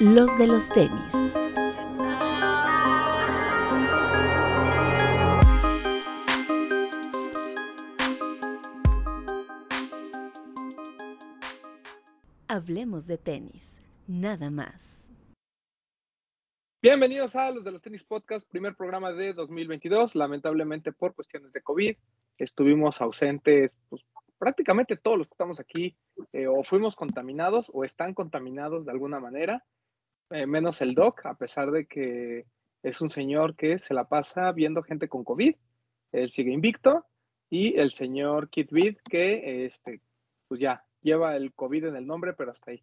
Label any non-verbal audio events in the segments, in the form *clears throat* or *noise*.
los de los tenis. Hablemos de tenis, nada más. Bienvenidos a los de los tenis podcast, primer programa de 2022. Lamentablemente por cuestiones de COVID estuvimos ausentes pues, prácticamente todos los que estamos aquí eh, o fuimos contaminados o están contaminados de alguna manera, eh, menos el doc, a pesar de que es un señor que se la pasa viendo gente con COVID. Él sigue invicto y el señor Kit Bid que este, pues ya lleva el COVID en el nombre, pero hasta ahí.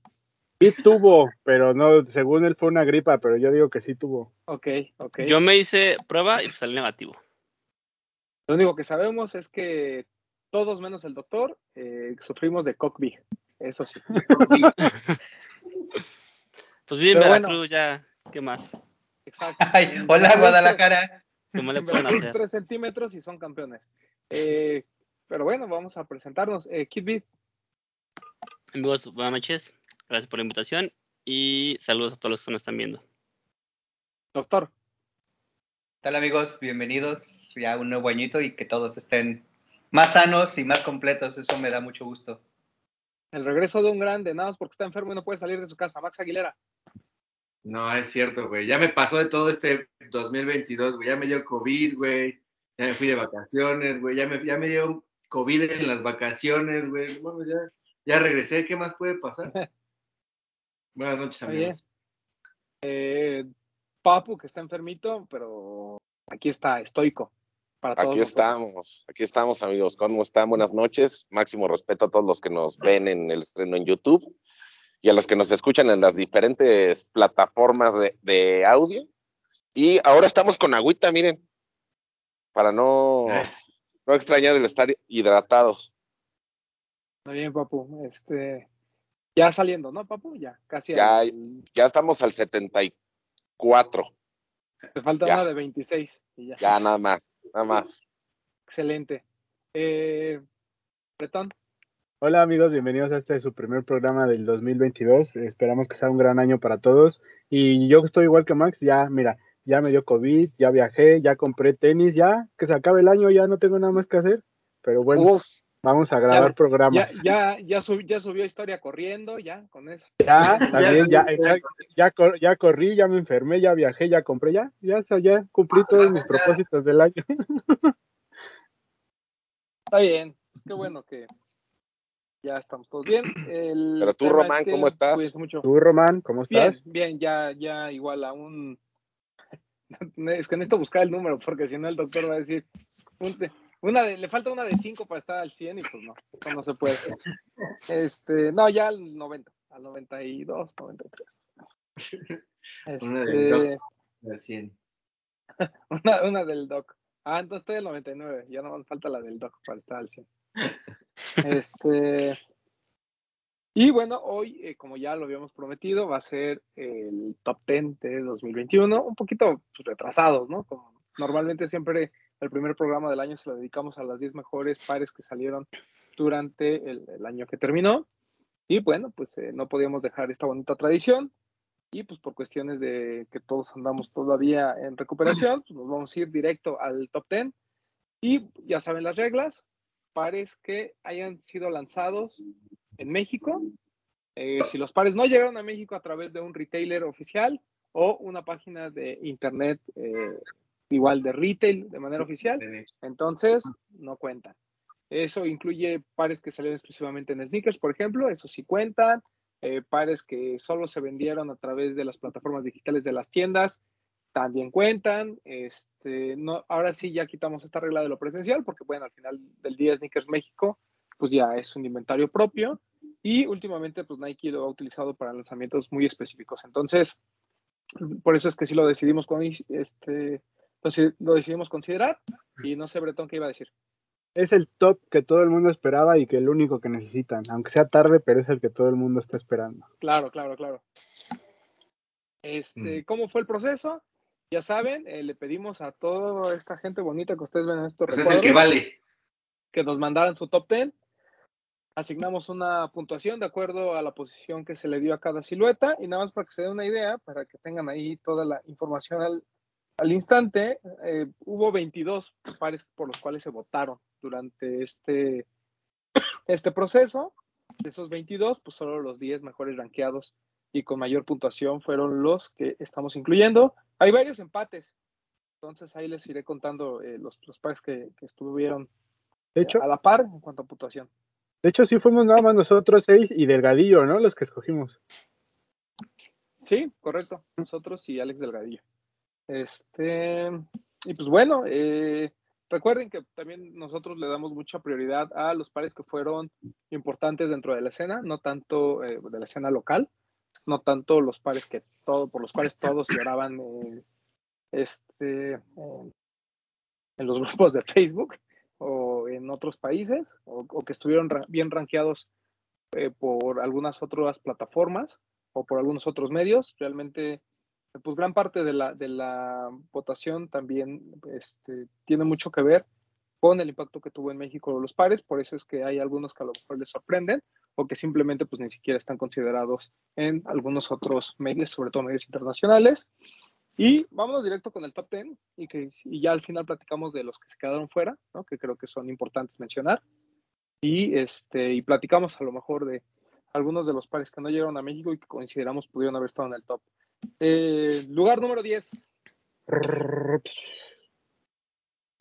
Sí tuvo, pero no, según él fue una gripa, pero yo digo que sí tuvo. Ok, ok. Yo me hice prueba y salí negativo. Lo único que sabemos es que todos menos el doctor eh, sufrimos de cockpit, eso sí. *laughs* *laughs* pues bien, Veracruz, ya, ¿qué más? Exacto. *laughs* hola, Guadalajara. ¿Cómo le *laughs* pueden hacer? Tres centímetros y son campeones. Eh, pero bueno, vamos a presentarnos. Eh, Kid Amigos, buenas noches. Gracias por la invitación y saludos a todos los que nos están viendo. Doctor. ¿Qué tal amigos? Bienvenidos ya un nuevo añito y que todos estén más sanos y más completos. Eso me da mucho gusto. El regreso de un grande, nada más porque está enfermo y no puede salir de su casa. Max Aguilera. No, es cierto, güey. Ya me pasó de todo este 2022, güey. Ya me dio COVID, güey. Ya me fui de vacaciones, güey. Ya me, ya me dio COVID en las vacaciones, güey. Bueno, ya, ya regresé. ¿Qué más puede pasar? *laughs* Buenas noches, amigos. Eh, Papu, que está enfermito, pero aquí está, estoico aquí estamos, aquí estamos amigos, ¿cómo están? Buenas noches, máximo respeto a todos los que nos ven en el estreno en YouTube y a los que nos escuchan en las diferentes plataformas de, audio. Y ahora estamos con agüita, miren, para no, no extrañar el estar hidratados. Muy bien, papu, este, ya saliendo, ¿no, papu? Ya, casi. Ya, ya estamos al 74. Te falta una de 26 y ya. Ya, nada más, nada más. Excelente. Eh, Bretón. Hola amigos, bienvenidos a este su primer programa del 2022. Esperamos que sea un gran año para todos. Y yo estoy igual que Max, ya, mira, ya me dio COVID, ya viajé, ya compré tenis, ya que se acabe el año, ya no tengo nada más que hacer. Pero bueno, Vamos a grabar programas. Ya, ya, ya, subió historia corriendo, ya, con eso. Ya, también, ya, ya, ya, corrí, ya me enfermé, ya viajé, ya compré, ya, ya, ya cumplí todos mis propósitos del año. *laughs* Está bien, qué bueno que ya estamos todos bien. *clears throat* Pero tú, Román, ¿cómo estás? Tú, Román, ¿cómo estás? Bien, bien, ya, ya igual aún. *laughs* es que necesito buscar el número, porque si no el doctor va a decir, una le falta una de 5 para estar al 100 y pues no, eso no se puede. Este, no, ya al 90, al 92, 93. Este, una del doc al *laughs* 100. Una, una del doc. Ah, entonces estoy al 99, ya no me falta la del doc para estar al 100. *laughs* Este, y bueno, hoy, eh, como ya lo habíamos prometido, va a ser el top 10 de 2021, un poquito pues, retrasados, ¿no? Como normalmente siempre el primer programa del año se lo dedicamos a las 10 mejores pares que salieron durante el, año que terminó. Y bueno, pues eh, no podíamos dejar esta bonita tradición. Y pues por cuestiones de que todos andamos todavía en recuperación, pues nos vamos a ir directo al top 10. Y ya saben las reglas, pares que hayan sido lanzados en México. Eh, si los pares no llegaron a México a través de un retailer oficial o una página de internet eh, igual de retail de manera oficial, entonces no cuentan. Eso incluye pares que salieron exclusivamente en sneakers, por ejemplo, eso sí cuentan, eh, pares que solo se vendieron a través de las plataformas digitales de las tiendas, también cuentan. Este, no, ahora sí ya quitamos esta regla de lo presencial, porque bueno, al final del día Sneakers México, pues ya es un inventario propio y últimamente pues Nike lo ha utilizado para lanzamientos muy específicos. Entonces, por eso es que sí lo decidimos con este lo decidimos considerar y no sé, Bretón, qué iba a decir. Es el top que todo el mundo esperaba y que el único que necesitan, aunque sea tarde, pero es el que todo el mundo está esperando. Claro, claro, claro. Este, mm. ¿Cómo fue el proceso? Ya saben, eh, le pedimos a toda esta gente bonita que ustedes ven en estos pues es el que vale. Que nos mandaran su top 10. asignamos una puntuación de acuerdo a la posición que se le dio a cada silueta y nada más para que se den una idea, para que tengan ahí toda la información al, al instante, eh, hubo 22 pares por los cuales se votaron durante este, *coughs* este proceso. De esos 22, pues solo los 10 mejores rankeados y con mayor puntuación fueron los que estamos incluyendo. Hay varios empates, entonces ahí les iré contando eh, los, los pares que, que estuvieron De hecho, a la par en cuanto a puntuación. de hecho sí fuimos nada más nosotros seis y Delgadillo, ¿no? Los que escogimos. Sí, correcto. Nosotros y Alex Delgadillo. Este, y pues bueno, eh, recuerden que también nosotros le damos mucha prioridad a los pares que fueron importantes dentro de la escena, no tanto eh, de la escena local, no tanto los pares que todo, por los cuales todos lloraban este, en, los *laughs* grupos de Facebook o en otros países, o, o que estuvieron ra- bien rankeados eh, por algunas otras plataformas o por algunos otros medios. Realmente, pues gran parte de la, de la votación también este, tiene mucho que ver con el impacto que tuvo en México los pares, por eso es que hay algunos que a lo mejor les sorprenden o que simplemente pues ni siquiera están considerados en algunos otros medios, sobre todo medios internacionales. Y vámonos directo con el top 10 y, que, y ya al final platicamos de los que se quedaron fuera, ¿no? que creo que son importantes mencionar. Y, este, y platicamos a lo mejor de algunos de los pares que no llegaron a México y que consideramos pudieron haber estado en el top. Eh, lugar número 10.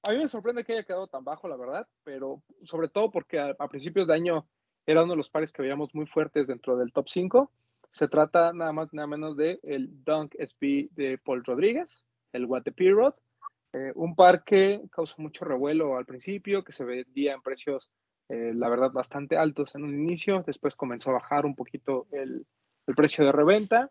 A mí me sorprende que haya quedado tan bajo, la verdad, pero sobre todo porque a, a principios de año era uno de los pares que veíamos muy fuertes dentro del top 5. Se trata nada más nada menos de el Dunk SB de Paul Rodríguez, el What the Pirot, eh, un par que causó mucho revuelo al principio, que se vendía en precios, eh, la verdad, bastante altos en un inicio, después comenzó a bajar un poquito el, el precio de reventa.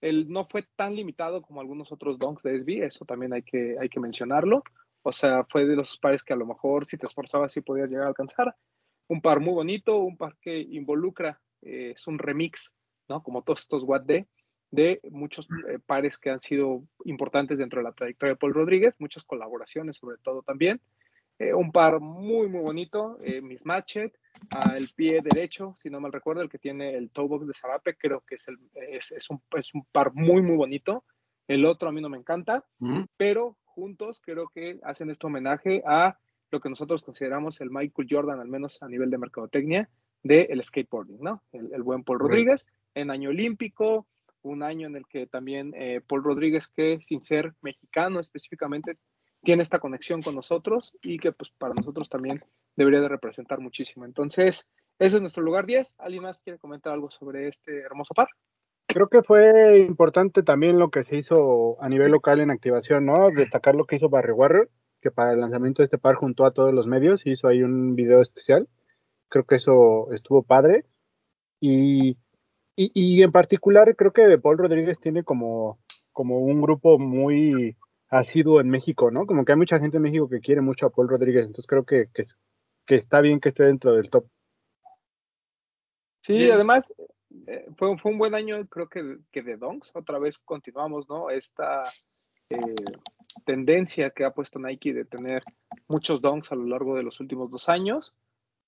Él no fue tan limitado como algunos otros donks de SB, eso también hay que, hay que mencionarlo. O sea, fue de los pares que a lo mejor si te esforzabas sí podías llegar a alcanzar. Un par muy bonito, un par que involucra, eh, es un remix, ¿no? Como todos estos What de, de muchos eh, pares que han sido importantes dentro de la trayectoria de Paul Rodríguez, muchas colaboraciones sobre todo también. Eh, un par muy, muy bonito, Miss Matchet, al pie derecho, si no mal recuerdo, el que tiene el toe box de Zarape, creo que es, el, es, es, un, es un par muy, muy bonito. El otro a mí no me encanta, pero juntos creo que hacen este homenaje a lo que nosotros consideramos el Michael Jordan, al menos a nivel de mercadotecnia, del skateboarding, ¿no? El, el buen Paul Rodríguez, en año olímpico, un año en el que también eh, Paul Rodríguez, que sin ser mexicano específicamente, tiene esta conexión con nosotros y que pues para nosotros también debería de representar muchísimo. Entonces, ese es nuestro lugar 10. ¿Alguien más quiere comentar algo sobre este hermoso par? Creo que fue importante también lo que se hizo a nivel local en activación, ¿no? Destacar lo que hizo Barry Warrior, que para el lanzamiento de este par juntó a todos los medios, hizo ahí un video especial. Creo que eso estuvo padre. Y, y, y en particular creo que Paul Rodríguez tiene como, como un grupo muy asiduo en México, ¿no? Como que hay mucha gente en México que quiere mucho a Paul Rodríguez, entonces creo que, que, que está bien que esté dentro del top. Sí, Bien. además eh, fue, fue un buen año, creo que, que de Donks. Otra vez continuamos, ¿no? Esta eh, tendencia que ha puesto Nike de tener muchos Donks a lo largo de los últimos dos años.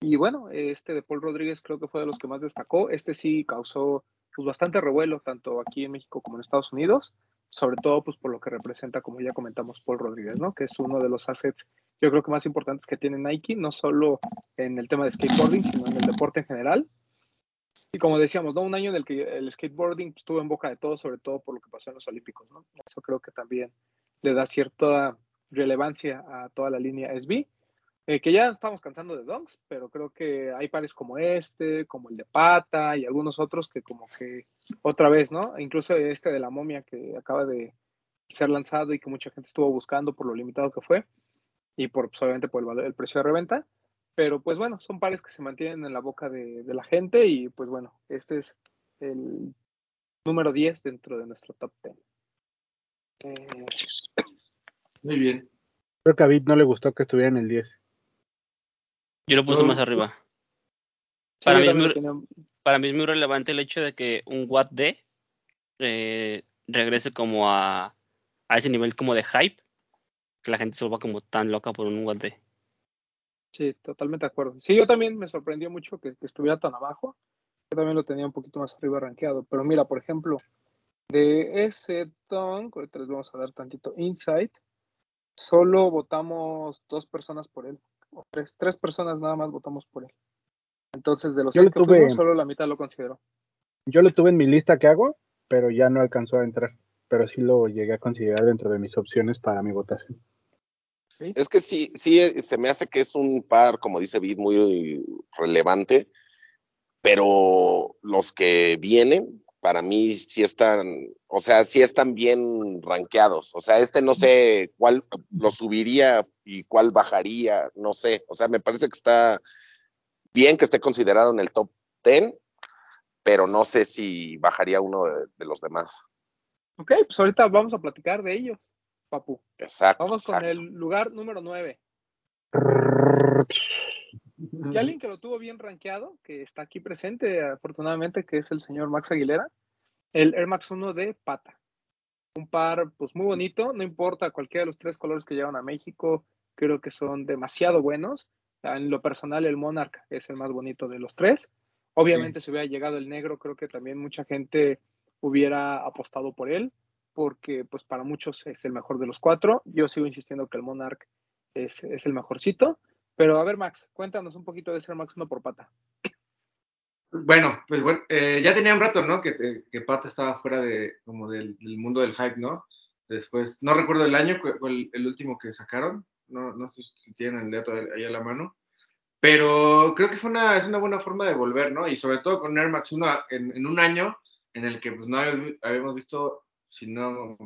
Y bueno, este de Paul Rodríguez creo que fue de los que más destacó. Este sí causó pues, bastante revuelo, tanto aquí en México como en Estados Unidos, sobre todo pues por lo que representa, como ya comentamos, Paul Rodríguez, ¿no? Que es uno de los assets, yo creo que más importantes que tiene Nike, no solo en el tema de skateboarding, sino en el deporte en general. Y como decíamos, ¿no? Un año en el que el skateboarding estuvo en boca de todos, sobre todo por lo que pasó en los Olímpicos. Eso creo que también le da cierta relevancia a toda la línea SB. Eh, que ya estamos cansando de donks, pero creo que hay pares como este, como el de Pata y algunos otros que como que otra vez, ¿no? Incluso este de la momia que acaba de ser lanzado y que mucha gente estuvo buscando por lo limitado que fue y por pues, obviamente por el, valor, el precio de reventa. Pero pues bueno, son pares que se mantienen en la boca de, de la gente y pues bueno, este es el número 10 dentro de nuestro top 10. Muy bien. Creo que a Vid no le gustó que estuviera en el 10. Yo lo puse No. más arriba. Para mí es muy- lo tenía- Para mí es muy relevante el hecho de que un What D eh, regrese como a, a ese nivel como de hype, que la gente se vuelva como tan loca por un What D. Sí, totalmente de acuerdo. Sí, yo también me sorprendió mucho que, que estuviera tan abajo. Yo también lo tenía un poquito más arriba rankeado. Pero mira, por ejemplo, de ese ton, ahorita les vamos a dar tantito insight, solo votamos dos personas por él. O tres, tres personas nada más votamos por él. Entonces, de los Yo seis lo que tuve- solo la mitad lo consideró. Yo lo tuve en mi lista que hago, pero ya no alcanzó a entrar. Pero sí lo llegué a considerar dentro de mis opciones para mi votación. ¿sí? Es que sí, sí, se me hace que es un par, como dice Vid, muy relevante, pero los que vienen, para mí sí están, o sea, sí están bien rankeados. O sea, este no sé cuál lo subiría y cuál bajaría, no sé. O sea, me parece que está bien que esté considerado en el top 10, pero no sé si bajaría uno de, de los demás. Ok, pues ahorita vamos a platicar de ellos, Papu. Exacto. Vamos con el lugar número 9. Y alguien que lo tuvo bien rankeado, que está aquí presente, afortunadamente, que es el señor Max Aguilera, el Air Max 1 de pata. Un par, pues muy bonito, no importa cualquiera de los tres colores que llevan a México, creo que son demasiado buenos. En lo personal, el Monarch es el más bonito de los tres. Obviamente, si hubiera llegado el negro, creo que también mucha gente hubiera apostado por él, porque pues para muchos es el mejor de los cuatro. Yo sigo insistiendo que el Monarch es, es el mejorcito. Pero a ver, Max, cuéntanos un poquito de ese Air Max 1 por pata. Bueno, pues bueno, eh, ya tenía un rato, ¿no? Que, que Pata estaba fuera de, como del, mundo del hype, ¿no? Después, no recuerdo el año, el, el último que sacaron, no, no sé si tienen el dato ahí a la mano, pero creo que fue una, es una buena forma de volver, ¿no? Y sobre todo con Air Max 1 en, un año en el que pues no habíamos visto, si no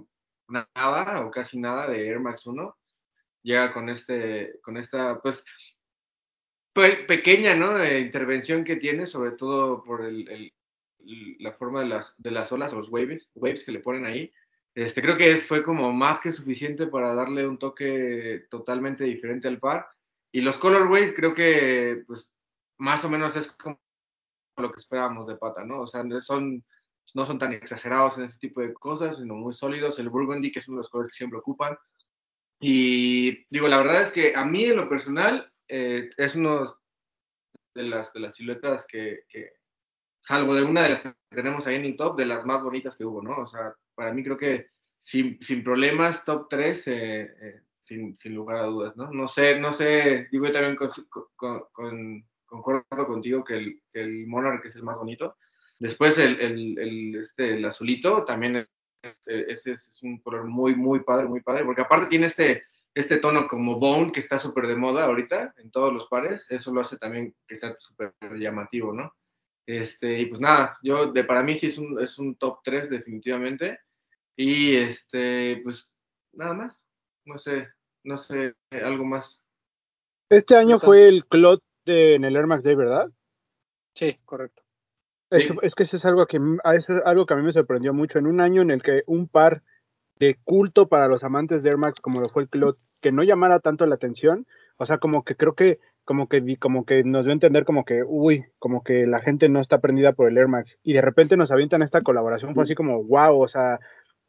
nada o casi nada de Air Max 1, llega con este, con esta, pues, pe- pequeña, ¿no? Eh, intervención que tiene, sobre todo por el, el- la forma de las, de las olas los waves, waves que le ponen ahí. Este, creo que es- fue como más que suficiente para darle un toque totalmente diferente al par. Y los colorways creo que, pues, más o menos es como lo que esperábamos de pata, ¿no? O sea, son, no son tan exagerados en ese tipo de cosas, sino muy sólidos. El burgundy, que es uno de los colores que siempre ocupan. Y digo, la verdad es que a mí en lo personal eh, es uno de las, de las siluetas que, que, salvo de una de las que tenemos ahí en el top, de las más bonitas que hubo, ¿no? O sea, para mí creo que sin, sin problemas, top 3, eh, eh, sin, sin, lugar a dudas, ¿no? No sé, no sé, digo yo también con, con, con, concuerdo contigo que el, que el Monarch es el más bonito. Después el, el, el, este, el azulito también es, ese es, es un color muy, muy padre, muy padre, porque aparte tiene este, este tono como bone que está súper de moda ahorita en todos los pares, eso lo hace también que sea súper llamativo, ¿no? Este, y pues nada, yo de para mí sí es un, es un top 3 definitivamente. Y este, pues nada más. No sé, no sé, algo más. Este año fue el Clot de, en el Air Max Day, ¿verdad? Sí, correcto. Es, sí. es que eso es algo que, es algo que a mí me sorprendió mucho. En un año en el que un par de culto para los amantes de Air Max, como lo fue el Clot, que no llamara tanto la atención, o sea, como que creo que como que como que nos dio a entender como que uy, como que la gente no está prendida por el Air Max y de repente nos avientan esta colaboración, fue así como wow, o sea,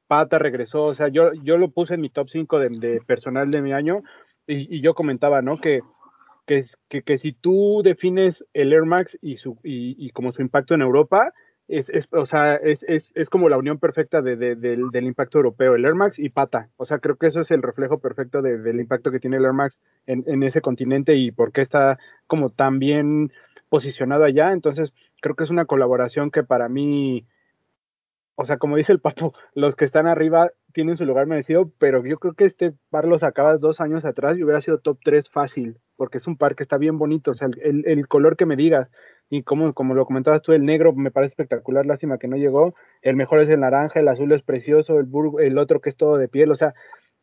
Pata regresó, o sea, yo, yo lo puse en mi top 5 de, de personal de mi año y, y yo comentaba, ¿no? Que, que, que, que, si tú defines el Air Max y, su, y, como su impacto en Europa, es, es, o sea, es, es, es, como la unión perfecta de, de, del, del, impacto europeo, el Air Max y Pata. O sea, creo que eso es el reflejo perfecto del impacto que tiene el Air Max en, en, ese continente y por qué está como tan bien posicionado allá. Entonces, creo que es una colaboración que para mí, o sea, como dice el Papo, los que están arriba tienen su lugar merecido, pero yo creo que este par lo sacabas dos años atrás y hubiera sido top 3 fácil, porque es un par que está bien bonito, o sea, el, el, color que me digas, y como, como lo comentabas tú, el negro me parece espectacular, lástima que no llegó, el mejor es el naranja, el azul es precioso, el, bur, el otro que es todo de piel, o sea,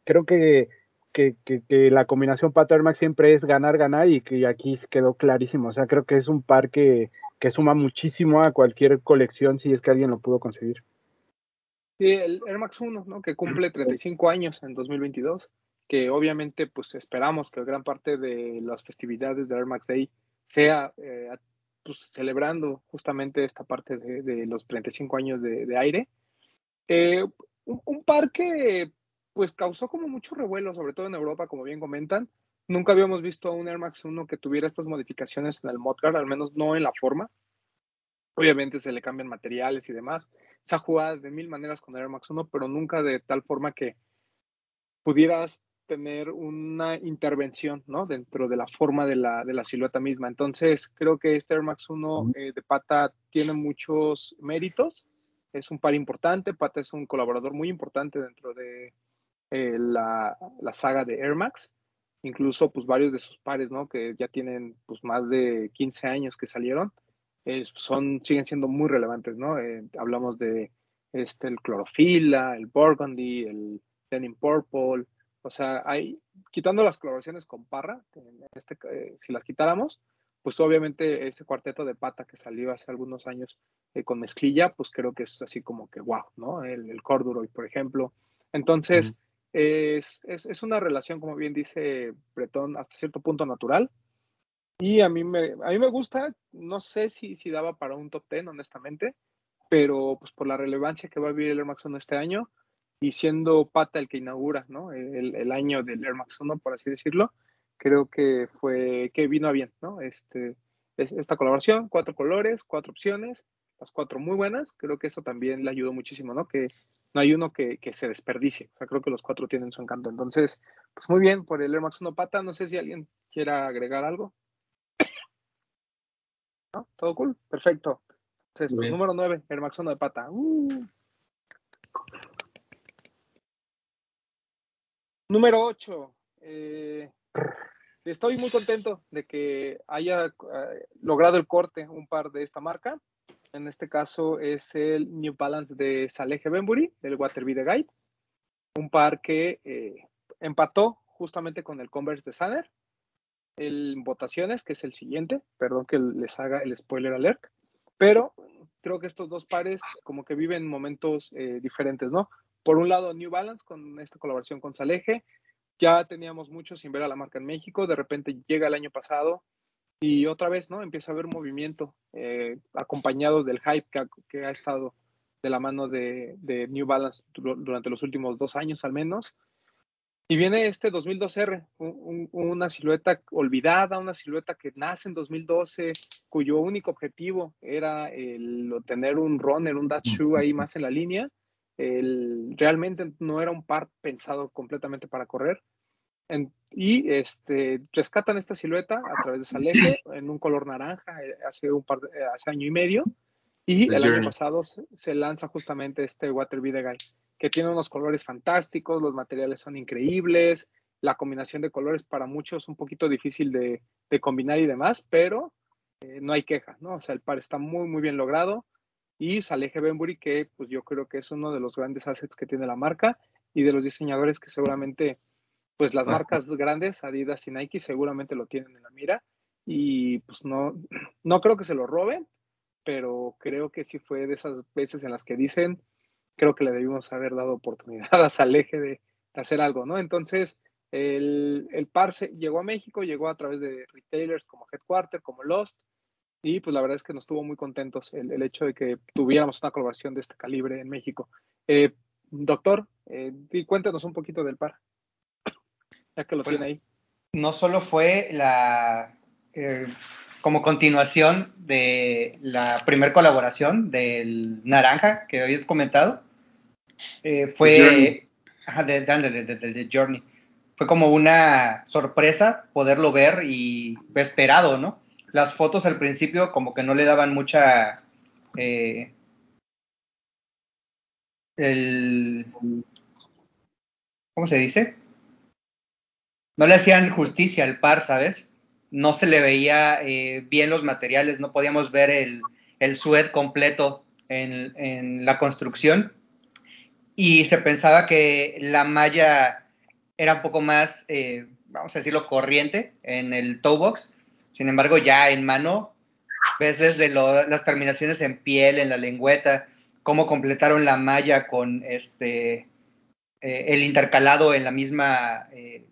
creo que, que, que, que la combinación Pato Air Max siempre es ganar, ganar, y que aquí quedó clarísimo, o sea, creo que es un par que, que suma muchísimo a cualquier colección si es que alguien lo pudo conseguir. Sí, el Air Max 1, ¿no? Que cumple 35 años en 2022, que obviamente pues esperamos que gran parte de las festividades del Air Max Day sea eh, pues, celebrando justamente esta parte de, de los 35 años de, de aire. Eh, un, un, par que pues causó como mucho revuelo, sobre todo en Europa, como bien comentan, nunca habíamos visto un Air Max 1 que tuviera estas modificaciones en el Modguard, al menos no en la forma. Obviamente se le cambian materiales y demás. Se ha jugado de mil maneras con el Air Max 1, pero nunca de tal forma que pudieras tener una intervención ¿no? dentro de la forma de la, de la silueta misma. Entonces, creo que este Air Max 1 eh, de Pata tiene muchos méritos. Es un par importante. Pata es un colaborador muy importante dentro de eh, la, la, saga de Air Max. Incluso, pues, varios de sus pares, ¿no? Que ya tienen, pues, más de 15 años que salieron, eh, son, siguen siendo muy relevantes, ¿no? Eh, hablamos de este, el clorofila, el burgundy, el denim purple, o sea, hay, quitando las coloraciones con parra, este, eh, si las quitáramos, pues obviamente ese cuarteto de pata que salió hace algunos años eh, con mezclilla, pues creo que es así como que wow, ¿no? El, el corduroy, por ejemplo. Entonces, es, es, es, una relación, como bien dice Bretón, hasta cierto punto natural. Y a mí me, a mí me gusta, no sé si, si daba para un top 10, honestamente, pero pues por la relevancia que va a vivir el Air Max 1 este año, y siendo Pata el que inaugura ¿no? el, el, año del Air Max 1, por así decirlo, creo que fue que vino a bien, ¿no? Este, esta colaboración, cuatro colores, cuatro opciones, las cuatro muy buenas, creo que eso también le ayudó muchísimo, ¿no? Que no hay uno que, que se desperdicie, o sea, creo que los cuatro tienen su encanto. Entonces, pues muy bien por el Air Max 1 Pata, no sé si alguien quiera agregar algo. ¿No? ¿Todo cool? Perfecto. Entonces, número 9, Air Max 1 de Pata. Uh. Número 8. Eh, estoy muy contento de que haya eh, logrado el corte un par de esta marca. En este caso es el New Balance de Salehe Benbury, del Waterby de Guide. Un par que eh, empató justamente con el Converse de Sanner. El votaciones, que es el siguiente. Perdón que les haga el spoiler alert. Pero creo que estos dos pares como que viven momentos eh, diferentes, ¿no? Por un lado, New Balance con esta colaboración con Saleje. Ya teníamos mucho sin ver a la marca en México. De repente llega el año pasado y otra vez, ¿no? Empieza a haber movimiento eh, acompañado del hype que ha, que ha, estado de la mano de, de, New Balance durante los últimos dos años al menos. Y viene este 2012R, un, un, una silueta olvidada, una silueta que nace en 2012, cuyo único objetivo era el tener un runner, un shoe ahí más en la línea el, realmente no era un par pensado completamente para correr. En, y este, rescatan esta silueta a través de Saleje *clears throat* en un color naranja eh, hace, un par eh, hace año y medio. Y The el journey. año pasado se, se, lanza justamente este Water Guy, que tiene unos colores fantásticos, los materiales son increíbles, la combinación de colores para muchos un poquito difícil de, de combinar y demás, pero eh, no hay queja, ¿no? O sea, el par está muy, muy bien logrado. Y Salehe Benbury, que pues yo creo que es uno de los grandes assets que tiene la marca y de los diseñadores que seguramente, pues las marcas grandes, Adidas y Nike, seguramente lo tienen en la mira. Y pues no, no creo que se lo roben, pero creo que sí fue de esas veces en las que dicen, creo que le debimos haber dado oportunidad a Salehe de, de hacer algo, ¿no? Entonces, el, el par se, llegó a México, llegó a través de retailers como Headquarter, como Lost, y pues la verdad es que nos estuvo muy contentos el, el, hecho de que tuviéramos una colaboración de este calibre en México. Eh, doctor, eh, cuéntanos un poquito del par, *coughs* ya que lo pues, tiene ahí. No solo fue la eh, como continuación de la primer colaboración del Naranja que habías comentado, eh, fue ajá, de, de, de, de, Journey. Fue como una sorpresa poderlo ver y esperado, ¿no? las fotos al principio como que no le daban mucha... Eh, el, ¿Cómo se dice? No le hacían justicia al par, ¿sabes? No se le veía eh, bien los materiales, no podíamos ver el, el suet completo en, en, la construcción. Y se pensaba que la malla era un poco más, eh, vamos a decirlo, corriente en el toe box sin embargo, ya en mano, ves desde las terminaciones en piel, en la lengüeta, cómo completaron la malla con este eh, el intercalado en la misma eh,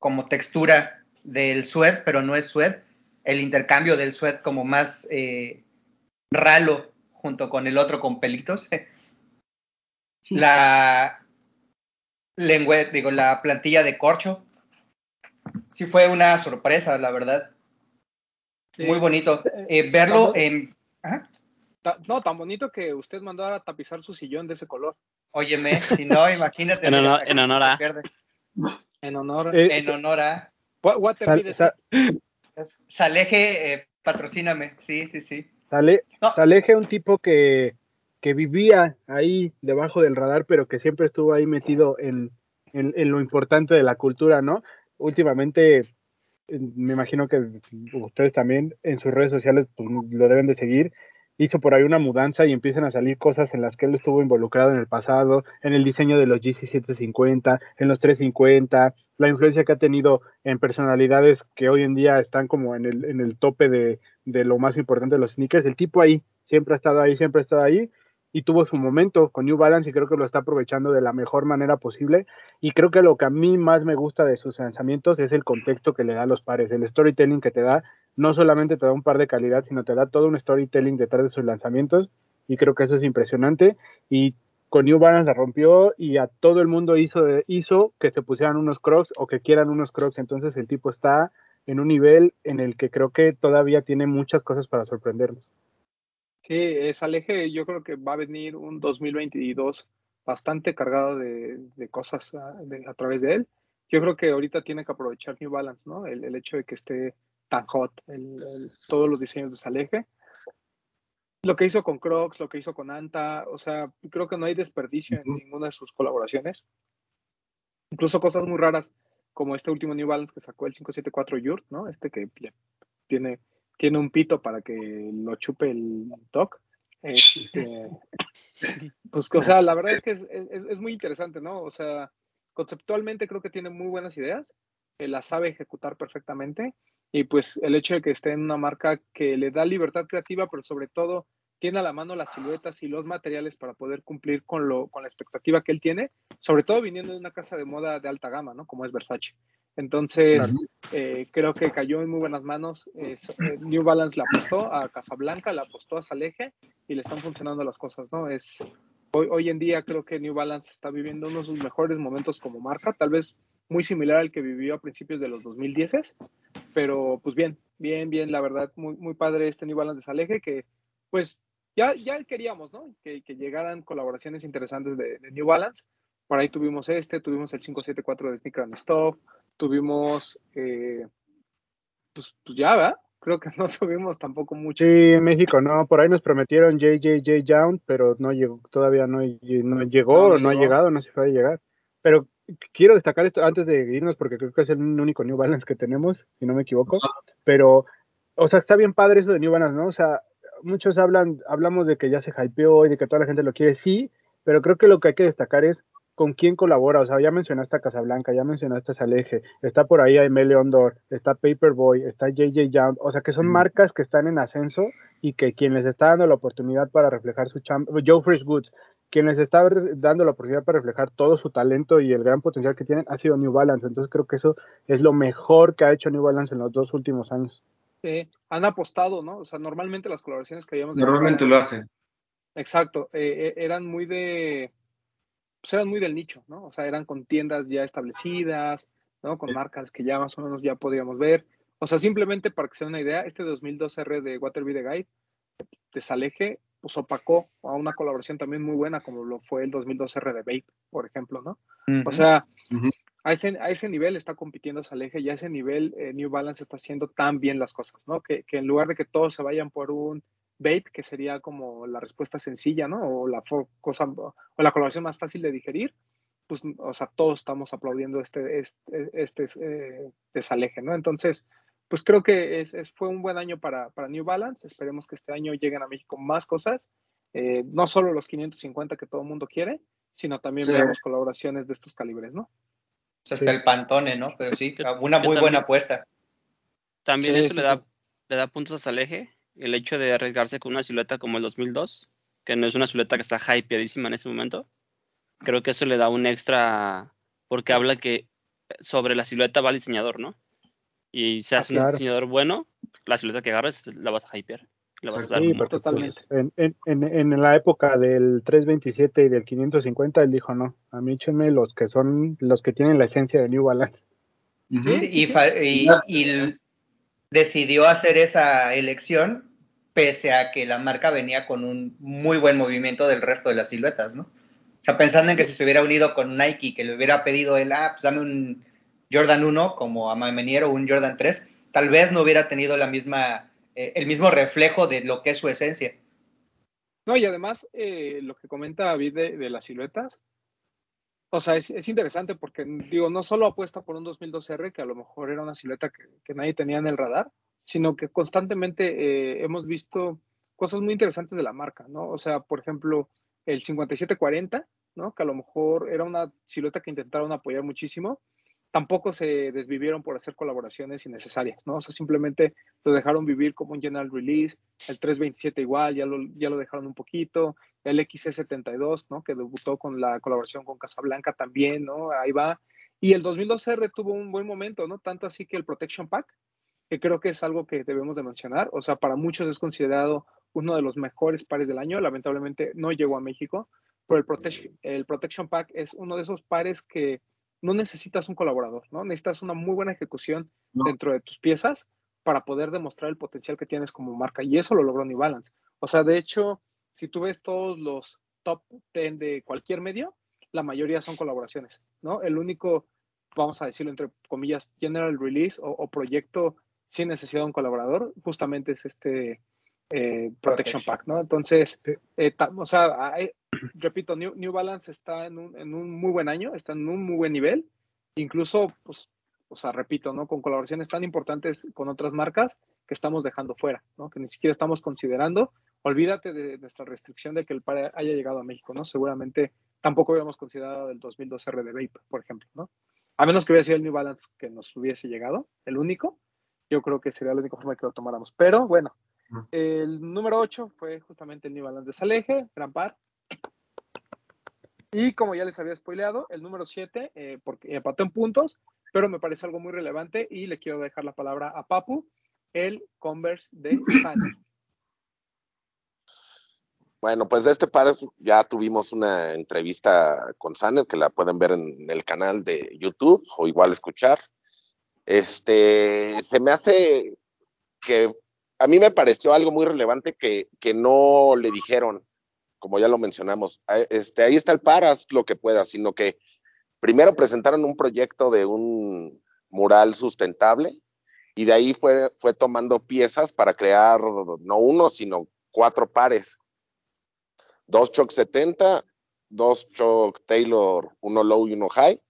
como textura del suet, pero no es suet, el intercambio del suet como más eh, ralo junto con el otro con pelitos. *laughs* la lengüeta, digo, la plantilla de corcho sí fue una sorpresa, la verdad. Sí. Muy bonito. Eh, verlo en... Ta- No, tan bonito que usted mandó a tapizar su sillón de ese color. Óyeme, si no, imagínate. En honor- en honor a-. En honor. Eh, En honor a... Wa- Waterby Sal- decía- sa- Saleje, eh, patrocíname. Sí, sí, sí. Sale, No. Saleje, un tipo que, que vivía ahí debajo del radar, pero que siempre estuvo ahí metido en, en, lo importante de la cultura, ¿no? Últimamente, me imagino que ustedes también en sus redes sociales pues, lo deben de seguir. Hizo por ahí una mudanza y empiezan a salir cosas en las que él estuvo involucrado en el pasado, en el diseño de los GC750, en los 350, la influencia que ha tenido en personalidades que hoy en día están como en el, en el tope de, de lo más importante de los sneakers. El tipo ahí siempre ha estado ahí, siempre ha estado ahí y tuvo su momento con New Balance y creo que lo está aprovechando de la mejor manera posible. Y creo que lo que a mí más me gusta de sus lanzamientos es el contexto que le da a los pares, el storytelling que te da. No solamente te da un par de calidad, sino te da todo un storytelling detrás de sus lanzamientos. Y creo que eso es impresionante. Y con New Balance la rompió y a todo el mundo hizo, hizo que se pusieran unos crocs o que quieran unos crocs. Entonces el tipo está en un nivel en el que creo que todavía tiene muchas cosas para sorprendernos. Sí, es Aleje, yo creo que va a venir un 2022 bastante cargado de, de cosas a, de- a través de él. Yo creo que ahorita tiene que aprovechar New Balance, ¿no? El, el hecho de que esté tan hot, el- el- todos los diseños de Saleje. Lo que hizo con Crocs, lo que hizo con Anta, o sea, creo que no hay desperdicio en ninguna de sus colaboraciones. Incluso cosas muy raras, como este último New Balance que sacó el 574 Yurt, ¿no? Este que le- tiene, tiene un pito para que lo chupe el doc. Este, *laughs* pues, o sea, la verdad es que es, es- es muy interesante, ¿no? O sea, conceptualmente creo que tiene muy buenas ideas, eh, las sabe ejecutar perfectamente y pues el hecho de que esté en una marca que le da libertad creativa, pero sobre todo tiene a la mano las siluetas y los materiales para poder cumplir con, lo, con la expectativa que él tiene, sobre todo viniendo de una casa de moda de alta gama, ¿no? Como es Versace. Entonces, eh, creo que cayó en muy buenas manos. Eh, New Balance la apostó a Casablanca, la apostó a Saleje y le están funcionando las cosas, ¿no? Es, hoy, hoy en día creo que New Balance está viviendo uno de sus mejores momentos como marca, tal vez muy similar al que vivió a principios de los 2010, pero pues bien, bien, bien, la verdad, muy, muy padre este New Balance de Saleje que pues ya, ya queríamos, ¿no? Que, que llegaran colaboraciones interesantes de, de New Balance. Por ahí tuvimos este, tuvimos el 574 de Sneaker and Stuff, tuvimos, eh, pues, pues ya, ¿verdad? Creo que *laughs* no tuvimos tampoco mucho. Sí, en México no, por ahí nos prometieron JJJ Young, pero no llegó, todavía no, no llegó, No, no, no ha llegado, no se puede llegar. Pero quiero destacar esto antes de irnos porque creo que es el único New Balance que tenemos, si no me equivoco. Pero, o sea, está bien padre eso de New Balance, ¿no? O sea, muchos hablan, hablamos de que ya se hypeó y de que toda la gente lo quiere, sí, pero creo que lo que hay que destacar es con quién colabora. O sea, ya mencionaste a Casablanca, ya mencionaste a Saleje, está por ahí Aimee Ondor, está Paperboy, está JJ Young, o sea, que son marcas que están en ascenso y que quien les está dando la oportunidad para reflejar su chamba, Joe Fresh Goods, quien les está dando la oportunidad para reflejar todo su talento y el gran potencial que tienen ha sido New Balance. Entonces creo que eso es lo mejor que ha hecho New Balance en los dos últimos años. Eh, han apostado, ¿no? O sea, normalmente las colaboraciones que habíamos Normalmente lo hacen. Exacto, eh, eh, eran muy de, pues eran muy del nicho, ¿no? O sea, eran con tiendas ya establecidas, ¿no? Con marcas que ya más o menos ya podríamos ver. O sea, simplemente para que se den una idea, este 2002R de Waterby the Guide de Saleje, pues opacó a una colaboración también muy buena como lo fue el 2002R de Vape, por ejemplo, ¿no? O sea. A ese, a ese nivel está compitiendo Saleje y a ese nivel eh, New Balance está haciendo tan bien las cosas, ¿no? Que, que en lugar de que todos se vayan por un vape, que sería como la respuesta sencilla, ¿no? O la cosa, o la colaboración más fácil de digerir, pues, o sea, todos estamos aplaudiendo este, este, este eh, desaleje, ¿no? Entonces, pues creo que es, es- fue un buen año para, para New Balance. Esperemos que este año lleguen a México más cosas, eh, no solo los 550 que todo el mundo quiere, sino también Sí. veamos colaboraciones de estos calibres, ¿no? Sea, hasta Sí. el Pantone, ¿no? Pero sí, una muy también. buena apuesta. También Sí, eso sí, le, da, sí. le da puntos a Saleje, el hecho de arriesgarse con una silueta como el 2002, que no es una silueta que está hypeadísima en ese momento. Creo que eso le da un extra, porque habla que sobre la silueta va el diseñador, ¿no? Y si Ah, haces un claro. diseñador bueno, la silueta que agarres la vas a hypear. Le vas a dar Sí, Totalmente. en, en, en, la época del 327 y del 550, él dijo, no, a mí échenme los que son, los que tienen la esencia de New Balance. Y, y- y decidió hacer esa elección pese a que la marca venía con un muy buen movimiento del resto de las siluetas, ¿no? O sea, pensando en que si se hubiera unido con Nike, que le hubiera pedido el, ah, pues dame un Jordan 1 como a Mamenier o un Jordan 3, tal vez no hubiera tenido la misma, eh, el mismo reflejo de lo que es su esencia. No, y además, eh, lo que comenta David de, las siluetas, o sea, es, es interesante porque, digo, no solo apuesta por un 2002R, que a lo mejor era una silueta que, que nadie tenía en el radar, sino que constantemente eh, hemos visto cosas muy interesantes de la marca, ¿no? O sea, por ejemplo, el 5740, ¿no? Que a lo mejor era una silueta que intentaron apoyar muchísimo, tampoco se desvivieron por hacer colaboraciones innecesarias, ¿no? O sea, simplemente lo dejaron vivir como un general release, el 327 igual, ya lo, ya lo dejaron un poquito, el XC72, ¿no? Que debutó con la colaboración con Casablanca también, ¿no? Ahí va. Y el 2002R tuvo un buen momento, ¿no? Tanto así que el Protection Pack, que creo que es algo que debemos de mencionar, o sea, para muchos es considerado uno de los mejores pares del año, lamentablemente no llegó a México, pero el Protection, el Protection Pack es uno de esos pares que no necesitas un colaborador, ¿no? Necesitas una muy buena ejecución No. dentro de tus piezas para poder demostrar el potencial que tienes como marca. Y eso lo logró New Balance. O sea, de hecho, si tú ves todos los top 10 de cualquier medio, la mayoría son colaboraciones, ¿no? El único, vamos a decirlo entre comillas, general release o, o proyecto sin necesidad de un colaborador, justamente es este eh, Protection. Pack, ¿no? Entonces, eh, ta- o sea, hay- repito, New, New Balance está en un, en un muy buen año, está en un muy buen nivel, incluso, pues, o sea, repito, ¿no? Con colaboraciones tan importantes con otras marcas que estamos dejando fuera, ¿no? Que ni siquiera estamos considerando. Olvídate de nuestra restricción de que el par haya llegado a México, ¿no? Seguramente tampoco habíamos considerado el 2002R de Vape, por ejemplo, ¿no? A menos que hubiera sido el New Balance que nos hubiese llegado, el único, yo creo que sería la única forma que lo tomáramos. Pero bueno. El número 8 fue justamente el New Balance de Saleje, gran par. Y como ya les había spoileado, el número 7, eh, porque empató en puntos, pero me parece algo muy relevante y le quiero dejar la palabra a Papu, el Converse de *clears throat* Sane. Bueno, pues de este par ya tuvimos una entrevista con Saner, que la pueden ver en el canal de YouTube o igual escuchar. Este, se me hace que a mí me pareció algo muy relevante que, que no le dijeron, como ya lo mencionamos, este, ahí está el par, haz lo que puedas, sino que primero presentaron un proyecto de un mural sustentable y de ahí fue, fue tomando piezas para crear no uno, sino cuatro pares dos Choc 70, dos Choc Taylor, uno low y uno high.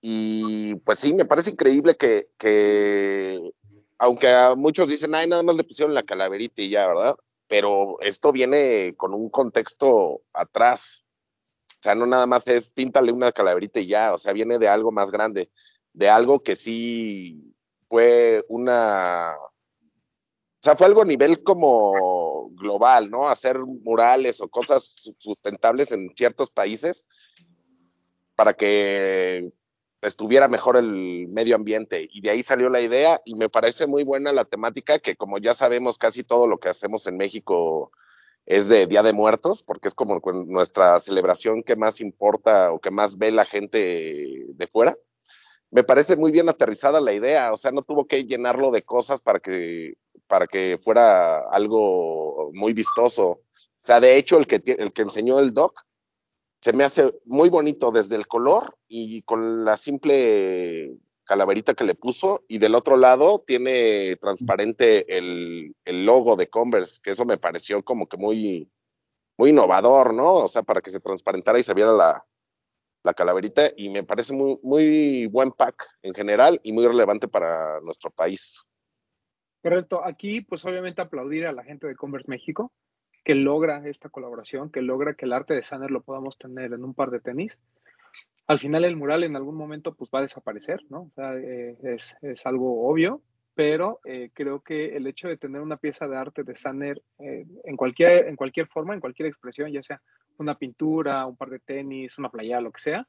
Y pues sí, me parece increíble que, que aunque a muchos dicen, ay, nada más le pusieron la calaverita y ya, ¿verdad? Pero esto viene con un contexto atrás. O sea, no nada más es píntale una calaverita y ya, o sea, viene de algo más grande, de algo que sí fue una o sea, fue algo a nivel como global, ¿no? Hacer murales o cosas sustentables en ciertos países para que estuviera mejor el medio ambiente. Y de ahí salió la idea y me parece muy buena la temática que como ya sabemos casi todo lo que hacemos en México es de Día de Muertos, porque es como nuestra celebración que más importa o que más ve la gente de fuera. Me parece muy bien aterrizada la idea, o sea, no tuvo que llenarlo de cosas para que para que fuera algo muy vistoso. O sea, de hecho, el que, el que enseñó el doc se me hace muy bonito desde el color y con la simple calaverita que le puso. Y del otro lado tiene transparente el, el logo de Converse, que eso me pareció como que muy, muy innovador, ¿no? O sea, para que se transparentara y se viera la, la calaverita. Y me parece muy, muy buen pack en general y muy relevante para nuestro país. Correcto. Aquí, pues obviamente aplaudir a la gente de Converse México que logra esta colaboración, que logra que el arte de Sanner lo podamos tener en un par de tenis. Al final el mural en algún momento pues va a desaparecer, ¿no? Eh, es, algo obvio, pero eh, creo que el hecho de tener una pieza de arte de Sanner eh, en, cualquier, en cualquier forma, en cualquier expresión, ya sea una pintura, un par de tenis, una playa, lo que sea,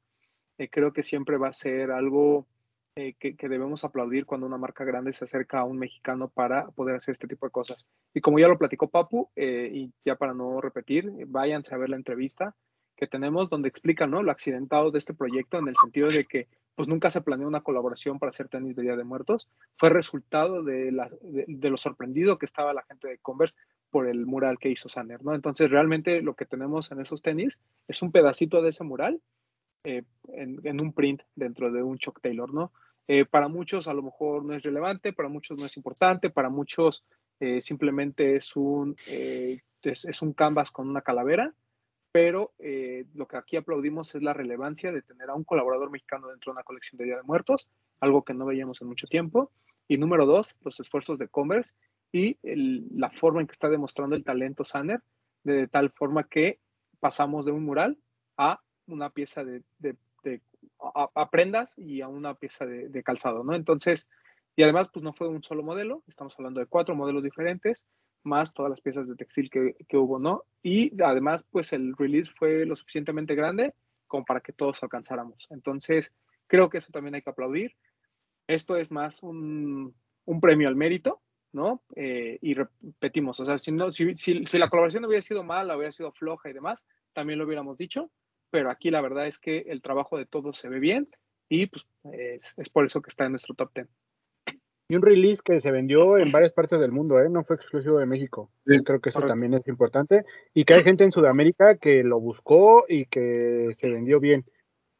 creo que siempre va a ser algo que, que, debemos aplaudir cuando una marca grande se acerca a un mexicano para poder hacer este tipo de cosas. Y como ya lo platicó Papu, y ya para no repetir, váyanse a ver la entrevista que tenemos donde explica ¿no? lo accidentado de este proyecto en el sentido de que pues nunca se planeó una colaboración para hacer tenis de Día de Muertos. Fue resultado de, la, de, lo sorprendido que estaba la gente de Converse por el mural que hizo Sander, ¿no? Entonces, realmente lo que tenemos en esos tenis es un pedacito de ese mural eh, en, en, un print dentro de un Chuck Taylor, ¿no? Eh, para muchos a lo mejor no es relevante, para muchos no es importante, para muchos eh, simplemente es un, es, es, un canvas con una calavera, pero lo que aquí aplaudimos es la relevancia de tener a un colaborador mexicano dentro de una colección de Día de Muertos, algo que no veíamos en mucho tiempo. Y número dos, los esfuerzos de Converse y la forma en que está demostrando el talento Sanner, de tal forma que pasamos de un mural a una pieza de, prendas y a una pieza de, calzado, ¿no? Entonces, y además, pues no fue un solo modelo, estamos hablando de cuatro modelos diferentes, más todas las piezas de textil que, que hubo, ¿no? Y además, pues el release fue lo suficientemente grande como para que todos alcanzáramos. Entonces, creo que eso también hay que aplaudir. Esto es más un, un premio al mérito, ¿no? Eh, y repetimos, o sea, si, no, si, si, si, la colaboración hubiera sido mala, hubiera sido floja y demás, también lo hubiéramos dicho, pero aquí la verdad es que el trabajo de todos se ve bien y pues es, es por eso que está en nuestro top 10. Y un release que se vendió en varias partes del mundo, ¿eh? no fue exclusivo de México. Sí, creo que eso correcto. también es importante. Y que hay gente en Sudamérica que lo buscó y que se vendió bien.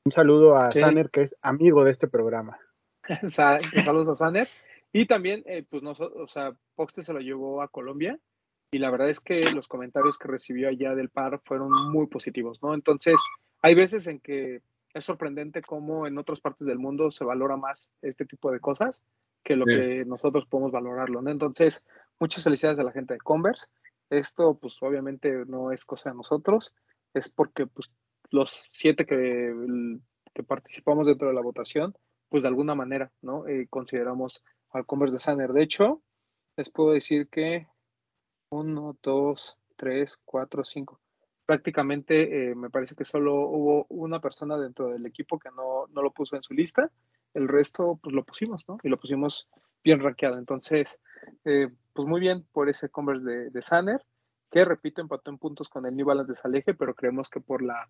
Un saludo a sí. Saner, que es amigo de este programa. *laughs* Saludos a Saner. Y también, eh, pues, nosotros, o sea, Poxte se lo llevó a Colombia y la verdad es que los comentarios que recibió allá del par fueron muy positivos, ¿no? Entonces, hay veces en que es sorprendente cómo en otras partes del mundo se valora más este tipo de cosas que lo sí. que nosotros podemos valorarlo, ¿no? Entonces, muchas felicidades a la gente de Converse. Esto, pues, obviamente no es cosa de nosotros, es porque, pues, los siete que, que participamos dentro de la votación, pues, de alguna manera, ¿no? Eh, consideramos al Converse Designer. De hecho, les puedo decir que uno, dos, tres, cuatro, cinco. Prácticamente eh, me parece que solo hubo una persona dentro del equipo que no, no, lo puso en su lista. El resto, pues lo pusimos, ¿no? Y lo pusimos bien rankeado. Entonces, eh, pues muy bien por ese Converse de, de Sanner, que repito, empató en puntos con el New Balance de Saleje, pero creemos que por la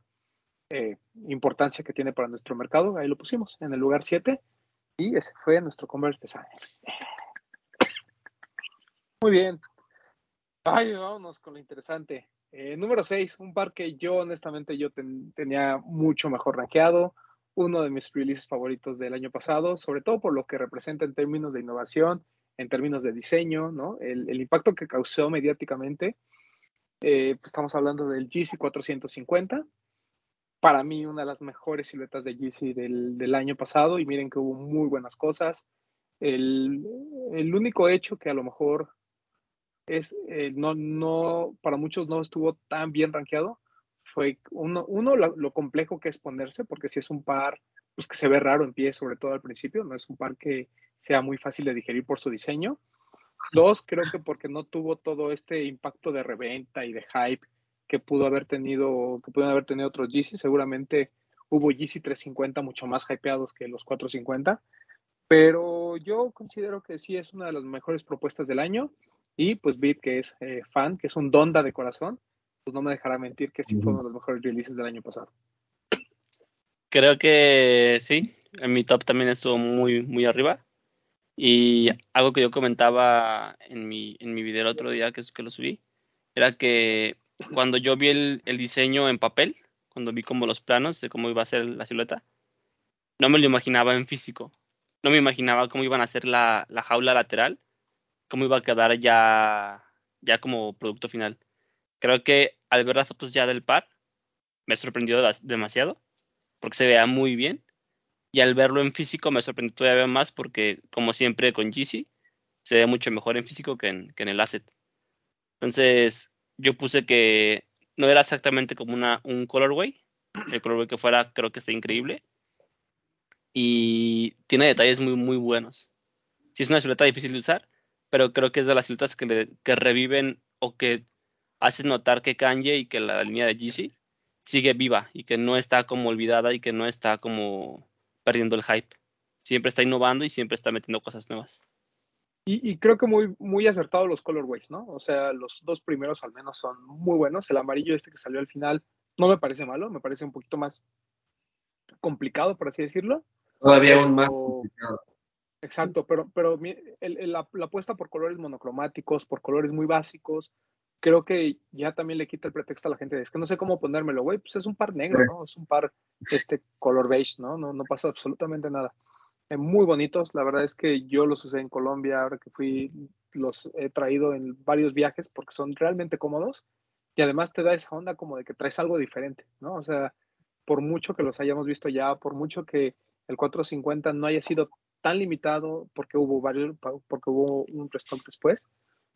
eh, importancia que tiene para nuestro mercado, ahí lo pusimos en el lugar 7 y ese fue nuestro Converse de Sanner. Muy bien. Ay, vámonos con lo interesante. Eh, número 6, un par que yo honestamente yo ten, tenía mucho mejor rankeado, uno de mis releases favoritos del año pasado, sobre todo por lo que representa en términos de innovación, en términos de diseño. El, impacto que causó mediáticamente. Eh, pues estamos hablando del GC 450, para mí una de las mejores siluetas de Yeezy del, año pasado y miren que hubo muy buenas cosas. El, único hecho que a lo mejor es, eh, no, para muchos no estuvo tan bien rankeado fue uno, uno lo, lo, complejo que es ponerse, porque si es un par pues, que se ve raro en pie, sobre todo al principio, no es un par que sea muy fácil de digerir por su diseño. Dos, creo que porque no tuvo todo este impacto de reventa y de hype que pudo haber tenido, que pudieron haber tenido otros Yeezy. Seguramente hubo Yeezy 350 mucho más hypeados que los 450, pero yo considero que sí es una de las mejores propuestas del año. Y pues Beat, que es eh, fan, que es un donda de corazón, pues no me dejará mentir que sí fue uno de los mejores releases del año pasado. Creo que sí, en mi top también estuvo muy, muy arriba. Y algo que yo comentaba en mi, en mi video el otro día, que es que lo subí, era que cuando yo vi el, el, diseño en papel, cuando vi como los planos de cómo iba a ser la silueta, no me lo imaginaba en físico. No me imaginaba cómo iban a ser la, la jaula lateral, cómo iba a quedar ya, ya como producto final. Creo que al ver las fotos ya del par, me sorprendió demasiado, porque se vea muy bien. Y al verlo en físico me sorprendió todavía más porque, como siempre con Yeezy, se ve mucho mejor en físico que en, que en el asset. Entonces, yo puse que no era exactamente como una, un colorway. El colorway que fuera creo que está increíble. Y tiene detalles muy, muy buenos. Sí es una silueta difícil de usar, pero creo que es de las siluetas que, que reviven o que hacen notar que Kanye y que la línea de Yeezy sigue viva y que no está como olvidada y que no está como perdiendo el hype. Siempre está innovando y siempre está metiendo cosas nuevas. Y, y, creo que muy, muy acertado los colorways, ¿no? O sea, los dos primeros al menos son muy buenos. El amarillo este que salió al final no me parece malo, me parece un poquito más complicado, por así decirlo. Todavía Pero- aún más complicado. Exacto, pero, pero el- el- la, la apuesta por colores monocromáticos, por colores muy básicos, creo que ya también le quita el pretexto a la gente. Es que no sé cómo ponérmelo, güey. Pues es un par negro, ¿no? Es un par este color beige, ¿no? No, no pasa absolutamente nada. Eh, muy bonitos. La verdad es que yo los usé en Colombia ahora que fui, los he traído en varios viajes porque son realmente cómodos y además te da esa onda como de que traes algo diferente, ¿no? O sea, por mucho que los hayamos visto ya, por mucho que el 450 no haya sido tan limitado porque hubo varios, porque hubo un restock después,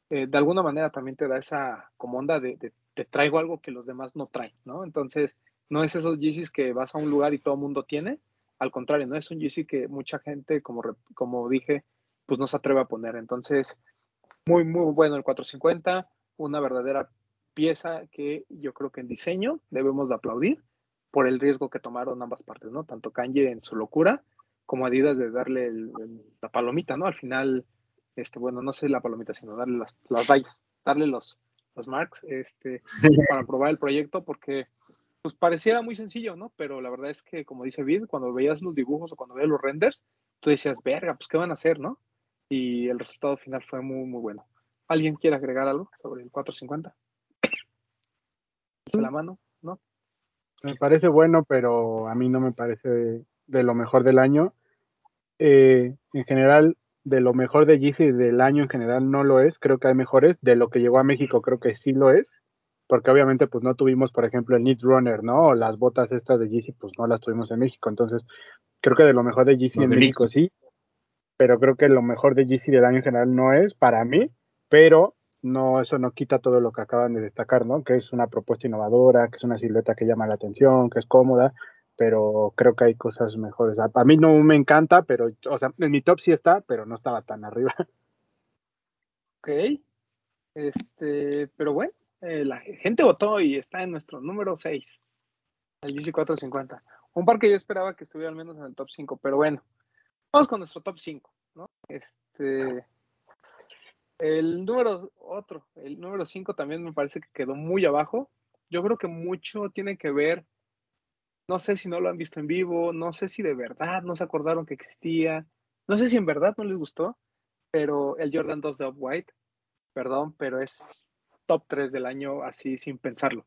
eh, de alguna manera también te da esa como onda de, te traigo algo que los demás no traen, ¿no? Entonces, no es esos Yeezys que vas a un lugar y todo el mundo tiene, al contrario, no es un Yeezy que mucha gente, como, como dije, pues no se atreve a poner. Entonces, muy, muy bueno el 450, una verdadera pieza que yo creo que en diseño debemos de aplaudir por el riesgo que tomaron ambas partes, ¿no? Tanto Kanye en su locura como Adidas de darle la palomita, ¿no? Al final, este, bueno, no sé la palomita, sino darle las, las rayas, darle los, los marks, este, *laughs* para probar el proyecto, porque pues pareciera muy sencillo, ¿no? Pero la verdad es que, como dice Vid, cuando veías los dibujos o cuando veías los renders, tú decías, verga, pues qué van a hacer, ¿no? Y el resultado final fue muy, muy bueno. ¿Alguien quiere agregar algo sobre el 450? Alza la mano, ¿no? Me parece bueno, pero a mí no me parece de, de lo mejor del año. Eh, en general, de lo mejor de Yeezy del año en general no lo es. Creo que hay mejores. De lo que llegó a México creo que sí lo es. Porque obviamente pues no tuvimos, por ejemplo, el Knit Runner, ¿no? O las botas estas de Yeezy pues no las tuvimos en México. Entonces, creo que de lo mejor de Yeezy en de México sí. Pero creo que lo mejor de Yeezy del año en general no es para mí. Pero no, eso no quita todo lo que acaban de destacar, ¿no? Que es una propuesta innovadora, que es una silueta que llama la atención, que es cómoda, pero creo que hay cosas mejores. A, mí no me encanta, pero, o sea, en mi top sí está, pero no estaba tan arriba. *laughs* Ok. Este, pero bueno, eh, la gente votó y está en nuestro número 6, el GC 450. Un par que yo esperaba que estuviera al menos en el top 5, pero bueno, vamos con nuestro top 5, ¿no? Este, el número otro, el número 5 también me parece que quedó muy abajo. Yo creo que mucho tiene que ver, no sé si no lo han visto en vivo, no sé si de verdad no se acordaron que existía, no sé si en verdad no les gustó, pero el Jordan 2 de Off-White perdón, pero es top 3 del año así sin pensarlo.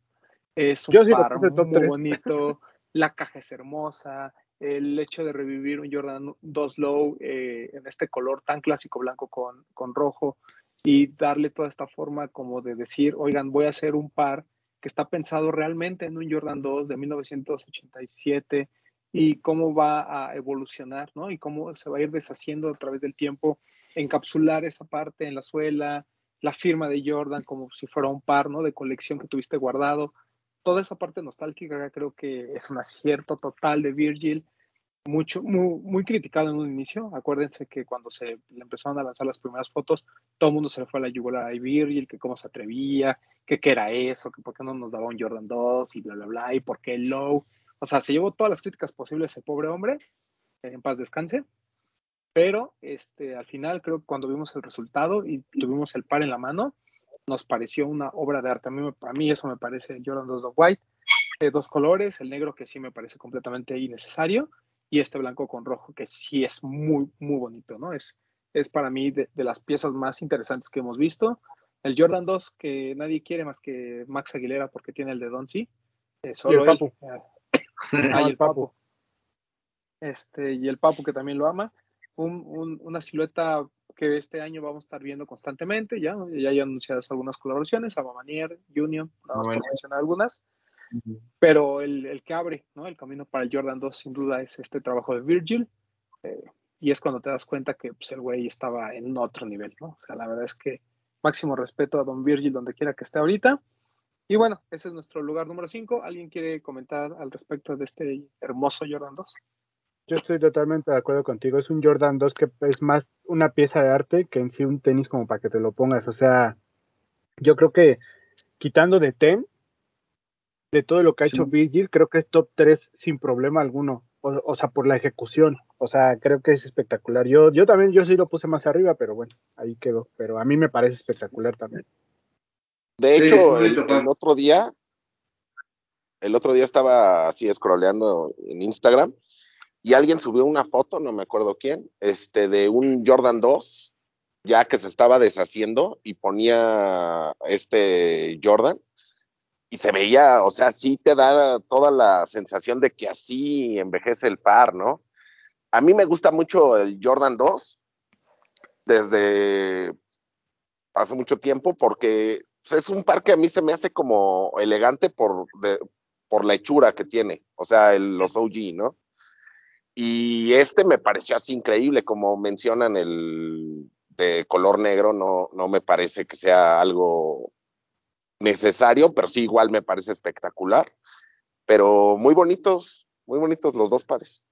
Es un Yo par muy 3. bonito, la caja es hermosa, el hecho de revivir un Jordan 2 Low eh, en este color tan clásico blanco con, con rojo y darle toda esta forma como de decir, oigan, voy a hacer un par que está pensado realmente en un Jordan 2 de 1987 y cómo va a evolucionar, ¿no? Y cómo se va a ir deshaciendo a través del tiempo, encapsular esa parte en la suela, la firma de Jordan como si fuera un par, ¿no? De colección que tuviste guardado. Toda esa parte nostálgica creo que es un acierto total de Virgil, mucho, muy, muy criticado en un inicio. Acuérdense que cuando se le empezaron a lanzar las primeras fotos, todo el mundo se le fue a la yugular a Virgil, que cómo se atrevía, que qué era eso, que por qué no nos daba un Jordan 2 y bla, bla, bla, y por qué low. O sea, se llevó todas las críticas posibles ese pobre hombre, en paz descanse. Pero este, al final creo que cuando vimos el resultado y tuvimos el par en la mano, nos pareció una obra de arte. A mí, a mí eso me parece Jordan 2 de White. Dos colores, el negro que sí me parece completamente innecesario y este blanco con rojo que sí es muy, muy bonito, ¿no? Es, es para mí de, de las piezas más interesantes que hemos visto. El Jordan 2 que nadie quiere más que Max Aguilera porque tiene el de Donzi. Eh, Y solo el él. Papu. Eh, *coughs* No, Ah, y el el Papu. Este, y el Papu que también lo ama. Un- un- una silueta que este año vamos a estar viendo constantemente, ya, ya hay anunciadas algunas colaboraciones, Abamanier, Union, por Abamanier. mencionar algunas, pero el, el que abre ¿no? el camino para el Jordan 2 sin duda es este trabajo de Virgil, eh, y es cuando te das cuenta que pues, el güey estaba en otro nivel, ¿no? O sea, la verdad es que máximo respeto a Don Virgil donde quiera que esté ahorita. Y bueno, ese es nuestro lugar número 5. ¿Alguien quiere comentar al respecto de este hermoso Jordan 2? Yo estoy totalmente de acuerdo contigo. Es un Jordan 2 que es más una pieza de arte que en sí un tenis como para que te lo pongas. O sea, yo creo que quitando de Ten, de todo lo que ha hecho Sí. Virgil, creo que es top 3 sin problema alguno. O, o sea, por la ejecución. O sea, creo que es espectacular. Yo, yo también, yo sí lo puse más arriba, pero bueno, ahí quedó. Pero a mí me parece espectacular también. De Sí, hecho, el otro día, el otro día estaba así scrolleando en Instagram y alguien subió una foto, no me acuerdo quién, este, de un Jordan 2, ya que se estaba deshaciendo y ponía este Jordan y se veía, o sea, sí te da toda la sensación de que así envejece el par, ¿no? A mí me gusta mucho el Jordan 2 desde hace mucho tiempo porque pues, es un par que a mí se me hace como elegante por, por la hechura que tiene, o sea, el, los OG, ¿no? Y este me pareció así increíble, como mencionan el de color negro, no, no me parece que sea algo necesario, pero sí igual me parece espectacular. Pero muy bonitos, muy bonitos los dos pares.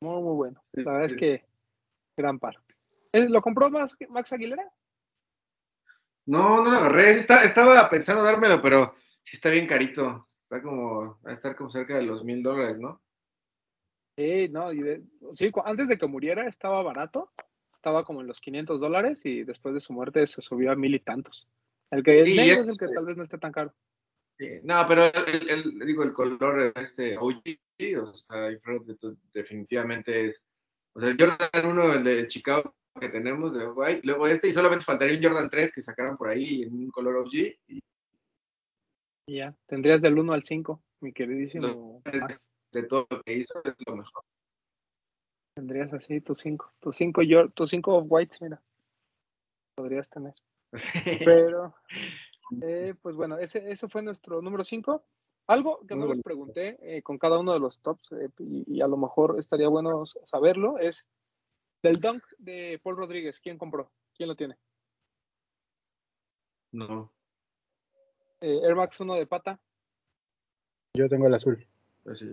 Muy, muy bueno. La verdad es que gran par. ¿Eh, ¿Lo compró Max, Max Aguilera? No, no lo agarré. Está, estaba pensando dármelo, pero sí está bien carito. Está como, va a estar como cerca de los mil dólares, ¿no? Sí, no, y de- sí, antes de que muriera estaba barato, estaba como en los 500 dólares y después de su muerte se subió a mil y tantos. El que el Sí, negro es- es el que tal vez no esté tan caro. Sí, no, pero el, el- digo, el color este OG, o sea, definitivamente es. O sea, el Jordan 1, el de Chicago que tenemos de White, luego este, y solamente faltaría un Jordan 3 que sacaron por ahí en un color OG. Y ya, tendrías del 1 al 5, mi queridísimo Max. de todo lo que hizo es lo mejor. Tendrías así tus 5, tus 5 tus cinco whites, mira. Podrías tener. *laughs* Pero, eh, pues bueno, ese, ese fue nuestro número 5. Algo que Muy no les pregunté eh, con cada uno de los tops, eh, y, y a lo mejor estaría bueno saberlo, es del dunk de Paul Rodríguez, ¿quién compró? ¿Quién lo tiene? No, Eh, Air Max 1 de pata, Yo tengo el azul. sí,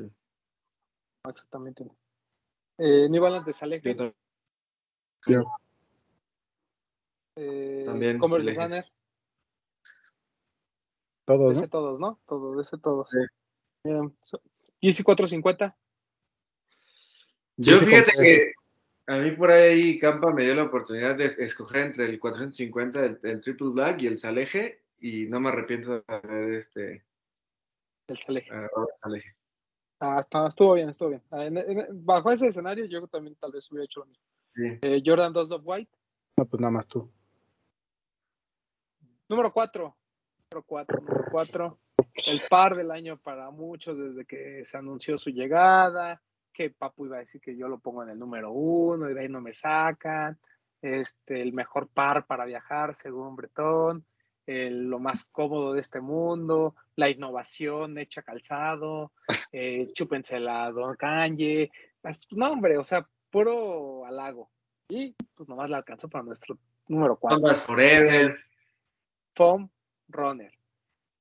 Max también tiene. Eh, New Balance de tam- Yo. Eh, también, Converse de Salejes. Sanner, Todos, ese ¿no? todos, ¿no? Todos, ese todos. Sí. GC 450, Yo fíjate que a mí por ahí Campa me dio la oportunidad de escoger entre el 450, el, el Triple Black y el Saleje, y no me arrepiento de haber este, del Saleje. el Saleje. Ah, está- estuvo bien, estuvo bien. Ah, en- en- bajo ese escenario, yo también tal vez hubiera hecho lo mismo. Sí. Eh, Jordan 2 Dove White, No, pues nada más tú. Número 4. Número 4, número 4. El par del año para muchos desde que se anunció su llegada. Que Papu iba a decir que yo lo pongo en el número 1 y de ahí no me sacan. Este, el mejor par para viajar, según Bretón. El- lo más cómodo de este mundo. La innovación hecha calzado. *laughs* Eh, chúpensela, Don Kanye. No, hombre, o sea, puro halago. Y pues nomás la alcanzó para nuestro número 4. Ondas Forever. Foam Runner.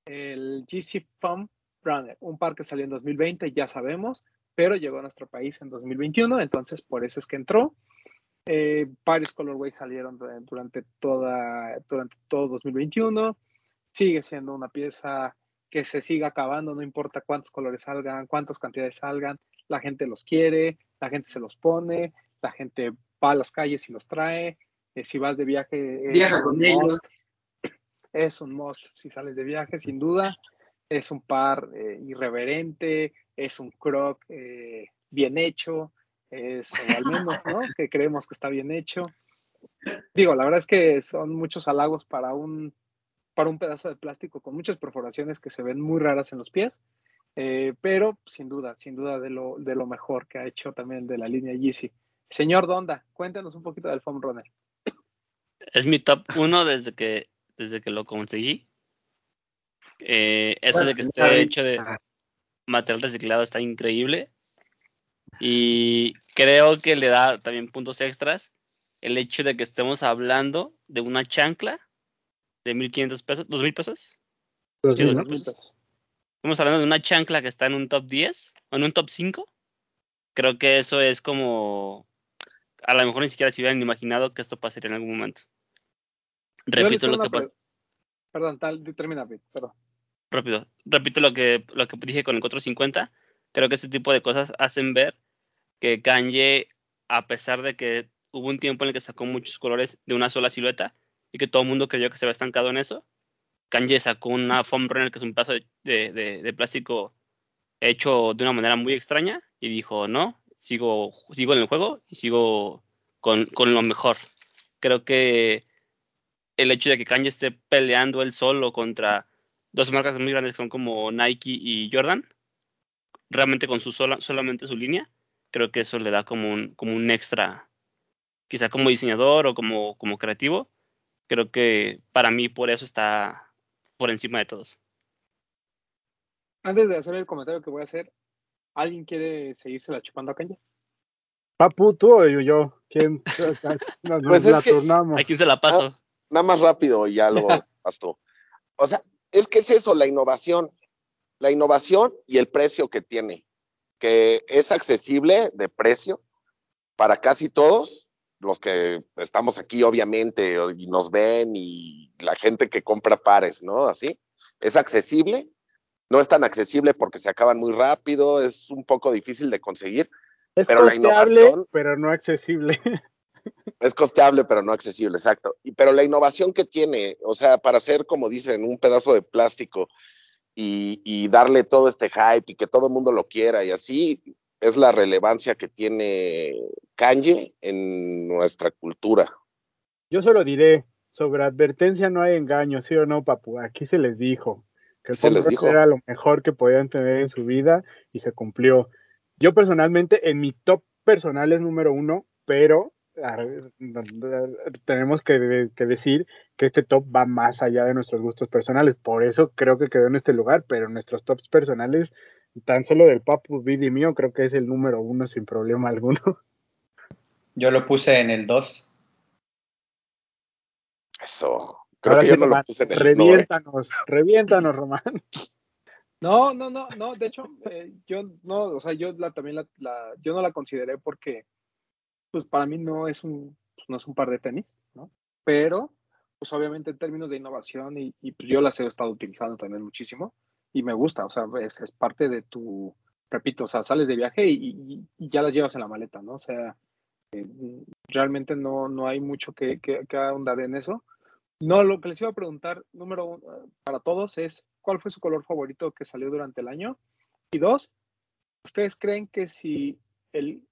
El GC Foam Runner, un par que salió en 2020, ya sabemos, pero llegó a nuestro país en 2021, entonces por eso es que entró. Eh, varios colorways salieron du- durante, toda, durante todo 2021. Sigue siendo una pieza que se sigue acabando, no importa cuántos colores salgan, cuántas cantidades salgan, la gente los quiere, la gente se los pone, la gente va a las calles y los trae. Eh, si vas de viaje, es Viaja con ellos. Es un must si sales de viaje, sin duda. Es un par eh, irreverente, es un croc eh, bien hecho, es, o al menos, ¿no? *laughs* Que creemos que está bien hecho. Digo, la verdad es que son muchos halagos para un, para un pedazo de plástico con muchas perforaciones que se ven muy raras en los pies, eh, pero sin duda, sin duda de lo, de lo mejor que ha hecho también de la línea Yeezy. Señor Donda, cuéntanos un poquito del foam runner. Es mi top 1 desde que, desde que lo conseguí. Eh, eso de que esté hecho de Ah, material reciclado está increíble. Y creo que le da también puntos extras el hecho de que estemos hablando de una chancla de 1500 pesos, 2000 pesos. Dos Sí, mil, dos ¿no? mil pesos. Estamos hablando de una chancla que está en un top 10 o en un top 5. Creo que eso es como. A lo mejor ni siquiera se hubieran imaginado que esto pasaría en algún momento. Repito lo que pasó. Perdón, tal, termina, perdón. rápido, repito lo que, lo que dije con el 450. Creo que este tipo de cosas hacen ver que Kanye, a pesar de que hubo un tiempo en el que sacó muchos colores de una sola silueta y que todo el mundo creyó que se había estancado en eso, Kanye sacó una foam runner que es un pedazo de, de- de- de plástico hecho de una manera muy extraña y dijo, no, sigo, sigo en el juego y sigo con, con lo mejor. Creo que el hecho de que Kanye esté peleando él solo contra dos marcas muy grandes que son como Nike y Jordan, realmente con su sola, solamente su línea, creo que eso le da como un, como un extra, quizá como diseñador o como, como creativo, creo que para mí por eso está por encima de todos. Antes de hacer el comentario que voy a hacer, ¿alguien quiere seguirse la chupando a Kanye? Papu, tú o yo. ¿Quién? *laughs* Nos, Pues la es que- turnamos. ¿A quién se la paso? Nada más rápido y ya luego *laughs* vas tú. O sea, es que es eso, la innovación. La innovación y el precio que tiene, que es accesible de precio para casi todos, los que estamos aquí obviamente y nos ven y la gente que compra pares, ¿no? Así, es accesible, no es tan accesible porque se acaban muy rápido, es un poco difícil de conseguir, Es pero la innovación- pero no accesible. *laughs* es costeable, pero no accesible, exacto. Y, pero la innovación que tiene, o sea, para hacer, como dicen, un pedazo de plástico y, y darle todo este hype y que todo el mundo lo quiera y así, es la relevancia que tiene Kanye en nuestra cultura. Yo solo diré, sobre advertencia no hay engaño, ¿sí o no, papu? Aquí se les dijo que el Se les dijo. era lo mejor que podían tener en su vida y se cumplió. Yo personalmente, en mi top personal es número uno, pero tenemos que, que decir que este top va más allá de nuestros gustos personales. Por eso creo que quedó en este lugar, pero nuestros tops personales, tan solo del Papu, Vid y mío, creo que es el número uno sin problema alguno. *laughs* Yo lo puse en el 2. Eso. Creo Ahora que yo no lo puse en el uno, ¿eh? Reviéntanos, reviéntanos, Román. *laughs* No, no, no, no. De hecho, eh, yo no, o sea, yo la, también la, la- yo no la consideré porque, pues para mí no es un, pues, no es un par de tenis, ¿no? Pero, pues obviamente en términos de innovación y, pues, yo las he estado utilizando también muchísimo y me gusta, o sea, es, parte de tu, repito, o sea, sales de viaje y, ya las llevas en la maleta, ¿no? O sea, eh, realmente no, no hay mucho que, que, que ahondar en eso. No, lo que les iba a preguntar, número uno, para todos, es cuál fue su color favorito que salió durante el año. Y dos, ¿ustedes creen que si el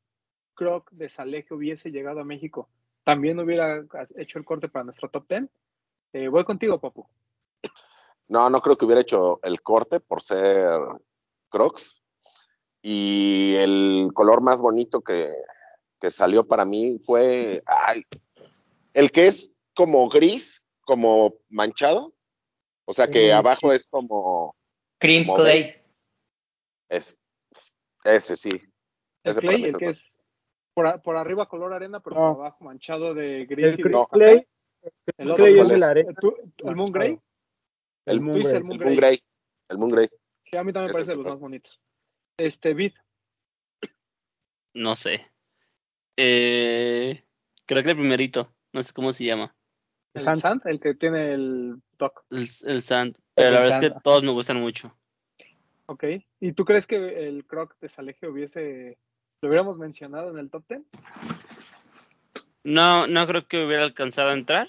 Croc de Saleje hubiese llegado a México, también hubiera hecho el corte para nuestro top 10? Eh, voy contigo, Papu. No, no creo que hubiera hecho el corte por ser Crocs. Y el color más bonito que, que salió para mí fue ay, el que es como gris, como manchado. O sea que Mm, abajo es como Cream Como Clay. es, ese sí. El Ese para Clay, el que es por, por arriba color arena, pero No. por abajo manchado de gris El y café. Clay, El el otro, Clay ¿cuál es de la arena. ¿El, Moon Grey? El- Moon Grey. el Moon Grey. El Moon Grey. Sí, a mí también me parece los más bonitos. Este, Vid, No sé. Eh, creo que el primerito, no sé cómo se llama. el Sand. Sand, el que tiene el Doc. El, el Sand. Pero el la verdad Sand, es que todos me gustan mucho. Ok. ¿Y tú crees que el Croc de Saleje hubiese, lo hubiéramos mencionado en el top 10? No, no creo que hubiera alcanzado a entrar.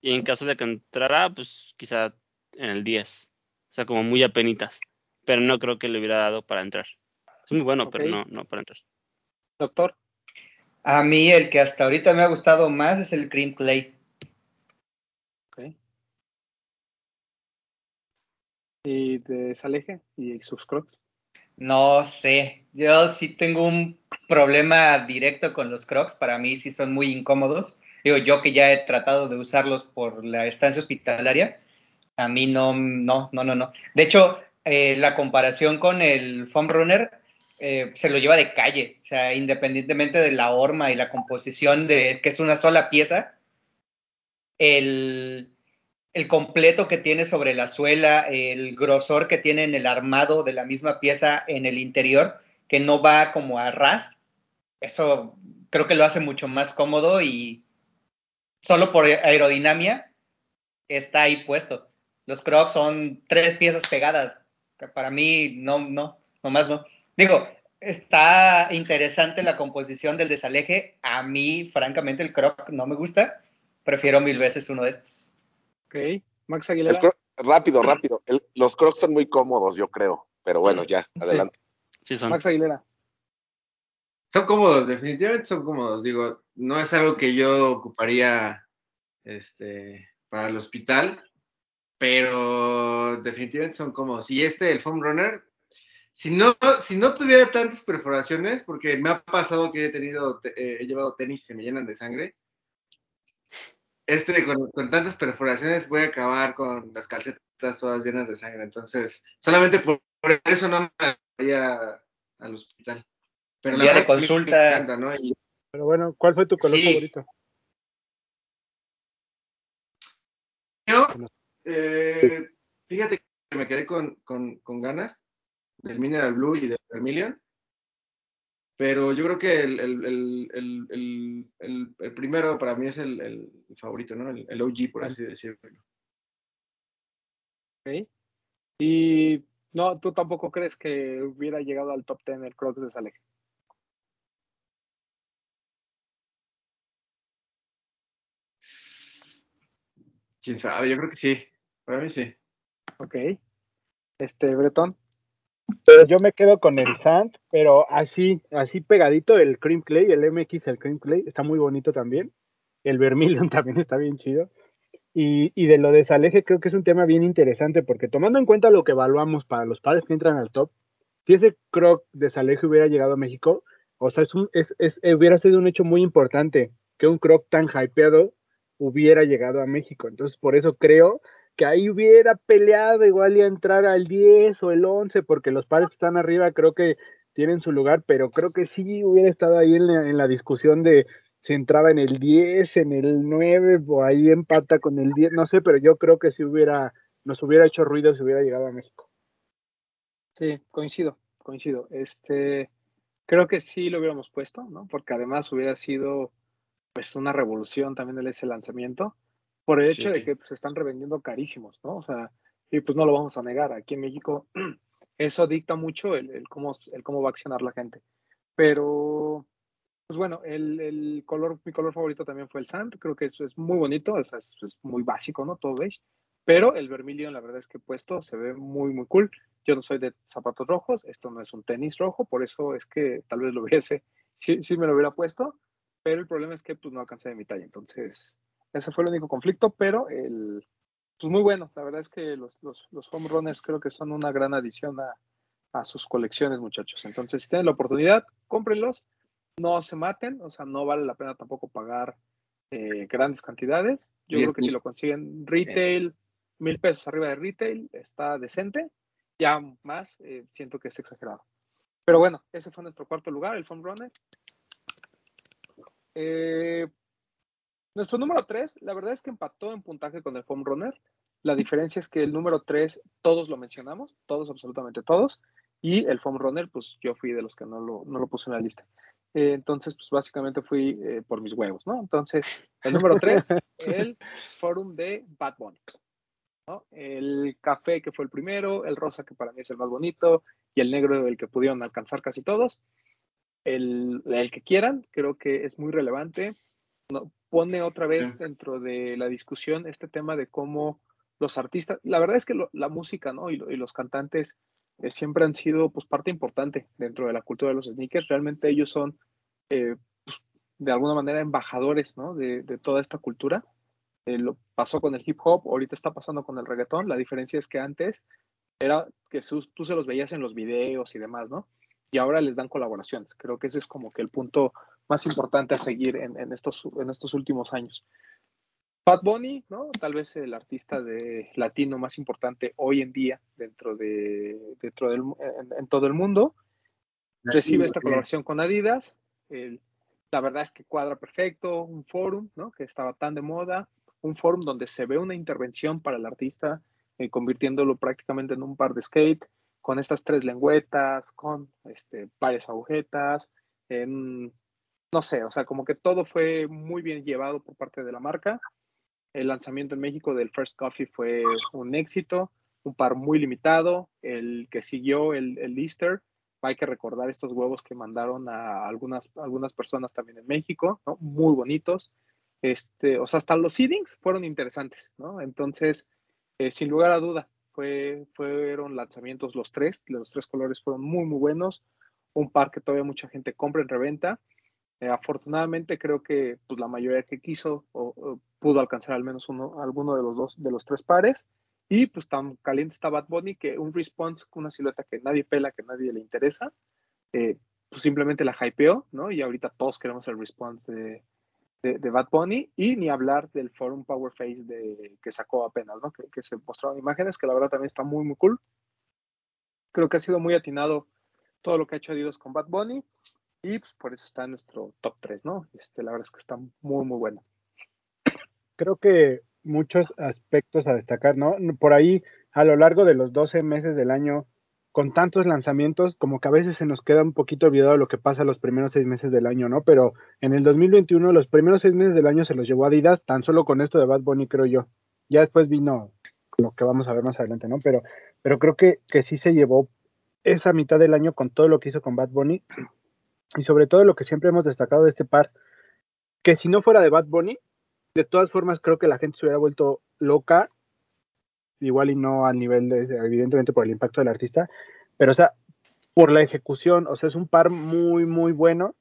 Y en caso de que entrara, pues quizá en el 10. O sea, como muy apenitas. Pero no creo que le hubiera dado para entrar. Es muy bueno, pero no, no para entrar. Doctor, A mí el que hasta ahorita me ha gustado más es el Cream Clay. ok. Y de Saleje y sus Crocs. No sé, yo sí tengo un problema directo con los Crocs, para mí sí son muy incómodos. Digo, yo que ya he tratado de usarlos por la estancia hospitalaria, a mí no, no, no, no, no. De hecho, eh, la comparación con el Foam Runner eh, se lo lleva de calle, o sea, independientemente de la horma y la composición de que es una sola pieza, el, el completo que tiene sobre la suela, el grosor que tiene en el armado de la misma pieza en el interior, que no va como a ras, eso creo que lo hace mucho más cómodo y solo por aerodinámica está ahí puesto. Los Crocs son tres piezas pegadas, para mí no, no, nomás no. Digo, está interesante la composición del desaleje, a mí francamente el Croc no me gusta, prefiero mil veces uno de estos. Ok. Max Aguilera. Cro- rápido, rápido. El- los Crocs son muy cómodos, yo creo. Pero bueno, ya, adelante. Sí, son. Max Aguilera. Son cómodos, definitivamente son cómodos. Digo, no es algo que yo ocuparía este, para el hospital, pero definitivamente son cómodos. Y este, el foam runner, si no, si no tuviera tantas perforaciones, porque me ha pasado que he tenido, eh, he llevado tenis y se me llenan de sangre, este con, con, tantas perforaciones voy a acabar con las calcetas todas llenas de sangre. Entonces, solamente por, por eso no me vaya al hospital. Pero la de consulta. Encanta, ¿no? y, Pero bueno, ¿cuál fue tu color Sí. favorito? yo, eh, fíjate que me quedé con, con, con ganas del Mineral Blue y del Vermilion. Pero yo creo que el, el, el, el, el, el- el primero para mí es el, el favorito, ¿no? El, OG, por así decirlo. ¿ok? Y no, tú tampoco crees que hubiera llegado al top 10 el Crocs de Saleje. Quién sabe, yo creo que sí. Para mí sí. Ok. Este, Bretón. Pero yo me quedo con el Sand, pero así, así pegadito, el Cream Clay, el MX, el Cream Clay, está muy bonito también. El Vermilion *laughs* también está bien chido. Y, y de lo de Saleje creo que es un tema bien interesante porque tomando en cuenta lo que evaluamos para los pares que entran al top, si ese croc de Saleje hubiera llegado a México, o sea, es es, es, hubiera sido un hecho muy importante que un croc tan hypeado hubiera llegado a México. Entonces, por eso creo que ahí hubiera peleado igual y a entrar al 10 o el 11, porque los pares que están arriba creo que tienen su lugar, pero creo que sí hubiera estado ahí en la, discusión de si entraba en el 10, en el 9 o ahí empata con el 10, no sé, pero yo creo que si hubiera, nos hubiera hecho ruido si hubiera llegado a México. Sí, coincido, coincido. Este, creo que sí lo hubiéramos puesto, ¿no? Porque además hubiera sido pues una revolución también el ese lanzamiento por el hecho Sí. de que pues, se están revendiendo carísimos, ¿no? O sea, y pues no lo vamos a negar. Aquí en México *clears throat* eso dicta mucho el, el cómo, el cómo va a accionar la gente. Pero, pues bueno, el, el color, mi color favorito también fue el sand. Creo que eso es muy bonito, o sea, es, es muy básico, ¿no? Todo beige. Pero el vermilion, la verdad es que puesto se ve muy, muy cool. Yo no soy de zapatos rojos, esto no es un tenis rojo, por eso es que tal vez lo hubiese, *laughs* sí, sí me lo hubiera puesto, pero el problema es que pues no alcancé de mi talla. Entonces, ese fue el único conflicto, pero el, pues muy bueno. La verdad es que los, los, los home runners creo que son una gran adición a, a sus colecciones, muchachos. Entonces, si tienen la oportunidad, cómprenlos, no se maten, o sea, no vale la pena tampoco pagar eh, grandes cantidades. Yo creo que si lo consiguen retail, mil pesos arriba de retail, está decente. Ya más, eh, siento que es exagerado. Pero bueno, ese fue nuestro cuarto lugar, el Foam Runner. Nuestro número 3, la verdad es que empató en puntaje con el Foam Runner. La diferencia es que el número 3 todos lo mencionamos, todos, absolutamente todos. Y el Foam Runner, pues yo fui de los que no lo, no lo puse en la lista. Eh, entonces, pues básicamente fui eh, por mis huevos, ¿no? Entonces, el número 3, *laughs* el Forum de Bad Bunny. ¿no? El café que fue el primero, el rosa que para mí es el más bonito y el negro el que pudieron alcanzar casi todos. El, el que quieran, creo que es muy relevante. No, pone otra vez Sí. dentro de la discusión este tema de cómo los artistas, la verdad es que lo- la música ¿no? y, lo- y los cantantes eh, siempre han sido pues, parte importante dentro de la cultura de los sneakers. Realmente ellos son, eh, pues, de alguna manera, embajadores ¿no? de, de toda esta cultura. Eh, lo pasó con el hip hop, ahorita está pasando con el reggaetón. La diferencia es que antes era que sus- tú se los veías en los videos y demás, ¿no? Y ahora les dan colaboraciones. Creo que ese es como que el punto más importante a seguir en, en estos, en estos últimos años. Bad Bunny, ¿no? Tal vez el artista de latino más importante hoy en día dentro de dentro del en, en todo el mundo. Recibe esta colaboración con Adidas. El- la verdad es que cuadra perfecto, un forum, ¿no? Que estaba tan de moda, un forum donde se ve una intervención para el artista, eh, convirtiéndolo prácticamente en un par de skate, con estas tres lengüetas, con este, varias agujetas, en, no sé, o sea, como que todo fue muy bien llevado por parte de la marca. El lanzamiento en México del First Coffee fue un éxito, un par muy limitado. El que siguió el, Easter, hay que recordar estos huevos que mandaron a algunas, algunas personas también en México, ¿no? Muy bonitos. Este, o sea, hasta los seedings fueron interesantes, ¿no? Entonces, eh, sin lugar a duda, fue, fueron lanzamientos los tres, los tres colores fueron muy, muy buenos. un par que todavía mucha gente compra en reventa. Eh, afortunadamente creo que pues, la mayoría que quiso o, pudo alcanzar al menos uno, alguno de los dos, de los tres pares. Y pues tan caliente está Bad Bunny que un response una silueta que nadie pela, que nadie le interesa, eh, pues simplemente la hypeó, ¿no? Y ahorita todos queremos el response de, de, de, Bad Bunny y ni hablar del Forum Power Face de, que sacó apenas, ¿no? Que, que, se mostraron imágenes que la verdad también está muy, muy cool. Creo que ha sido muy atinado todo lo que ha hecho Adidas con Bad Bunny y pues por eso está nuestro top 3, ¿no? Este, la verdad es que está muy, muy bueno. Creo que muchos aspectos a destacar, ¿no? Por ahí, a lo largo de los 12 meses del año, con tantos lanzamientos, como que a veces se nos queda un poquito olvidado lo que pasa los primeros seis meses del año, ¿no? Pero en el 2021, los primeros seis meses del año se los llevó Adidas, tan solo con esto de Bad Bunny, creo yo. Ya después vino lo que vamos a ver más adelante, ¿no? Pero, pero creo que, que sí se llevó esa mitad del año con todo lo que hizo con Bad Bunny y sobre todo lo que siempre hemos destacado de este par, que si no fuera de Bad Bunny, de todas formas creo que la gente se hubiera vuelto loca, igual y no a nivel de, evidentemente por el impacto del artista, pero o sea, por la ejecución, o sea, es un par muy, muy bueno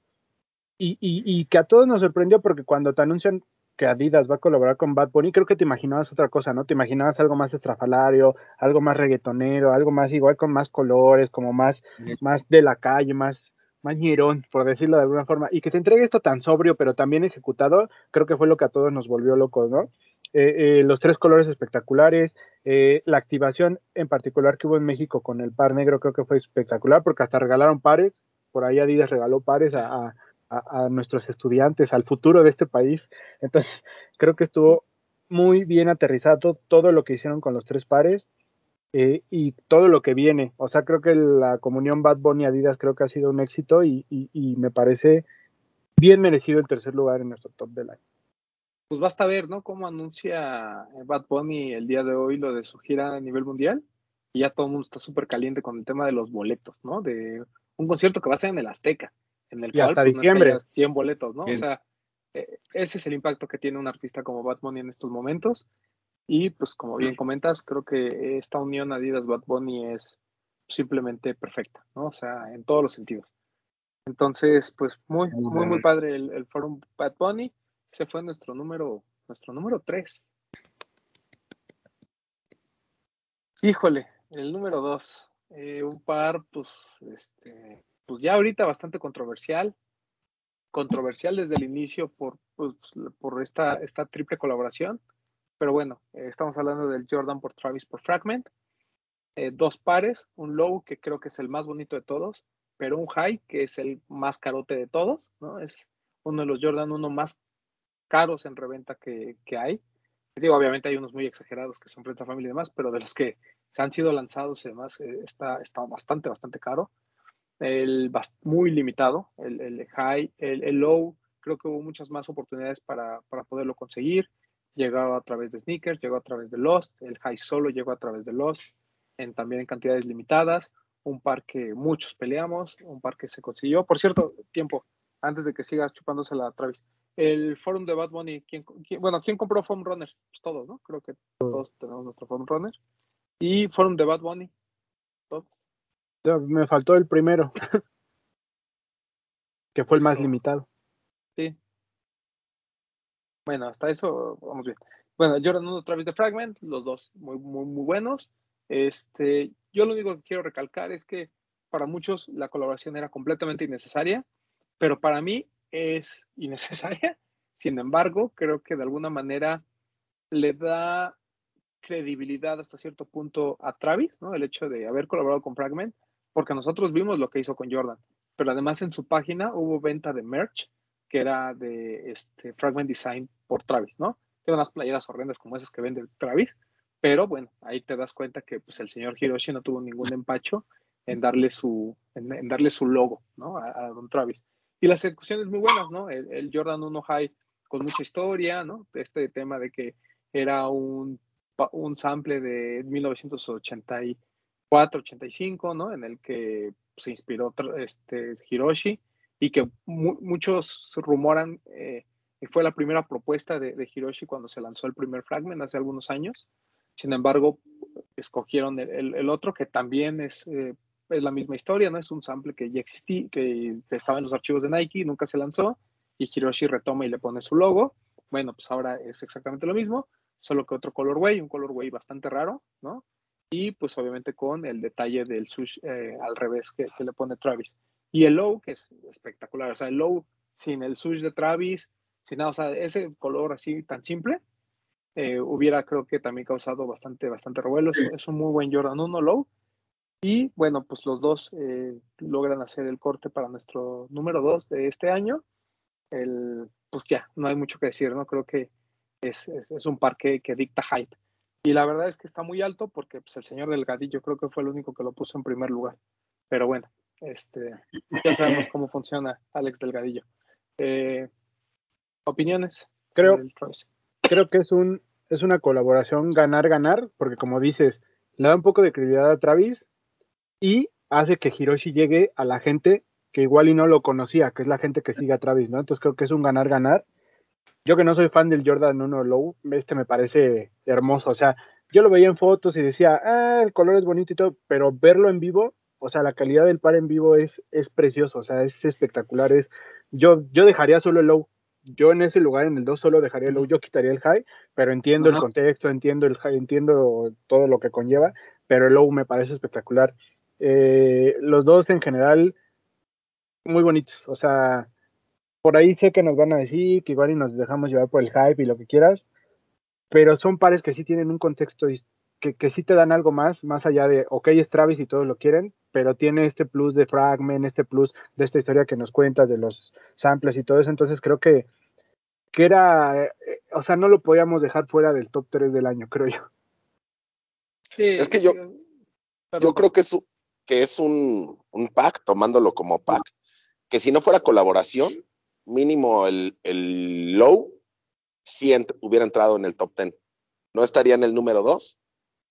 y, y, y que a todos nos sorprendió porque cuando te anuncian que Adidas va a colaborar con Bad Bunny, creo que te imaginabas otra cosa, ¿no? Te imaginabas algo más estrafalario, algo más reggaetonero, algo más igual con más colores, como más, más de la calle, más, más ñerón, por decirlo de alguna forma, y que te entregue esto tan sobrio, pero también ejecutado, creo que fue lo que a todos nos volvió locos, ¿no? Eh, eh, los tres colores espectaculares, eh, la activación en particular que hubo en México con el par negro creo que fue espectacular, porque hasta regalaron pares, por ahí Adidas regaló pares a nuestros estudiantes, al futuro de este país, entonces creo que estuvo muy bien aterrizado todo lo que hicieron con los tres pares, eh, y todo lo que viene. O sea, creo que la comunión Bad Bunny Adidas creo que ha sido un éxito y, y, y, me parece bien merecido el tercer lugar en nuestro top del año. Pues basta ver, ¿no? Cómo anuncia Bad Bunny el día de hoy lo de su gira a nivel mundial. Y ya todo el mundo está súper caliente con el tema de los boletos, ¿no? De un concierto que va a ser en el Azteca, en el y cual hasta pues, diciembre. No 100 boletos, ¿no? Bien. O sea, eh, ese es el impacto que tiene un artista como Bad Bunny en estos momentos. Y pues como bien comentas, creo que esta unión Adidas Bad Bunny es simplemente perfecta, ¿no? O sea, en todos los sentidos. Entonces, pues muy, muy, muy padre el, el Forum Bad Bunny. Ese fue nuestro número, nuestro número 3. Híjole, el número 2. Eh, un par, pues, este, pues ya ahorita bastante controversial. Controversial desde el inicio por, pues, por esta, esta triple colaboración pero bueno, eh, estamos hablando del Jordan por Travis por Fragment. Eh, dos pares, un low que creo que es el más bonito de todos, pero un high que es el más carote de todos, ¿no? Es uno de los Jordan uno más caros en reventa que, que hay. Digo, obviamente hay unos muy exagerados que son prensa familia y demás, pero de los que se han sido lanzados y demás, eh, está, está bastante, bastante caro. El muy limitado, el, el high, el, el, low, creo que hubo muchas más oportunidades para, para poderlo conseguir llegó a través de sneakers, llegó a través de Lost, el high solo llegó a través de Lost, en, también en cantidades limitadas, un par que muchos peleamos, un par que se consiguió. Por cierto, tiempo, antes de que sigas chupándose la Travis, el forum de Bad Bunny, ¿quién, quién, bueno, ¿quién compró Forum Runners? Pues todos, ¿no? Creo que todos tenemos nuestro Forum Runner. Y Forum de Bad Bunny, todos. Me faltó el primero, *laughs* que fue el más Eso. limitado. Sí, bueno, hasta eso vamos bien. Bueno, Jordan 1 Travis de Fragment, los dos muy, muy, muy buenos. Este, yo lo único que quiero recalcar es que para muchos la colaboración era completamente innecesaria, pero para mí es *laughs* innecesaria. Sin embargo, creo que de alguna manera le da credibilidad hasta cierto punto a Travis, ¿no? El hecho de haber colaborado con Fragment, porque nosotros vimos lo que hizo con Jordan, pero además en su página hubo venta de merch que era de este Fragment Design por Travis, ¿no? Tiene unas playeras horrendas como esas que vende Travis, pero bueno, ahí te das cuenta que pues el señor Hiroshi no tuvo ningún empacho en darle su, en, en darle su logo, ¿no? A, a, Don Travis. Y las ejecuciones muy buenas, ¿no? El, el, Jordan 1 High con mucha historia, ¿no? Este tema de que era un, un sample de 1984, 85, ¿no? En el que se inspiró este Hiroshi y que mu muchos rumoran eh, fue la primera propuesta de, Hiroshi cuando se lanzó el primer fragment hace algunos años. Sin embargo, escogieron el otro que también es eh, es la misma historia, ¿no? Es un sample que ya existía, que estaba en los archivos de Nike, nunca se lanzó, y Hiroshi retoma y le pone su logo. Bueno, pues ahora es exactamente lo mismo, solo que otro colorway, un colorway bastante raro, ¿no? Y pues obviamente con el detalle del sush eh, al revés que, le pone Travis. Y el low, que es espectacular, o sea, el low sin el sush de Travis, sin nada, o sea, ese color así tan simple, eh, hubiera creo que también causado bastante, bastante revuelo. Es, un muy buen Jordan 1 low. Y bueno, pues los dos eh, logran hacer el corte para nuestro número 2 de este año. El, pues ya, no hay mucho que decir, ¿no? Creo que es, es, un par que, dicta hype. Y la verdad es que está muy alto porque pues, el señor Delgadillo creo que fue el único que lo puso en primer lugar. Pero bueno, este, ya sabemos cómo funciona Alex Delgadillo. Eh, ¿Opiniones? Creo, creo que es, un, es una colaboración ganar-ganar, porque como dices, le da un poco de credibilidad a Travis y hace que Hiroshi llegue a la gente que igual y no lo conocía, que es la gente que sigue a Travis, ¿no? Entonces creo que es un ganar-ganar. Yo que no soy fan del Jordan 1 Low, este me parece hermoso, o sea, yo lo veía en fotos y decía, ah, el color es bonito y todo, pero verlo en vivo, o sea, la calidad del par en vivo es, es precioso, o sea, es espectacular, es, yo, yo dejaría solo el low, yo en ese lugar, en el 2, solo dejaría el low, yo quitaría el high, pero entiendo el contexto, entiendo el high, entiendo todo lo que conlleva, pero el low me parece espectacular. Eh, los dos en general, muy bonitos, o sea, por ahí sé que nos van a decir que igual y nos dejamos llevar por el hype y lo que quieras, pero son pares que sí tienen un contexto que, que sí te dan algo más, más allá de, ok, es Travis y todos lo quieren, pero tiene este plus de Fragment, este plus de esta historia que nos cuentas de los samples y todo eso, entonces creo que que era, eh, o sea, no lo podíamos dejar fuera del top 3 del año, creo yo. Sí, es que yo, yo creo que es, que es un, un, pack, tomándolo como pack, que si no fuera colaboración, mínimo el, el low sí hubiera entrado en el top 10. No estaría en el número 2,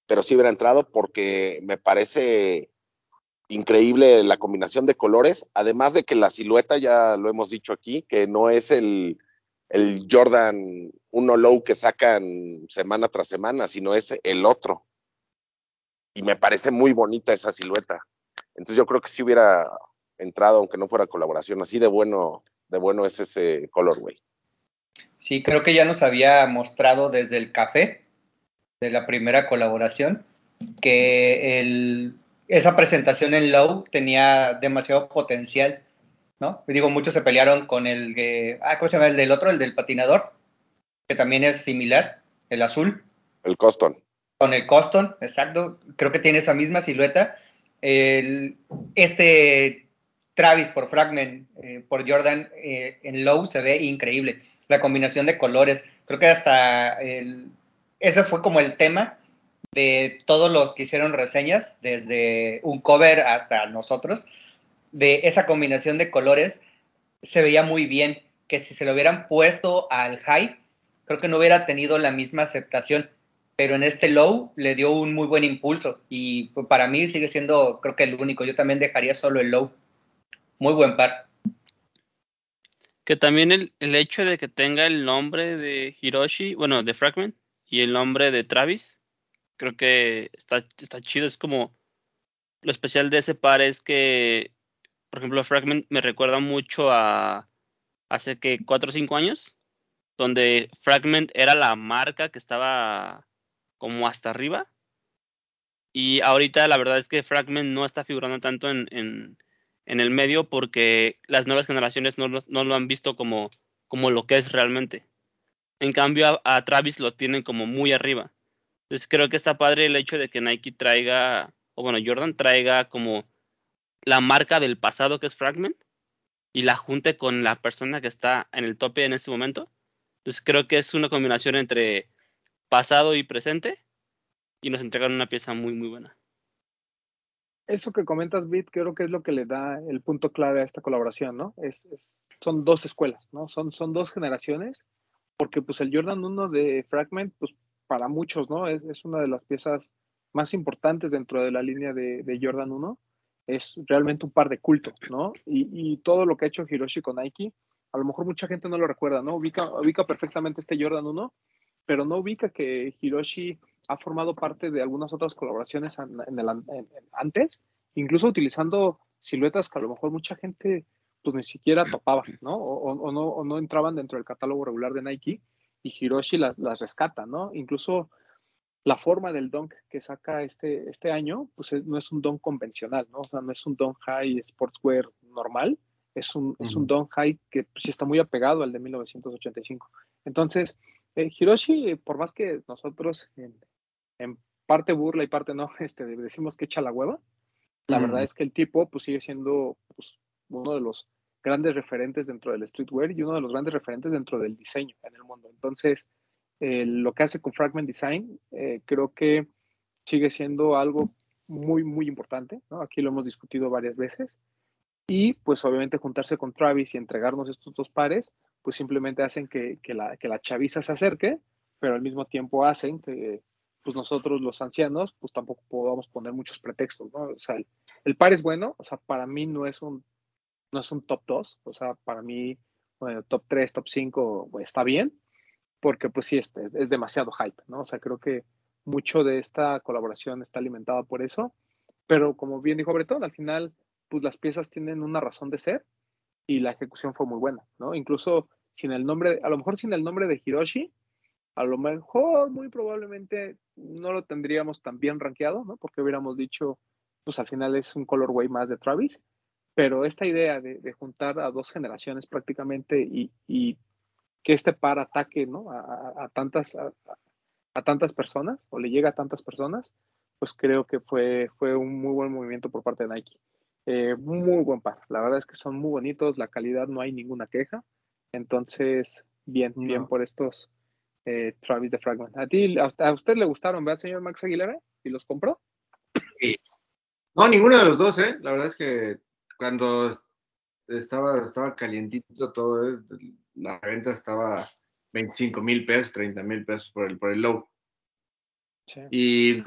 pero sí hubiera entrado porque me parece increíble la combinación de colores, además de que la silueta, ya lo hemos dicho aquí, que no es el, el Jordan 1 Low que sacan semana tras semana, sino es el otro. Y me parece muy bonita esa silueta. Entonces yo creo que si hubiera entrado, aunque no fuera colaboración, así de bueno, de bueno es ese colorway. Sí, creo que ya nos había mostrado desde el café de la primera colaboración que el, esa presentación en Low tenía demasiado potencial ¿no? Digo, muchos se pelearon con el de, ah, ¿cómo se llama? El del otro, el del patinador, que también es similar, el azul. El Coston. Con el Coston, exacto, creo que tiene esa misma silueta. El, este Travis por Fragment, eh, por Jordan eh, en Low se ve increíble. La combinación de colores, creo que hasta el, ese fue como el tema de todos los que hicieron reseñas, desde un cover hasta nosotros de esa combinación de colores se veía muy bien, que si se lo hubieran puesto al high, creo que no hubiera tenido la misma aceptación, pero en este low le dio un muy buen impulso y para mí sigue siendo creo que el único, yo también dejaría solo el low. Muy buen par. Que también el, hecho de que tenga el nombre de Hiroshi, bueno, de Fragment, y el nombre de Travis, creo que está, está chido. Es como lo especial de ese par es que por ejemplo, Fragment me recuerda mucho a hace que 4 o 5 años, donde Fragment era la marca que estaba como hasta arriba. Y ahorita la verdad es que Fragment no está figurando tanto en, en, el medio porque las nuevas generaciones no, no, lo han visto como, como lo que es realmente. En cambio, a, Travis lo tienen como muy arriba. Entonces creo que está padre el hecho de que Nike traiga, o bueno, Jordan traiga como la marca del pasado que es Fragment y la junte con la persona que está en el tope en este momento. Entonces creo que es una combinación entre pasado y presente y nos entregan una pieza muy muy buena. Eso que comentas, Bit, creo que es lo que le da el punto clave a esta colaboración, ¿no? Es, son dos escuelas, ¿no? Son, son dos generaciones, porque pues el Jordan 1 de Fragment, pues para muchos, ¿no? Es, es una de las piezas más importantes dentro de la línea de, Jordan 1 es realmente un par de culto, ¿no? Y, todo lo que ha hecho Hiroshi con Nike, a lo mejor mucha gente no lo recuerda, ¿no? Ubica, ubica perfectamente este Jordan 1, pero no ubica que Hiroshi ha formado parte de algunas otras colaboraciones antes incluso utilizando siluetas que a lo mejor mucha gente pues ni siquiera topaba, ¿no? O, o no, o no entraban dentro del catálogo regular de Nike y Hiroshi las, las rescata, ¿no? Incluso la forma del dunk que saca este, este año, pues no es un dunk convencional, ¿no? O sea, no es un dunk high sportswear normal, es un, es un dunk high que pues, sí está muy apegado al de 1985. Entonces, eh, Hiroshi, por más que nosotros en, en, parte burla y parte no, *laughs* este, decimos que echa la hueva, la verdad es que el tipo pues sigue siendo pues, uno de los grandes referentes dentro del streetwear y uno de los grandes referentes dentro del diseño en el mundo. Entonces, eh, lo que hace con Fragment Design eh, creo que sigue siendo algo muy, muy importante. ¿no? Aquí lo hemos discutido varias veces. Y pues obviamente juntarse con Travis y entregarnos estos dos pares, pues simplemente hacen que, que, la, que la chaviza se acerque, pero al mismo tiempo hacen que pues nosotros los ancianos, pues tampoco podamos poner muchos pretextos, ¿no? O sea, el, el par es bueno, o sea, para mí no es un no es un top 2, o sea, para mí bueno, top 3, top 5 pues, está bien, porque pues sí, es, es, demasiado hype, ¿no? O sea, creo que mucho de esta colaboración está alimentada por eso, pero como bien dijo Bretón, al final, pues las piezas tienen una razón de ser y la ejecución fue muy buena, ¿no? Incluso sin el nombre, a lo mejor sin el nombre de Hiroshi, a lo mejor muy probablemente no lo tendríamos tan bien rankeado, ¿no? Porque hubiéramos dicho, pues al final es un colorway más de Travis, pero esta idea de, de juntar a dos generaciones prácticamente y, y que este par ataque ¿no? a, a, tantas, a, a, tantas personas o le llega a tantas personas, pues creo que fue, fue un muy buen movimiento por parte de Nike. Eh, muy buen par. La verdad es que son muy bonitos, la calidad no hay ninguna queja. Entonces, bien, no. bien por estos eh, Travis de Fragment. ¿A ti, a, a, usted le gustaron, verdad, señor Max Aguilera? ¿Y los compró? Sí. No, ninguno de los dos, ¿eh? La verdad es que cuando estaba, estaba calientito todo, ¿eh? la renta estaba 25 mil pesos, 30 mil pesos por el, por el low. Sí. Y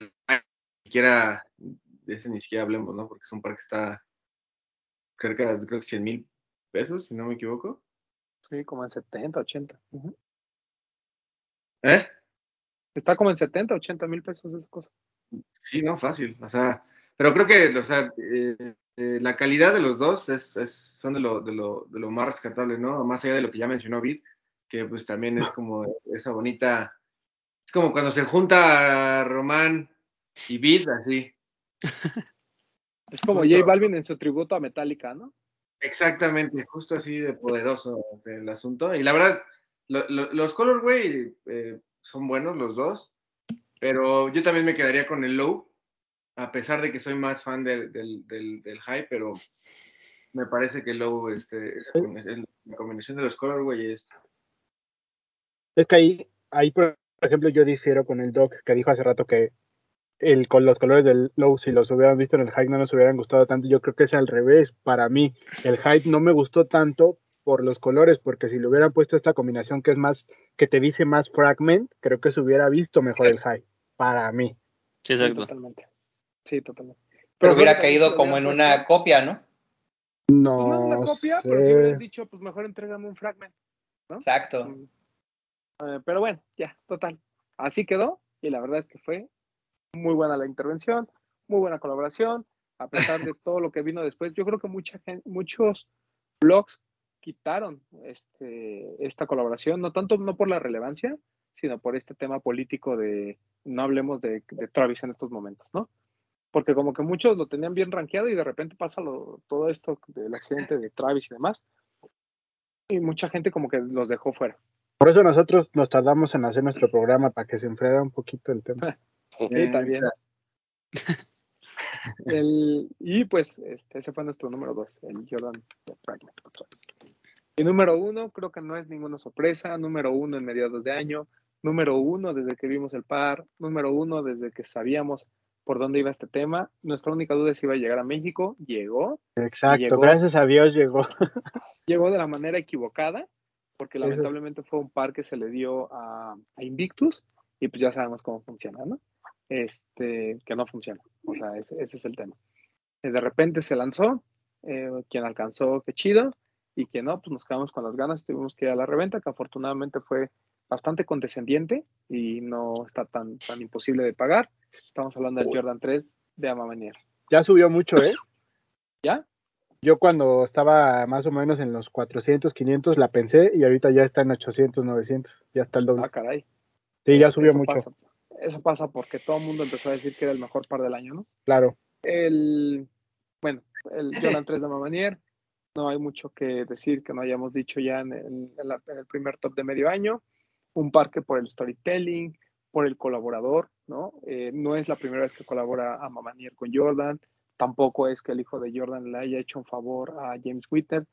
ni siquiera, de ese ni siquiera hablemos, ¿no? Porque es un par que está cerca, creo que 100 mil pesos, si no me equivoco. Sí, como en 70, 80. Uh -huh. ¿Eh? Está como en 70, 80 mil pesos esa cosa. Sí, no, fácil. O sea, pero creo que, o sea, eh, eh, la calidad de los dos es, es, son de lo, de, lo, de lo más rescatable, ¿no? Más allá de lo que ya mencionó Vid, que pues también es como esa bonita, es como cuando se junta Román y Vid, así. Es como justo, J Balvin en su tributo a Metallica, ¿no? Exactamente, justo así de poderoso el asunto. Y la verdad, lo, lo, los Colorway eh, son buenos los dos, pero yo también me quedaría con el Low, a pesar de que soy más fan del, del, del, del high, pero me parece que Low, este, la combinación de los colorway es... Es que ahí, ahí, por ejemplo, yo difiero con el Doc, que dijo hace rato que el, con los colores del Low, si los hubieran visto en el high, no nos hubieran gustado tanto. Yo creo que es al revés. Para mí, el high no me gustó tanto por los colores, porque si le hubieran puesto esta combinación que es más, que te dice más fragment, creo que se hubiera visto mejor el high, para mí. Sí, exacto. Totalmente. Sí, totalmente. Pero, pero hubiera caído como en una copia, ¿no? No. Pues no una copia, sé. pero si hubieran dicho, pues mejor entrégame un fragment. ¿no? Exacto. Uh, pero bueno, ya, total. Así quedó, y la verdad es que fue muy buena la intervención, muy buena colaboración, a pesar de *laughs* todo lo que vino después. Yo creo que mucha gente, muchos blogs quitaron este, esta colaboración, no tanto no por la relevancia, sino por este tema político de no hablemos de, de Travis en estos momentos, ¿no? Porque como que muchos lo tenían bien rankeado y de repente pasa lo, todo esto del accidente de Travis y demás, y mucha gente como que los dejó fuera. Por eso nosotros nos tardamos en hacer nuestro programa para que se enfriara un poquito el tema. *laughs* sí, también. *laughs* El, y pues este, ese fue nuestro número dos, el Jordan Fragment. Y número uno, creo que no es ninguna sorpresa. Número uno en mediados de año. Número uno desde que vimos el par. Número uno desde que sabíamos por dónde iba este tema. Nuestra única duda es si iba a llegar a México. Llegó. Exacto, llegó, gracias a Dios llegó. *laughs* llegó de la manera equivocada, porque lamentablemente fue un par que se le dio a, a Invictus y pues ya sabemos cómo funciona, ¿no? Este, que no funciona. O sea, ese, ese es el tema. De repente se lanzó, eh, quien alcanzó, qué chido, y quien no, pues nos quedamos con las ganas, tuvimos que ir a la reventa, que afortunadamente fue bastante condescendiente y no está tan, tan imposible de pagar. Estamos hablando del Jordan 3 de Amamanier. Ya subió mucho, ¿eh? ¿Ya? Yo cuando estaba más o menos en los 400, 500 la pensé y ahorita ya está en 800, 900. Ya está el doble. Ah, caray. Sí, ya Eso- subió eso mucho. pasa. Eso pasa porque todo el mundo empezó a decir que era el mejor par del año, ¿no? Claro. El, bueno, el Jordan 3 de Mamanier, no hay mucho que decir que no hayamos dicho ya en el, en la- en el primer top de medio año. Un parque por el storytelling, por el colaborador, ¿no? Eh, no es la primera vez que colabora a Mamanier con Jordan, tampoco es que el hijo de Jordan le haya hecho un favor a James Whitter.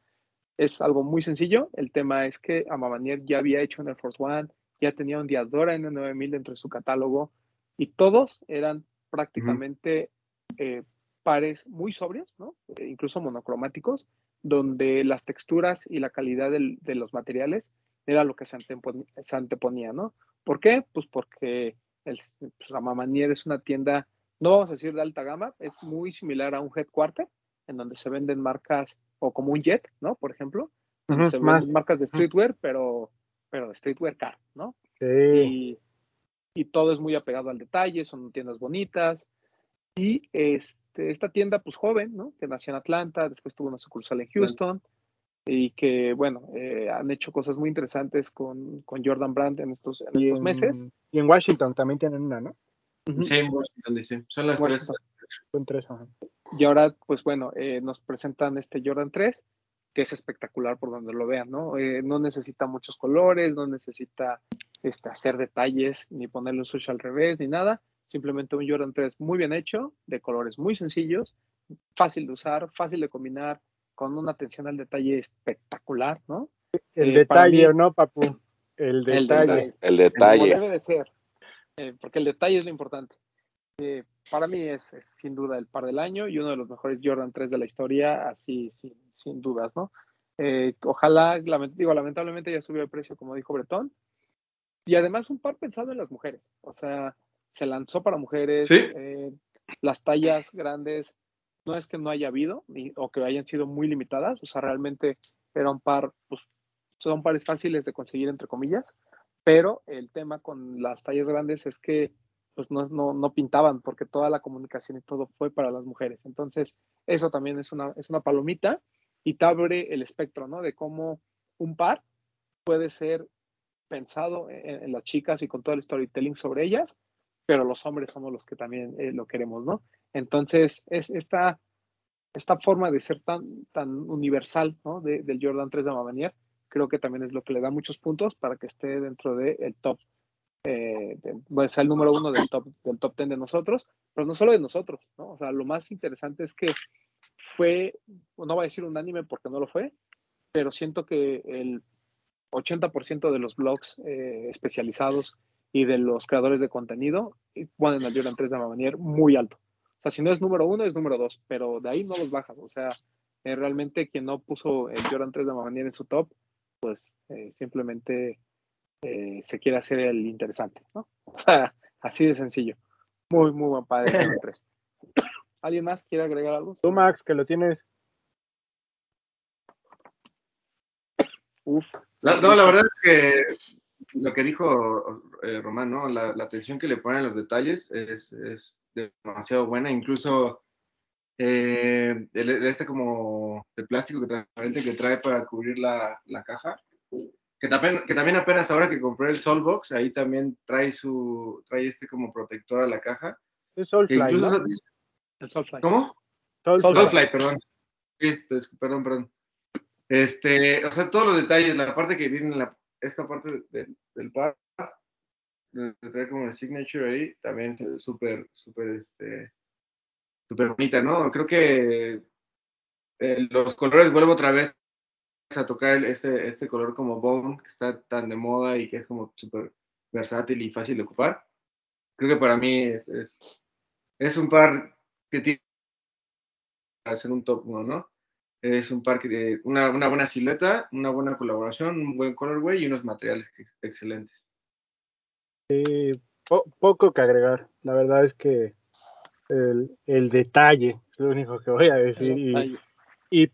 Es algo muy sencillo. El tema es que a Mamanier ya había hecho en el Force One, ya tenía un Diadora N9000 dentro de su catálogo y todos eran prácticamente eh, pares muy sobrios, ¿no? Eh, incluso monocromáticos, donde las texturas y la calidad del- de los materiales era lo que se, antepon- se anteponía, ¿no? ¿Por qué? Pues porque el, pues, Amamanier es una tienda, no vamos a decir de alta gama, es muy similar a un headquarter, en donde se venden marcas, o como un jet, ¿no? Por ejemplo, se más. venden marcas de streetwear, pero, pero de streetwear caro, ¿no? Sí. y, y todo es muy apegado al detalle, son tiendas bonitas. Y este, esta tienda, pues joven, ¿no? Que nació en Atlanta, después tuvo una sucursal en Houston, y que, bueno, eh, han hecho cosas muy interesantes con, con Jordan Brand en estos, en Y estos en, meses. y en Washington también tienen una, ¿no? Sí, en Washington. Son las tres. Son tres. ajá. Y ahora, pues bueno, eh, nos presentan este Jordan 3, que es espectacular por donde lo vean, ¿no? Eh, no necesita muchos colores, no necesita este, hacer detalles, ni ponerle un switch al revés, ni nada. Simplemente un Jordan 3 muy bien hecho, de colores muy sencillos, fácil de usar, fácil de combinar, con una atención al detalle espectacular, ¿no? El Eh, detalle, mí- ¿no, papu? El El detalle. El Como detalle. debe de ser, eh, porque el detalle es lo importante. Eh, para mí es, es sin duda el par del año y uno de los mejores Jordan 3 de la historia, así sin, sin dudas, ¿no? Eh, ojalá, lament- digo, lamentablemente ya subió de precio, como dijo Bretón. Y además un par pensado en las mujeres. O sea, se lanzó para mujeres. Sí. eh, las tallas grandes, no es que no haya habido ni- o que hayan sido muy limitadas. O sea, realmente era un par, pues son pares fáciles de conseguir, entre comillas. Pero el tema con las tallas grandes es que pues no, no, no pintaban porque toda la comunicación y todo fue para las mujeres. Entonces, eso también es una, es una palomita y te abre el espectro, ¿no? De cómo un par puede ser pensado en, en las chicas y con todo el storytelling sobre ellas, pero los hombres somos los que también eh, lo queremos, ¿no? Entonces, es esta, esta forma de ser tan, tan universal, ¿no? De- del Jordan 3 de Mamanier, creo que también es lo que le da muchos puntos para que esté dentro del top, eh, bueno, sea el número uno del top, del top 10 de nosotros, pero no solo de nosotros, ¿no? O sea, lo más interesante es que fue, no voy a decir unánime porque no lo fue, pero siento que el 80% de los blogs eh, especializados y de los creadores de contenido eh, ponen al Jordan 3 de Mamanier muy alto. O sea, si no es número uno, es número dos, pero de ahí no los bajas. O sea, eh, realmente quien no puso el Jordan 3 de Mamanier en su top, pues eh, simplemente eh, se quiere hacer el interesante, ¿no? *laughs* O sea, así de sencillo. Muy, muy buen padre el Jordan 3. *coughs* ¿Alguien más quiere agregar algo? Tú, Max, que lo tienes. Uf. La- no, la verdad es que lo que dijo eh, Román, ¿no? La, la atención que le ponen a los detalles es, es demasiado buena. Incluso eh, el- este como de plástico que, transparente que trae para cubrir la, la caja. Que también, que también apenas ahora que compré el Solbox, ahí también trae su trae este como protector a la caja. Es Que Soulfly, incluso, ¿no? El Soulfly. ¿Cómo? Soulfly. Soulfly, perdón. Sí, pues, perdón, perdón. Este, o sea, todos los detalles, la parte que viene en la, esta parte del, del par, traer como el signature ahí, también súper, súper, este, súper bonita, ¿no? Creo que eh, los colores, vuelvo otra vez a tocar el- este, este color como bone, que está tan de moda y que es como súper versátil y fácil de ocupar. Creo que para mí es, es, es un par que tiene para hacer un top 1, ¿no? Es un par que de una, una buena silueta, una buena colaboración, un buen colorway y unos materiales ex- excelentes. Po- poco que agregar. La verdad es que el, el detalle es lo único que voy a decir. Y,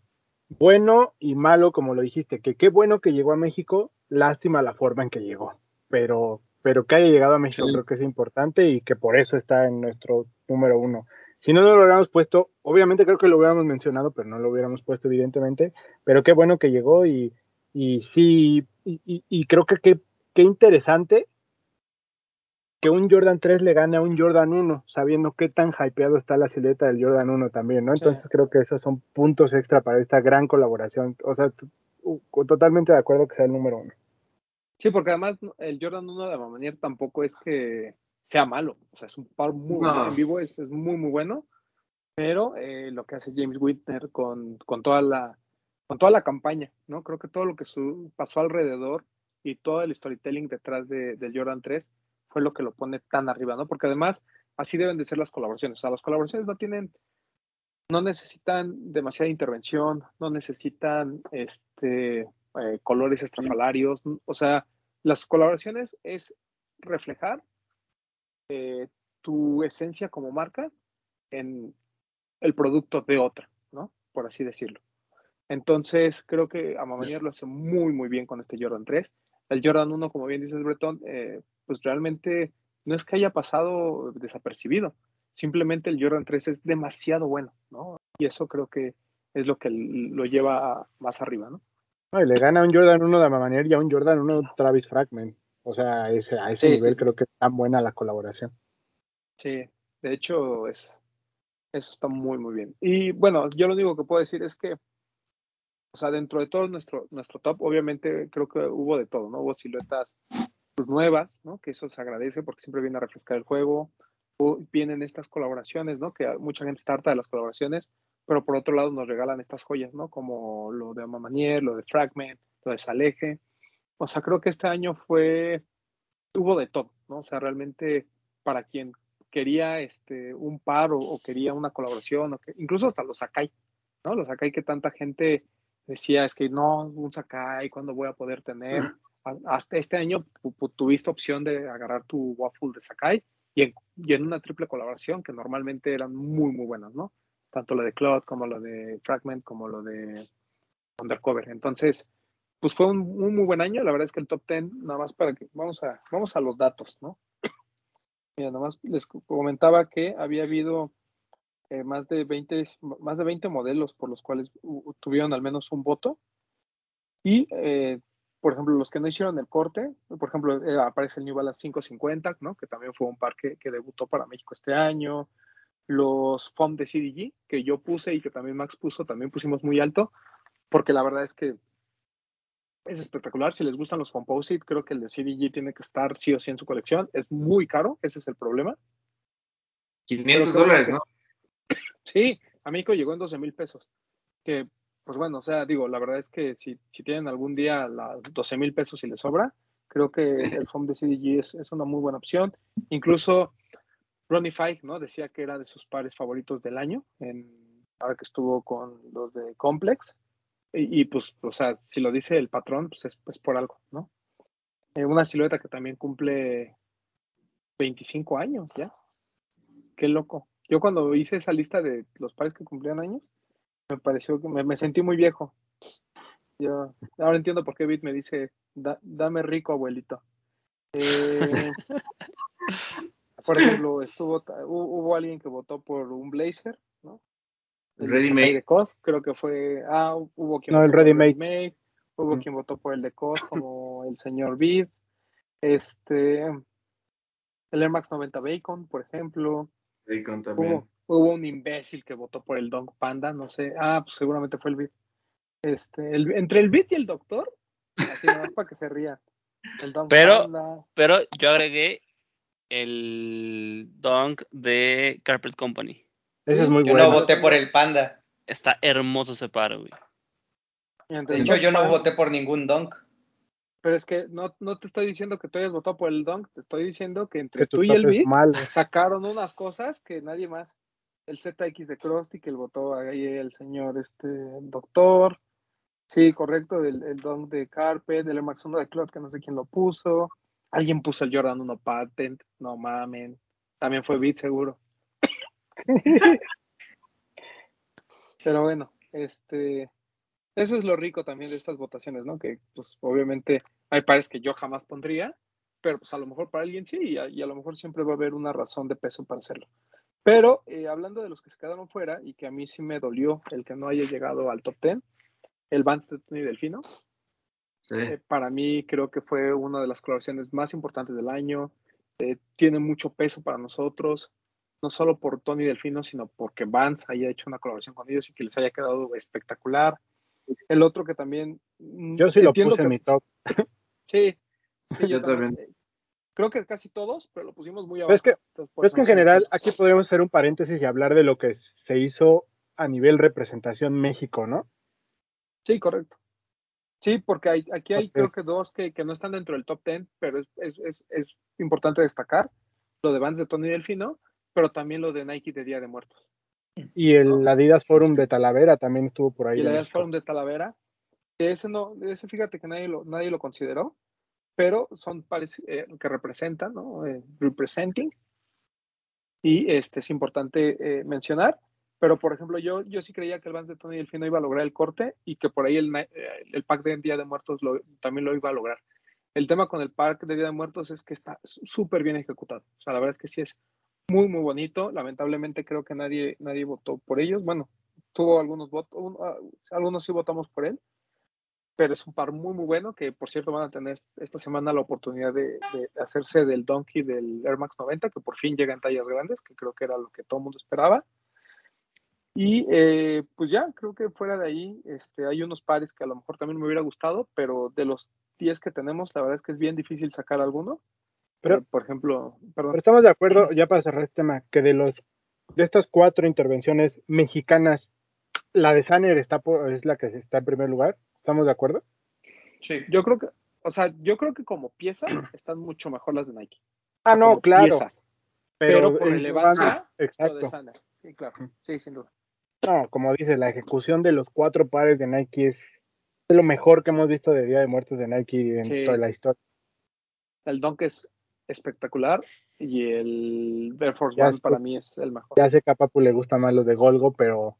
bueno y malo, como lo dijiste, que qué bueno que llegó a México, lástima la forma en que llegó. Pero, pero que haya llegado a México Sí. creo que es importante y que por eso está en nuestro número uno. Si no, no lo hubiéramos puesto, obviamente creo que lo hubiéramos mencionado, pero no lo hubiéramos puesto evidentemente, pero qué bueno que llegó y, y sí, y, y- y creo que qué interesante que un Jordan 3 le gane a un Jordan 1, sabiendo qué tan hypeado está la silueta del Jordan 1 también, ¿no? Sí. Entonces creo que esos son puntos extra para esta gran colaboración. O sea, totalmente de acuerdo que sea el número uno. Sí, porque además el Jordan 1 de Amamanier tampoco es que sea malo. O sea, es un par muy No. en vivo, es, es muy, muy bueno. Pero eh, lo que hace James Whitner con, con toda la con toda la campaña, ¿no? Creo que todo lo que su- pasó alrededor y todo el storytelling detrás de, del Jordan 3 fue lo que lo pone tan arriba, ¿no? Porque además así deben de ser las colaboraciones. O sea, las colaboraciones no tienen, no necesitan demasiada intervención, no necesitan este eh, colores estrafalarios. O sea, las colaboraciones es reflejar eh, tu esencia como marca en el producto de otra, ¿no? Por así decirlo. Entonces, creo que Amamanier lo hace muy, muy bien con este Jordan 3. El Jordan 1, como bien dices, Breton, eh, pues realmente no es que haya pasado desapercibido. Simplemente el Jordan 3 es demasiado bueno, ¿no? Y eso creo que es lo que lo lleva más arriba, ¿no? No, y le gana a un Jordan 1 de Amamanier y a un Jordan 1 Travis Fragment. O sea, ese, a ese Sí, nivel sí. creo que es tan buena la colaboración. Sí, de hecho, es, eso está muy, muy bien. Y bueno, yo lo único que puedo decir es que, o sea, dentro de todo nuestro, nuestro top, obviamente creo que hubo de todo, ¿no? Hubo siluetas nuevas, ¿no? Que eso se agradece porque siempre viene a refrescar el juego. O vienen estas colaboraciones, ¿no? Que mucha gente está harta de las colaboraciones, pero por otro lado nos regalan estas joyas, ¿no? Como lo de Amamanier, lo de Fragment, lo de Saleje. O sea, creo que este año fue, hubo de todo, ¿no? O sea, realmente para quien quería este, un par o, o quería una colaboración, o que, incluso hasta los Sakai, ¿no? Los Sakai que tanta gente decía, es que no, un Sakai, ¿cuándo voy a poder tener? Hasta este año tu- tu- tuviste opción de agarrar tu waffle de Sakai y en, una triple colaboración que normalmente eran muy, muy buenas, ¿no? Tanto la de Cloud como la de Fragment como lo de Undercover. Entonces, pues fue un, muy buen año. La verdad es que el top 10, nada más para que vamos a, vamos a los datos, ¿no? *clears throat* Mira, nada más les comentaba que había habido eh, más, de 20, más de 20 modelos por los cuales tuvieron al menos un voto. Y, eh, por ejemplo, los que no hicieron el corte, por ejemplo, eh, aparece el New Balance 550, ¿no? que también fue un par que, que debutó para México este año. Los FOM de CDG, que yo puse y que también Max puso, también pusimos muy alto, porque la verdad es que es espectacular. Si les gustan los Composite, creo que el de CDG tiene que estar sí o sí en su colección. Es muy caro, ese es el problema. 500 creo dólares, que- ¿no? Sí, a México llegó en 12 mil pesos. Que, pues bueno, o sea, digo, la verdad es que si, si tienen algún día las 12 mil pesos y les sobra, creo que el foam de CDG es, es una muy buena opción. Incluso Ronnie Five, ¿no? Decía que era de sus pares favoritos del año, en, ahora que estuvo con los de Complex. Y, pues, o sea, si lo dice el patrón, pues es, es por algo, ¿no? Eh, una silueta que también cumple 25 años, ¿ya? Qué loco. Yo cuando hice esa lista de los pares que cumplían años, me pareció que me, me sentí muy viejo. Yo, ahora entiendo por qué Bit me dice, "Da- dame rico, abuelito. Eh, por ejemplo, estuvo, hu- hubo alguien que votó por un blazer, ¿no? El Ready made. de Cos, creo que fue, ah, hubo quien No, el votó por ready made. made, hubo Mm. quien votó por el de Cos, como el señor Bid, este, el Air Max 90 Bacon, por ejemplo, Bacon también. Hubo, hubo un imbécil que votó por el Dong Panda, no sé. Ah, pues seguramente fue el Bit. Este, el- entre el Bit y el Doctor, así nada más para que se ría. El Dong Pero- Panda. Pero yo agregué el dunk de Carpet Company. Ese es muy Yo bueno. no voté por el panda. Está hermoso ese par, güey. De hecho, yo no Panda- voté por ningún donk. Pero es que no, no te estoy diciendo que tú hayas votado por el Dong, te estoy diciendo que entre Que tu tú y el Bit sacaron unas cosas que nadie más. El ZX de Krusty, que el votó ahí el señor este doctor. Sí, correcto, el, el Dunk de Carpet, el Max 1 de Cloud, que no sé quién lo puso. Alguien puso el Jordan 1 Patent, no mamen. También fue Beat seguro. *laughs* Pero bueno, este eso es lo rico también de estas votaciones, ¿no? Que pues obviamente hay pares que yo jamás pondría, pero pues a lo mejor para alguien sí, y a lo mejor siempre va a haber una razón de peso para hacerlo. Pero eh, hablando de los que se quedaron fuera y que a mí sí me dolió el que no haya llegado al top 10, el Vance de Tony Delfino. Sí. Eh, para mí creo que fue una de las colaboraciones más importantes del año. Eh, tiene mucho peso para nosotros, no solo por Tony Delfino, sino porque Vance haya hecho una colaboración con ellos y que les haya quedado espectacular. El otro que también... mm, Yo sí lo puse en mi top. *laughs* Sí, sí, *laughs* yo, Yo también. también. Creo que casi todos, pero lo pusimos muy abajo. es que, entonces, por es eso que en no general aquí podríamos hacer un paréntesis y hablar de lo que se hizo a nivel representación México, ¿no? Sí, correcto. Sí, porque hay, aquí hay creo que dos que, que no están dentro del top 10, pero es, es, es, es importante destacar lo de Vans de Tony Delfino, pero también lo de Nike de Día de Muertos. Y el Adidas Forum de Talavera también estuvo por ahí. y el Adidas México. Forum de Talavera, que ese no, ese fíjate que nadie lo, nadie lo consideró, pero son eh, que representan, ¿no? Eh, representing. Y este es importante eh, mencionar. Pero, por ejemplo, yo, yo sí creía que el Vans de Tony Delfino iba a lograr el corte y que por ahí el, eh, el pack de Día de Muertos lo- también lo iba a lograr. El tema con el pack de Día de Muertos es que está súper bien ejecutado. O sea, la verdad es que sí es muy, muy bonito. Lamentablemente creo que nadie, nadie votó por ellos. Bueno, tuvo algunos votos, ah, algunos sí votamos por él, pero es un par muy, muy bueno que, por cierto, van a tener esta semana la oportunidad de, de hacerse del Donkey del Air Max 90, que por fin llega en tallas grandes, que creo que era lo que todo el mundo esperaba. Y eh, pues ya, creo que fuera de ahí este, hay unos pares que a lo mejor también me hubiera gustado, pero de los 10 que tenemos, la verdad es que es bien difícil sacar alguno. Pero- Eh, por ejemplo, perdón, Pero estamos de acuerdo, ya para cerrar este tema, que de los de estas cuatro intervenciones mexicanas, la de Sanner está por- es la que está en primer lugar. ¿Estamos de acuerdo? Sí. yo creo que, o sea, yo creo que como piezas *clears throat* están mucho mejor las de Nike. Ah, O sea, no, claro. piezas, pero, por relevancia, lo de Exacto. Sanner. Sí, claro, sí, sin duda. No, como dice, la ejecución de los cuatro pares de Nike es lo mejor que hemos visto de Día de Muertos de Nike en Sí. toda la historia. El Dunk es espectacular y el Air Force Ya One sé- para mí es el mejor. Ya sé que a Papu le gustan más los de Golgo, pero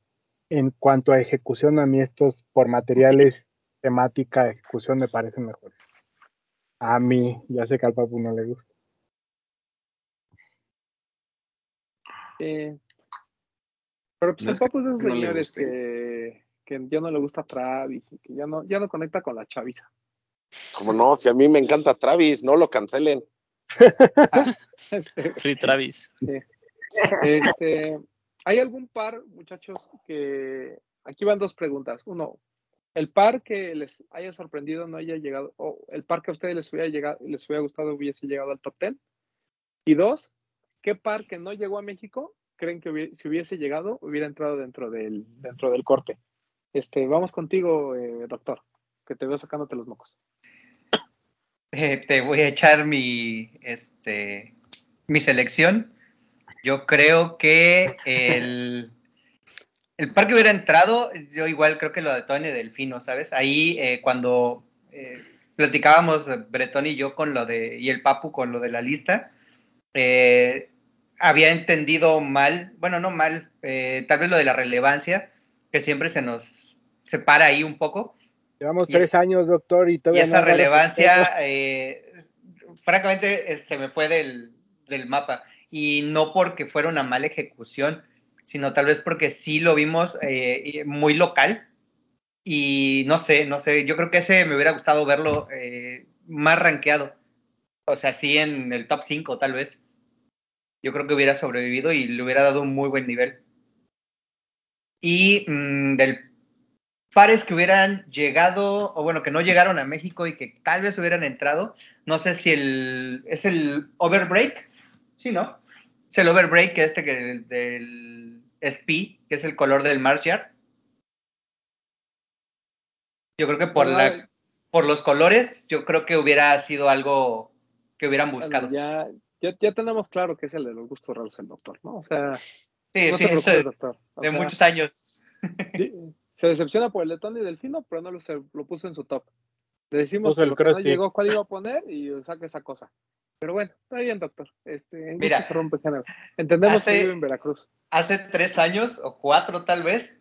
en cuanto a ejecución, a mí estos por materiales, temática, ejecución me parecen mejores. A mí, ya sé que al Papu no le gusta. Sí. Pero pues No el Papu es de esos no le señores que, que ya no le gusta Travis, y que ya no, ya no conecta con la chaviza. Como no, si a mí me encanta Travis, no lo cancelen. *laughs* Free Travis. este, ¿Hay algún par, muchachos, que aquí van dos preguntas? Uno, el par que les haya sorprendido no haya llegado, o el par que a ustedes les hubiera llegado, les hubiera gustado hubiese llegado al top 10. Y dos, ¿qué par que no llegó a México creen que si hubiese llegado hubiera entrado dentro del, dentro del corte? Este, vamos contigo, eh, doctor, que te veo sacándote los mocos. Eh, te voy a echar mi, este, mi selección. Yo creo que el, el par que hubiera entrado, yo igual creo que lo de Tony Delfino, ¿sabes? Ahí eh, cuando eh, platicábamos eh, Bretón y yo con lo de, y el Papu con lo de la lista, eh, había entendido mal, bueno, no mal, tal vez lo de la relevancia, que siempre se nos separa ahí un poco. Llevamos Y tres es- años, doctor, y Y todavía esa no el pedo. relevancia, francamente, se me fue del, del mapa. Y no porque fuera una mala ejecución, sino tal vez porque sí lo vimos eh, muy local. Y no sé, no sé, yo creo que ese me hubiera gustado verlo eh, más rankeado. O sea, sí en el top 5 tal vez. Yo creo que hubiera sobrevivido y le hubiera dado un muy buen nivel. Y mm, del pares que hubieran llegado, o bueno, que no llegaron a México y que tal vez hubieran entrado. No sé si el. ¿Es el Overbreak? Sí, ¿no? Es el Overbreak, este que del SP, que es el color del Mars Yard. Yo creo que por, Bueno, la, por los colores, yo creo que hubiera sido algo que hubieran buscado. ya, ya, ya tenemos claro que es el de los gustos raros el doctor, ¿no? O sea, sí, no sí, te doctor. O de sea, muchos años. se decepciona por el de Tony Delfino, pero no lo, se- lo puso en su top. Le decimos Puso que el que no llegó, cuál iba a poner y saca esa cosa. Pero bueno, está bien, doctor. Este, en Mira, se rompe. Entendemos hace- que vive en Veracruz. hace tres años o cuatro tal vez,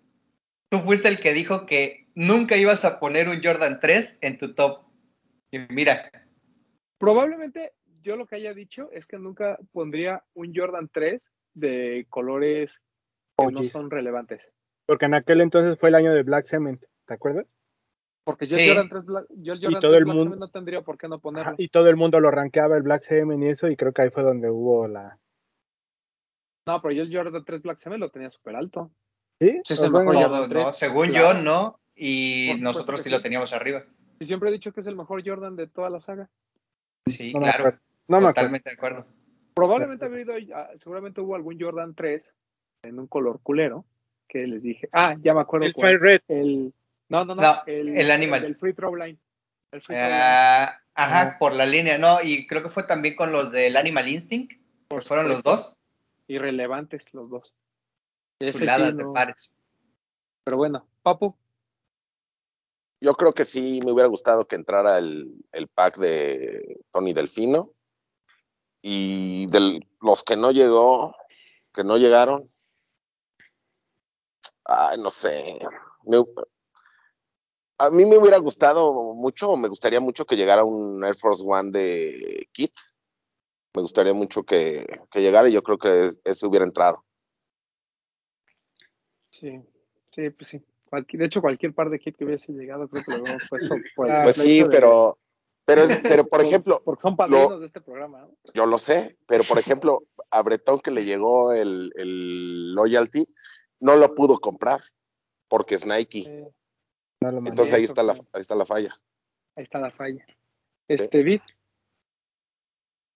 tú fuiste el que dijo que nunca ibas a poner un Jordan 3 en tu top. Y mira, Probablemente yo lo que haya dicho es que nunca pondría un Jordan 3 de colores que no son relevantes. Porque en aquel entonces fue el año de Black Cement, ¿te acuerdas? Porque yo Sí. el Jordan 3 Black, yo el Jordan todo 3 el Black mundo- no tendría por qué no ponerlo. Y todo el mundo lo rankeaba el Black Cement y eso, y creo que ahí fue donde hubo la. No, pero yo el Jordan 3 Black Cement lo tenía súper alto. ¿Sí? Sí, es el O bueno, mejor Todo, Jordan ¿no? 3, Según claro. yo, no. Y Por nosotros sí lo teníamos arriba. Y siempre he dicho que es el mejor Jordan de toda la saga. Sí, no claro. No me acuerdo. totalmente de acuerdo. Probablemente ha habido, ah, seguramente hubo algún Jordan 3 en un color culero que les dije, ah, ya me acuerdo El cuál. Fire Red. El, no, no, no, No, el, el Animal. del Free Throw Line. El Free Throw Line. Ah, ajá, por la línea, no, y creo que fue también con los del Animal Instinct, que fueron los dos, Irrelevantes los dos. Ese chuladas sí, de pares. Pero bueno, Papu, Yo creo que sí me hubiera gustado que entrara el, el pack de Tony Delfino. Y de los que no llegó, que no llegaron, ay, no sé. Me- a mí me hubiera gustado mucho, o me gustaría mucho que llegara un Air Force One de Kit. Me gustaría mucho que, que llegara y yo creo que ese hubiera entrado. sí, sí, pues sí. Cualquier- de hecho, cualquier par de kit que hubiese llegado, creo que lo hubiéramos *laughs* puesto. Ah, Pues sí, de- pero, pero, es- pero por *laughs* por- ejemplo, Porque son padrinos de este programa, ¿no? Yo lo sé, pero por ejemplo, a Bretón que le llegó el, el loyalty, no lo pudo comprar porque es Nike. Eh, No lo mandé. Entonces ahí está la, ahí está la falla. ahí está la falla. Este, Vid,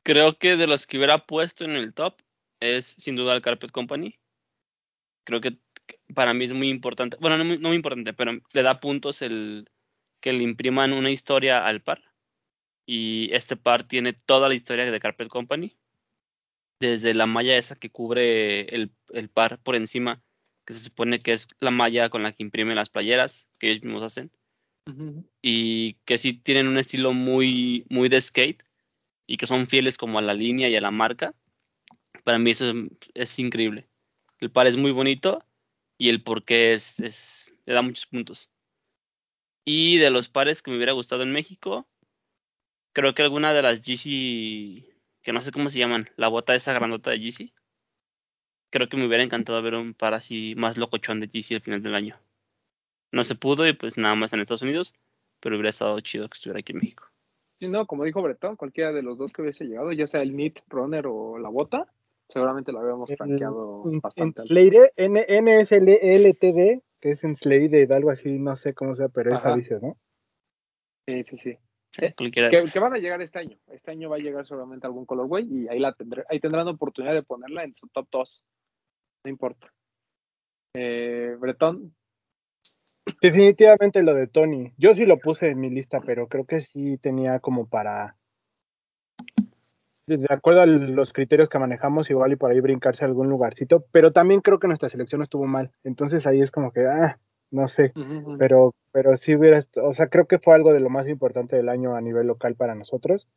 Creo que de los que hubiera puesto en el top es sin duda el Carpet Company. Creo que para mí es muy importante. Bueno, no muy, no muy importante, pero le da puntos el que le impriman una historia al par. Y este par tiene toda la historia de Carpet Company. Desde la malla esa que cubre el, el par por encima, que se supone que es la malla con la que imprimen las playeras que ellos mismos hacen y que sí tienen un estilo muy, muy de skate y que son fieles como a la línea y a la marca. Para mí eso es, es increíble. El par es muy bonito y el porqué es, es, le da muchos puntos. Y de los pares que me hubiera gustado en México, creo que alguna de las GC, que no sé cómo se llaman, la bota esa grandota de GC, creo que me hubiera encantado ver un par así más locochón de GC al final del año. No se pudo y pues nada más en Estados Unidos, pero hubiera estado chido que estuviera aquí en México. Sí, no, como dijo Bretón, cualquiera de los dos que hubiese llegado, ya sea el Knit Runner o la bota, seguramente lo habíamos franqueado En- bastante alto. Enslade, N- NSLTD, que es Enslade, algo así, no sé cómo sea, pero esa dice, ¿no? Sí, sí, sí. Que, esas. que van a llegar este año. Este año va a llegar seguramente algún colorway y ahí la tendré, ahí tendrán oportunidad de ponerla en su top 2. No importa. Eh, Bretón, Definitivamente lo de Tony. Yo sí lo puse en mi lista, pero creo que sí tenía como para. De acuerdo a los criterios que manejamos, igual y por ahí brincarse a algún lugarcito, pero también creo que nuestra selección estuvo mal. Entonces ahí es como que, ah, no sé, pero, pero sí hubiera, o sea, creo que fue algo de lo más importante del año a nivel local para nosotros.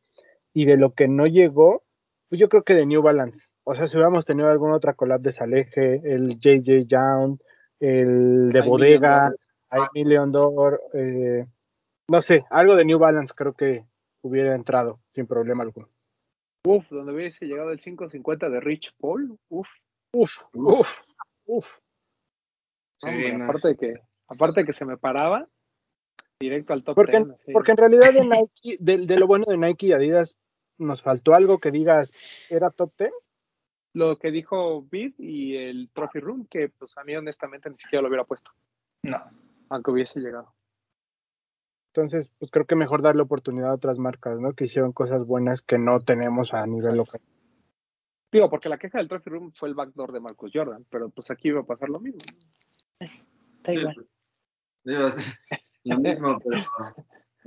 Y de lo que no llegó, pues yo creo que de New Balance. O sea, si hubiéramos tenido alguna otra collab de Saleje, el JJ Young, el de Bodega, Million Dollar, eh, no sé, algo de New Balance creo que hubiera entrado sin problema alguno. Uf, donde hubiese llegado el 550 de Rich Paul. Uf, Uf, uf, uf. Sí, hombre, no, aparte de que, aparte de que se me paraba, directo al top Porque, 10. así. porque en realidad de Nike, de, de lo bueno de Nike y Adidas, nos faltó algo que digas, ¿era top 10? Lo que dijo Bid y el Trophy Room, que pues a mí honestamente ni siquiera lo hubiera puesto, No. aunque hubiese llegado. Entonces, pues creo que mejor darle oportunidad a otras marcas, ¿no? Que hicieron cosas buenas que no tenemos a nivel local. Digo, porque la queja del Trophy Room fue el backdoor de Marcus Jordan, pero pues aquí iba a pasar lo mismo. Da igual. *laughs* Lo mismo, pero.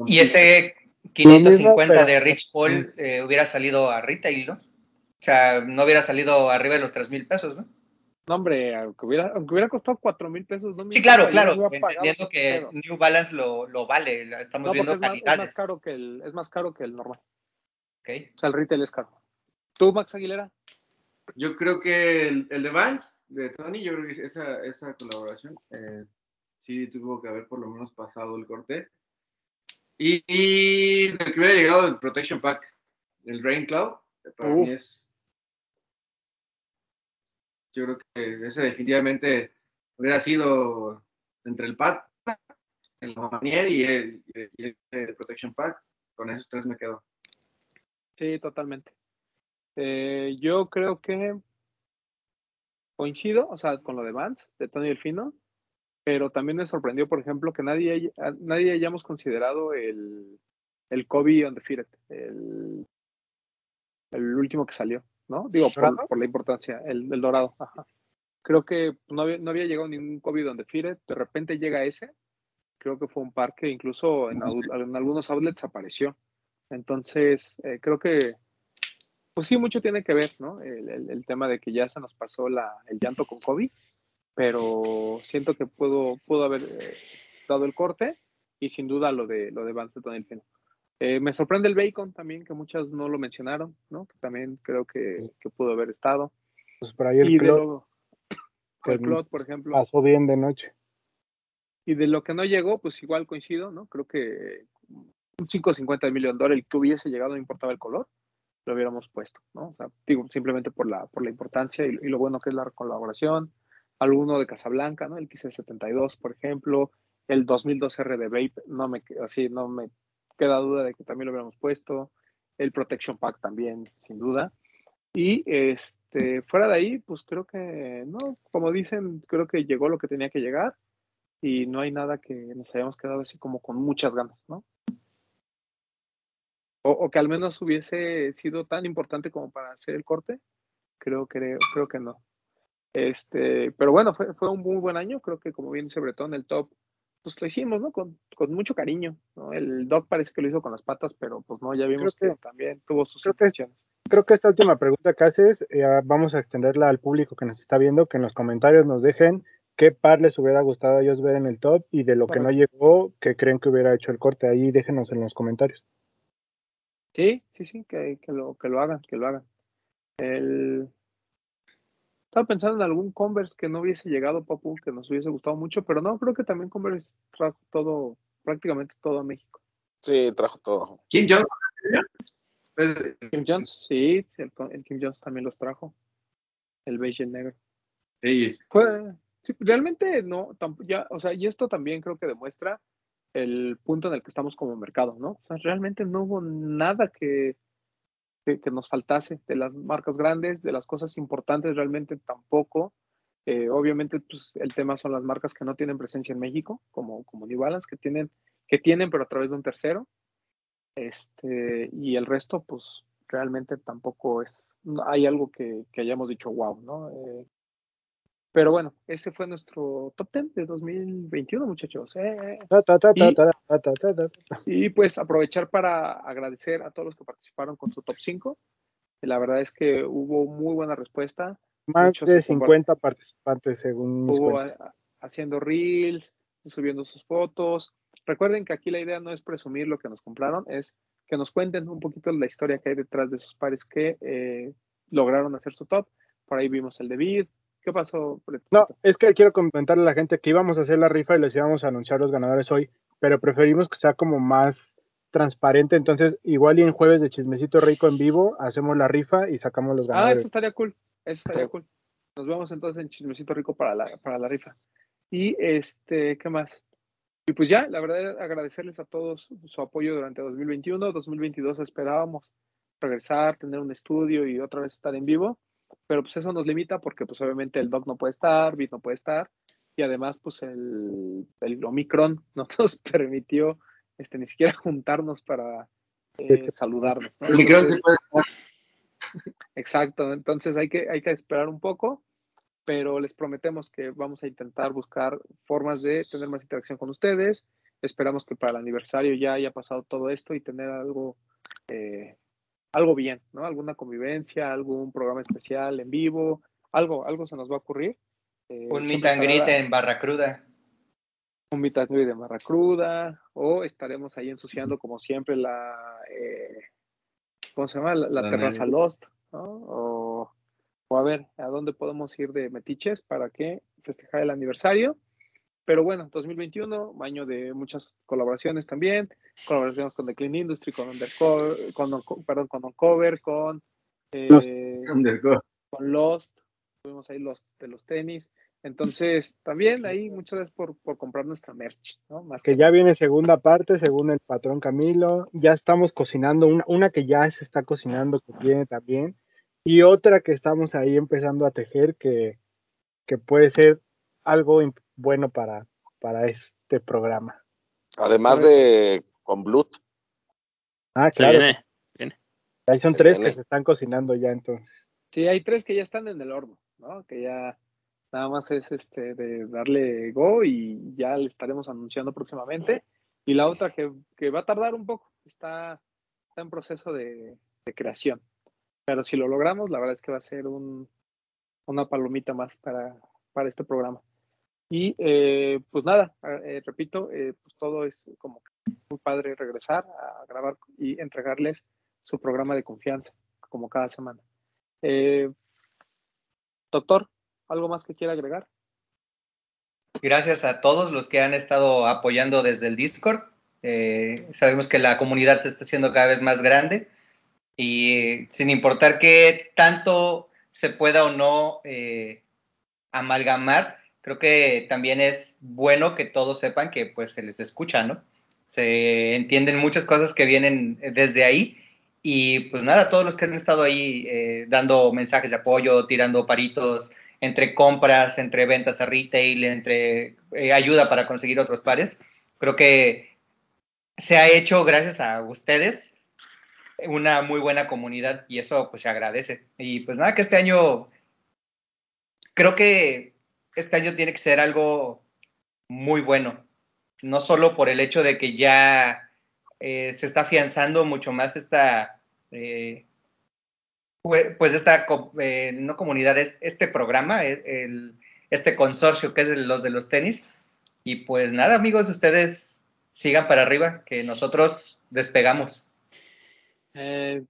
Y ese 550 pero- de Rich Paul eh, hubiera salido a retail, ¿no? O sea, no hubiera salido arriba de los 3 mil pesos, ¿no? No, hombre, aunque hubiera, aunque hubiera costado cuatro mil pesos, no me Sí, claro, claro. Entendiendo que. New Balance lo, lo vale. Estamos No, porque viendo es más, es más caro que el, es más caro que el normal. Ok. O sea, el retail es caro. ¿Tú, Max Aguilera? Yo creo que el, el de Vance, de Tony, yo creo que esa, esa colaboración eh, sí tuvo que haber por lo menos pasado el corte. Y, y de que hubiera llegado el Protection Pack, el Rain Cloud, para Uf. mí es. Yo creo que ese definitivamente hubiera sido entre el PAT, el Manier y el, y el Protection Pack. Con esos tres me quedo. Sí, totalmente. Eh, yo creo que coincido, o sea, con lo de Vance, de Tony Delfino, pero también me sorprendió, por ejemplo, que nadie, nadie hayamos considerado el, el Kobe Undefeated, el, el último que salió, ¿no? Digo, por, la importancia, el, el dorado, ajá. Creo que no había, no había llegado ningún Kobe Undefeated, de repente llega ese, creo que fue un par que incluso en, algunos outlets apareció. Entonces, eh, creo que, pues sí, mucho tiene que ver, ¿no? El, el- el tema de que ya se nos pasó la, el llanto con Kobe, pero siento que pudo, pudo haber eh, dado el corte y sin duda lo de, lo de Tony Delfino. Eh, me sorprende el Bacon también, que muchas no lo mencionaron, ¿no? Que también creo que, que pudo haber estado. Pues por ahí el y de club lo, *coughs* el Clot, por ejemplo, pasó bien de noche. Y de lo que no llegó, pues igual coincido, ¿no? Creo que un 5.50 de millón de dólares, el que hubiese llegado, no importaba el color, lo hubiéramos puesto, ¿no? O sea, digo, simplemente por la, por la importancia y, y lo bueno que es la colaboración. Alguno de Casablanca, ¿no? El 1572, por ejemplo, el 2002 R de Vape, no me, así, no me queda duda de que también lo hubiéramos puesto. El Protection Pack también, sin duda. Y este, fuera de ahí, pues creo que, no, como dicen, creo que llegó lo que tenía que llegar y no hay nada que nos hayamos quedado así como con muchas ganas, ¿no? O, que al menos hubiese sido tan importante como para hacer el corte, creo, creo, creo que no. Este, pero bueno, fue, fue un muy buen año, creo que como bien dice Bretón, el top, pues lo hicimos, ¿no? Con, con mucho cariño, ¿no? El Doc parece que lo hizo con las patas, pero pues no, ya vimos que, que- también tuvo sus creo que- intenciones. Creo que esta última pregunta que haces, eh, vamos a extenderla al público que nos está viendo, que en los comentarios nos dejen qué par les hubiera gustado a ellos ver en el top y de lo que no llegó, que creen que hubiera hecho el corte. Ahí déjenos en los comentarios. Sí, sí, sí, que, que lo, que lo hagan, que lo hagan. El... Estaba pensando en algún Converse que no hubiese llegado, Papu, que nos hubiese gustado mucho, pero no, creo que también Converse trajo todo, prácticamente todo a México. Sí, trajo todo. Kim Jones. Pues, Kim Jones, sí, el, el Kim Jones también los trajo. El beige y el negro. sí, Fue, sí, realmente no, tamp- ya, o sea, y esto también creo que demuestra el punto en el que estamos como mercado, ¿no? O sea, realmente no hubo nada que, que, nos faltase de las marcas grandes, de las cosas importantes, realmente tampoco. Eh, obviamente, pues el tema son las marcas que no tienen presencia en México, como, como New Balance, que tienen, que tienen, pero a través de un tercero. Este, y el resto, pues realmente tampoco es, hay algo que, que hayamos dicho, wow, ¿no? Eh, pero bueno, ese fue nuestro top 10 de 2021, muchachos. Eh, Y- pues aprovechar para agradecer a todos los que participaron con su top 5. La verdad es que hubo muy buena respuesta. Más Muchos de se compar- 50 participantes según mis Hubo a- haciendo reels, subiendo sus fotos. Recuerden que aquí la idea no es presumir lo que nos compraron, es que nos cuenten un poquito la historia que hay detrás de esos pares que eh, lograron hacer su top. Por ahí vimos el de Vid. ¿Qué pasó? No, es que quiero comentarle a la gente que íbamos a hacer la rifa y les íbamos a anunciar los ganadores hoy, pero preferimos que sea como más transparente, entonces igual y en jueves de chismecito rico en vivo hacemos la rifa y sacamos los Ah, ganadores. eso estaría cool. Eso estaría cool. Nos vemos entonces en Chismecito Rico para la, para la rifa. Y este, ¿qué más? Y pues ya, la verdad, agradecerles a todos su apoyo durante 2021. 2022 esperábamos regresar, tener un estudio y otra vez estar en vivo, pero pues eso nos limita porque pues obviamente el doc no puede estar, Bit no puede estar, y además pues el, el Omicron *laughs* no nos permitió este, ni siquiera *laughs* juntarnos para eh, saludarnos. ¿no? El micrófono Entonces, se puede *laughs* Exacto, entonces hay que, hay que esperar un poco, pero les prometemos que vamos a intentar buscar formas de tener más interacción con ustedes. Esperamos que para el aniversario ya haya pasado todo esto y tener algo, eh, algo bien, ¿no? Alguna convivencia, algún programa especial en vivo, algo, algo se nos va a ocurrir. Eh, Un meet and greet en Barra Cruda. un meet and greet de Barra Cruda, o estaremos ahí ensuciando como siempre la, eh, ¿cómo se llama? La, terraza. Lost, ¿no? O, o a ver, ¿a dónde podemos ir de metiches para que festejar el aniversario? Pero bueno, 2021, año de muchas colaboraciones también, colaboraciones con The Clean Industry, con Undercover, con, perdón, con Uncover, con, eh, con Lost, tuvimos ahí los de los tenis. Entonces, también ahí muchas gracias por, por comprar nuestra merch, ¿no? Más Que ya viene segunda parte, según el patrón Camilo. Ya estamos cocinando, una, una que ya se está cocinando, que viene también. Y otra que estamos ahí empezando a tejer, que, que puede ser algo imp- bueno para, para este programa. Además de con Blut. Ah, Se claro. viene. Ahí son Se tres viene. que se están cocinando ya entonces. Sí, hay tres que ya están en el horno, ¿no? Que ya nada más es este de darle go y ya le estaremos anunciando próximamente. Y la otra que, que va a tardar un poco, está, está en proceso de, de creación. Pero si lo logramos, la verdad es que va a ser un, una palomita más para, para este programa. Y eh, pues nada, eh, repito, eh, pues todo es como muy padre regresar a grabar y entregarles su programa de confianza, como cada semana. Eh, doctor, ¿algo más que quiera agregar? Gracias a todos los que han estado apoyando desde el Discord. Eh, sabemos que la comunidad se está haciendo cada vez más grande y sin importar qué tanto se pueda o no amalgamar, creo que también es bueno que todos sepan que pues se les escucha, ¿no? Se entienden muchas cosas que vienen desde ahí y pues nada, todos los que han estado ahí eh, dando mensajes de apoyo, tirando paritos, entre compras, entre ventas a retail, entre eh, ayuda para conseguir otros pares. Creo que se ha hecho gracias a ustedes una muy buena comunidad y eso pues se agradece. Y pues nada, que este año, creo que este año tiene que ser algo muy bueno, no solo por el hecho de que ya eh, se está afianzando mucho más esta... Eh, pues esta, eh, no comunidad, es este programa, el, este consorcio que es de los de los tenis. Y pues nada, amigos, ustedes sigan para arriba, que nosotros despegamos.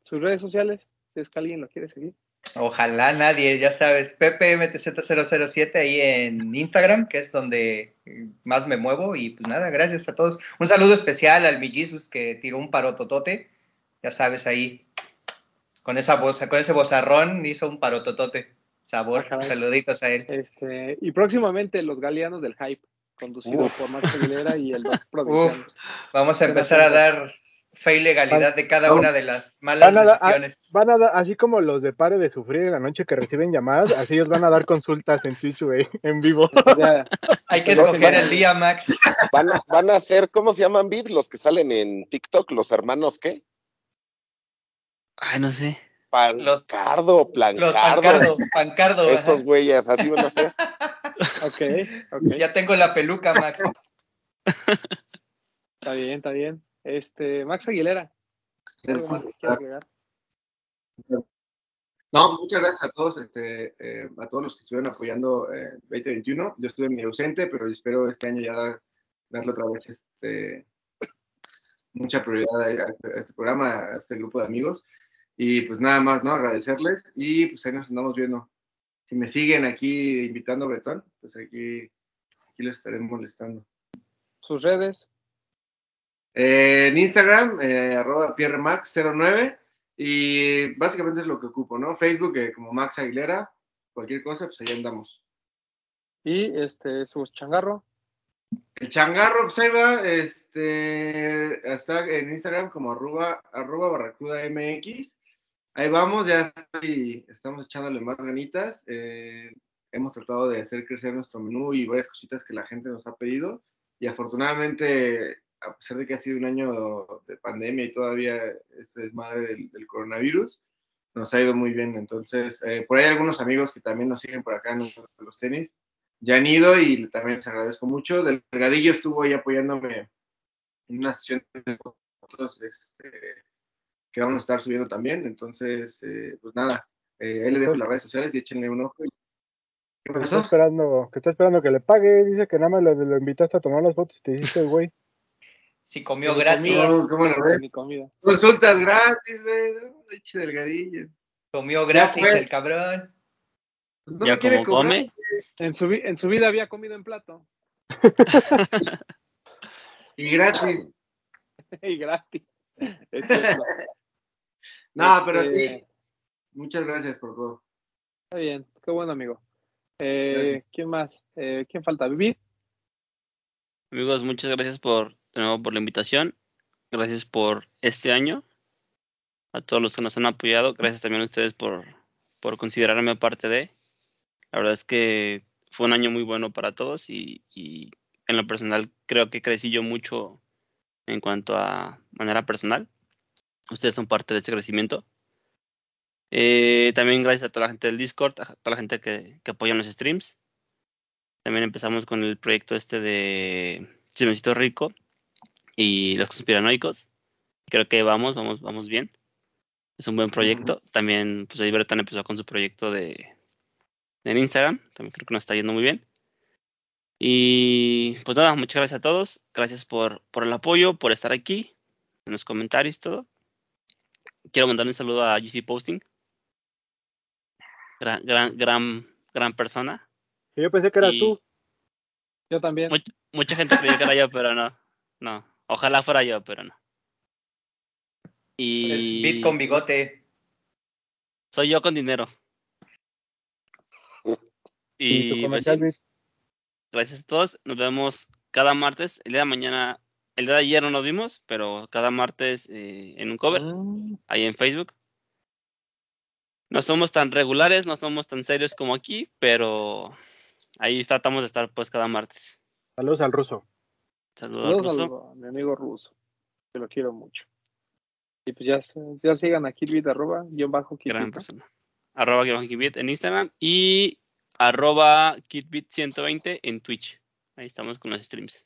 Sus redes sociales, si es que alguien lo quiere seguir. Ojalá nadie, ya sabes, PPMTZ007 ahí en Instagram, que es donde más me muevo. Y pues nada, gracias a todos. Un saludo especial al mi Jesus que tiró un parototote, ya sabes, ahí con esa voz, con ese vozarrón hizo un parototote. Sabor, saluditos a él. Este, y próximamente los Galeanos del Hype, conducido Uf. por Max Aguilera y el. *laughs* Uf, vamos a empezar a dar fe y legalidad de cada una de las malas Van a, decisiones. van a dar, así como los de Pare de Sufrir en la noche que reciben llamadas, así ellos van a dar consultas en Twitch, güey, en vivo. *laughs* Hay que Pero escoger van el día, Max. Van a, van a ser, ¿cómo se llaman, Vid? Los que salen en TikTok, los hermanos, ¿qué? Ay, no sé. Los- Pancardo, Los Plancardo. pancardo, pancardo. *laughs* ajá. Esos güeyes, así van a ser. *laughs* ok, ok. Ya tengo la peluca, Max. Está bien, está bien. Este, Max Aguilera, ¿algo más que quiera agregar? No, muchas gracias a todos, este, eh, a todos los que estuvieron apoyando eh, 2021. Yo estuve medio ausente, pero espero este año ya dar- darle otra vez este, mucha prioridad a este, a este programa, a este grupo de amigos. Y pues nada más, ¿no? Agradecerles y pues ahí nos andamos viendo. Si me siguen aquí invitando a Bretón, pues aquí, aquí les estaré molestando. Sus redes, Eh, en Instagram, eh, arroba pierremax09 y básicamente es lo que ocupo, ¿no? Facebook eh, como Max Aguilera, cualquier cosa, pues ahí andamos. y este, su changarro, El changarro, pues ahí va, este, está en Instagram como arroba, arroba barracuda MX. Ahí vamos, ya estoy- estamos echándole más ganitas. eh, hemos tratado de hacer crecer nuestro menú y varias cositas que la gente nos ha pedido. Y afortunadamente, a pesar de que ha sido un año de pandemia y todavía este desmadre del, del coronavirus, nos ha ido muy bien. Entonces, eh, por ahí hay algunos amigos que también nos siguen por acá en los, en los tenis ya han ido y también les agradezco mucho. Delgadillo estuvo ahí apoyándome en una sesión de fotos este, que vamos a estar subiendo también. Entonces, eh, pues nada, eh, ahí le dejo las redes sociales y échenle un ojo. ¿Qué Que está pasó? esperando, que está esperando que le pague, dice que nada más lo, lo invitaste a tomar las fotos y te hiciste güey. Si comió gratis, comida. No, ¿cómo lo ves? ni comida. Consultas gratis, güey. No, eche delgadillo. comió gratis el cabrón. No ya como come. En su, vi- en su vida había comido en plato *laughs* Y gratis. *laughs* y gratis. Es. *laughs* No, pero Este, sí. Muchas gracias por todo. Está bien, qué bueno amigo. Eh, ¿Quién más? Eh, ¿Quién falta? ¿Vivir? Amigos, muchas gracias por, de nuevo por la invitación. Gracias por este año. A todos los que nos han apoyado. Gracias también a ustedes por, por considerarme parte de. La verdad es que fue un año muy bueno para todos y, en lo personal creo que crecí yo mucho en cuanto a manera personal. Ustedes son parte de ese crecimiento. Eh, también gracias a toda la gente del Discord, a toda la gente que, que apoya los streams. También empezamos con el proyecto este de Chismecito Rico y los conspiranoicos. Creo que vamos, vamos, vamos bien. Es un buen proyecto. También, pues ahí Bertan empezó con su proyecto de en Instagram. También creo que nos está yendo muy bien. Y pues nada, muchas gracias a todos. Gracias por, por el apoyo, por estar aquí, en los comentarios todo. Quiero mandar un saludo a GC Posting. Gran, gran, gran, gran persona. Yo pensé que eras Y- tú. Yo también. Much- mucha gente creyó que era yo, pero no. No. Ojalá fuera yo, pero no. Es Y Bit con bigote. soy yo con dinero. Y tu Y pues, comercial, gracias a todos. Nos vemos cada martes. El día de mañana, el día de ayer no nos vimos, pero cada martes eh, en un cover, Mm, ahí en Facebook. No somos tan regulares, no somos tan serios como aquí, pero ahí tratamos de estar pues cada martes. Saludos al ruso. Saludos al Saludos ruso. al- a mi amigo ruso. Que lo quiero mucho. Y pues ya, ya sigan a Kitbit, arroba, guion bajo Kitbit, gran persona. Arroba guion bajo Kitbit en Instagram y arroba Kitbit120 en Twitch. Ahí estamos con los streams.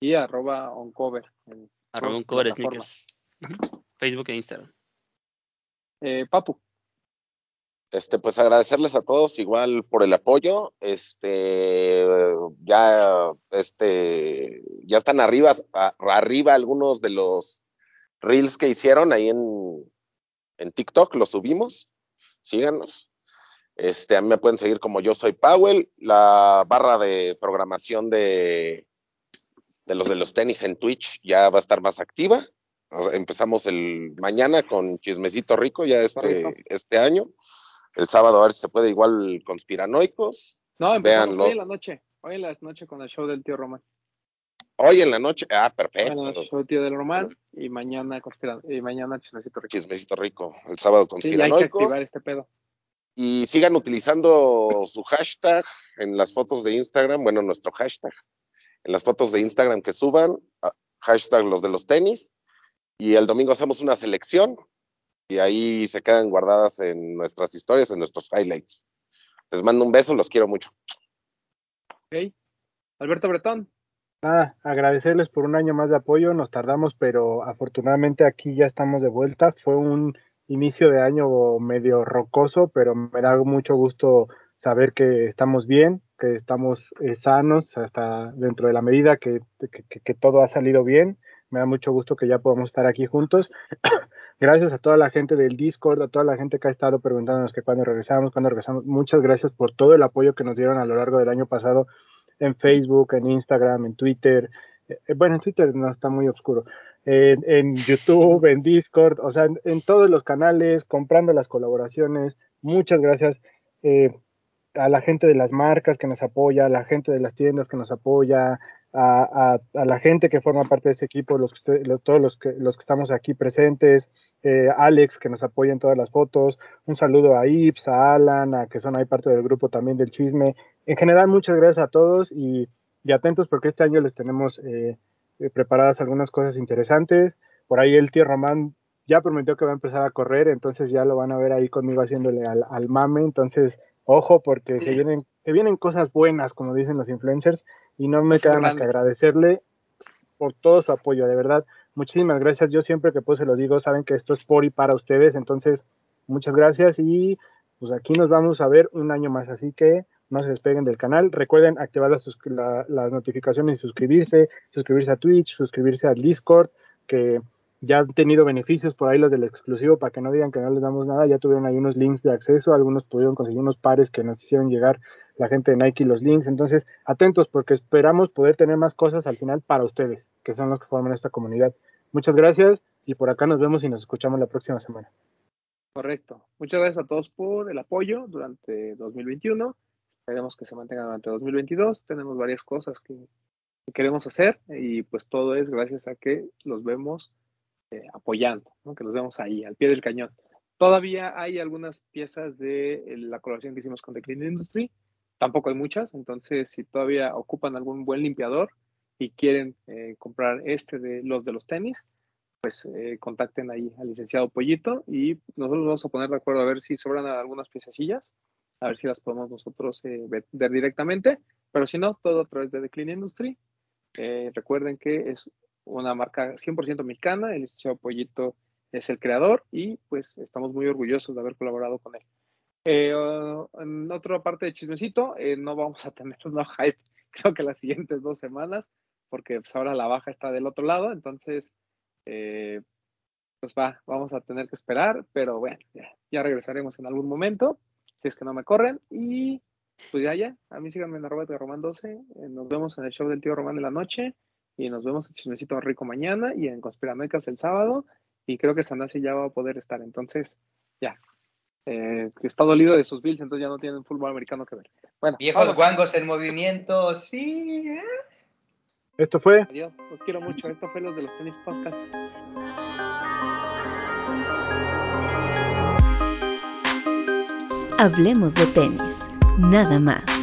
Y arroba oncover. en Arroba todas un cover plataformas. sneakers. Facebook e Instagram. Eh, Papu, Este, pues agradecerles a todos igual por el apoyo. Este, ya, este, ya están arriba, a- arriba algunos de los reels que hicieron ahí en, en TikTok, los subimos. Síganos. Este, a mí me pueden seguir como yo soy Powell. La barra de programación de, de los de los tenis en Twitch ya va a estar más activa. O sea, empezamos el mañana con Chismecito Rico, ya este, este año. El sábado a ver si se puede igual conspiranoicos. no, empezamos Véanlo. hoy en la noche. Hoy en la noche con el show del tío Román. Hoy en la noche, ah, Hoy en perfecto. la noche show del tío del Román y mañana y mañana chismecito rico. Chismecito Rico. El sábado Sí, ya hay que activar conspiranoicos. este pedo. y sigan utilizando su hashtag en las fotos de Instagram, bueno, nuestro hashtag, en las fotos de Instagram que suban, ah, hashtag los de los tenis, y el domingo hacemos una selección y ahí se quedan guardadas en nuestras historias, en nuestros highlights. Les mando un beso, los quiero mucho. Ok. Alberto Bretón, Nada, agradecerles por un año más de apoyo. Nos tardamos, pero afortunadamente aquí ya estamos de vuelta. Fue un inicio de año medio rocoso, pero me da mucho gusto saber que estamos bien, que estamos eh, sanos hasta dentro de la medida que, que- que- que todo ha salido bien. Me da mucho gusto que ya podamos estar aquí juntos. *coughs* gracias a toda la gente del Discord, a toda la gente que ha estado preguntándonos que cuándo regresamos, cuándo regresamos. Muchas gracias por todo el apoyo que nos dieron a lo largo del año pasado en Facebook, en Instagram, en Twitter. Eh, bueno, en Twitter no está muy oscuro. En, YouTube, en Discord, o sea, en, en todos los canales, comprando las colaboraciones. Muchas gracias eh, a la gente de las marcas que nos apoya, a la gente de las tiendas que nos apoya, a, a- a la gente que forma parte de este equipo, los, que usted- los- todos los que, los que estamos aquí presentes, eh, Alex que nos apoya en todas las fotos, un saludo a Ips, a Alan, a que son ahí parte del grupo también del chisme. En general, muchas gracias a todos y, y atentos porque este año les tenemos eh, eh, preparadas algunas cosas interesantes. Por ahí el tío Román ya prometió que va a empezar a correr, entonces ya lo van a ver ahí conmigo haciéndole al, al mame. Entonces, ojo, porque se vienen, se vienen cosas buenas, como dicen los influencers, y no me queda más que agradecerle por todo su apoyo, de verdad. Muchísimas gracias. Yo siempre que pues se los digo, saben que esto es por y para ustedes, entonces muchas gracias y pues aquí nos vamos a ver un año más, así que no se despeguen del canal. Recuerden activar las, la- las notificaciones y suscribirse, suscribirse a Twitch, suscribirse al Discord, que ya han tenido beneficios por ahí los del exclusivo, para que no digan que no les damos nada, ya tuvieron ahí unos links de acceso, algunos pudieron conseguir unos pares que nos hicieron llegar la gente de Nike los links, entonces atentos porque esperamos poder tener más cosas al final para ustedes, que son los que forman esta comunidad. Muchas gracias y por acá nos vemos y nos escuchamos la próxima semana. correcto. Muchas gracias a todos por el apoyo durante 2021. Esperemos que se mantenga durante 2022. Tenemos varias cosas que, que queremos hacer y pues todo es gracias a que los vemos eh, apoyando, ¿no? que los vemos ahí, al pie del cañón. Todavía hay algunas piezas de eh, la colaboración que hicimos con The Clean Industry, tampoco hay muchas, entonces si todavía ocupan algún buen limpiador y quieren eh, comprar este de los de los tenis, pues eh, contacten ahí al licenciado Pollito y nosotros vamos a poner de acuerdo a ver si sobran algunas piececillas, a ver si las podemos nosotros eh, vender directamente, pero si no, todo a través de The Clean Industry. Recuerden que es una marca 100% mexicana, el licenciado Pollito es el creador y pues estamos muy orgullosos de haber colaborado con él. Eh, uh, en otra parte de chismecito, eh, no vamos a tener *laughs* una hype, creo que las siguientes dos semanas, porque pues, ahora la baja está del otro lado, entonces, eh, pues va, vamos a tener que esperar, pero bueno, ya, ya, regresaremos en algún momento, si es que no me corren, y pues ya, ya, a mí síganme en arroba de Román 12, eh, nos vemos en el show del tío Román en la noche, y nos vemos en Chismecito Rico mañana, y en Conspiranoicas el sábado, y creo que Sanasi ya va a poder estar, entonces, ya, eh, que está dolido de sus Bills, entonces ya no tienen fútbol americano que ver. Bueno, Viejos vamos. guangos en movimiento, sí. ¿eh? Esto fue. Adiós, los quiero mucho. Esto fue los de los tenis podcast. Hablemos de tenis, nada más.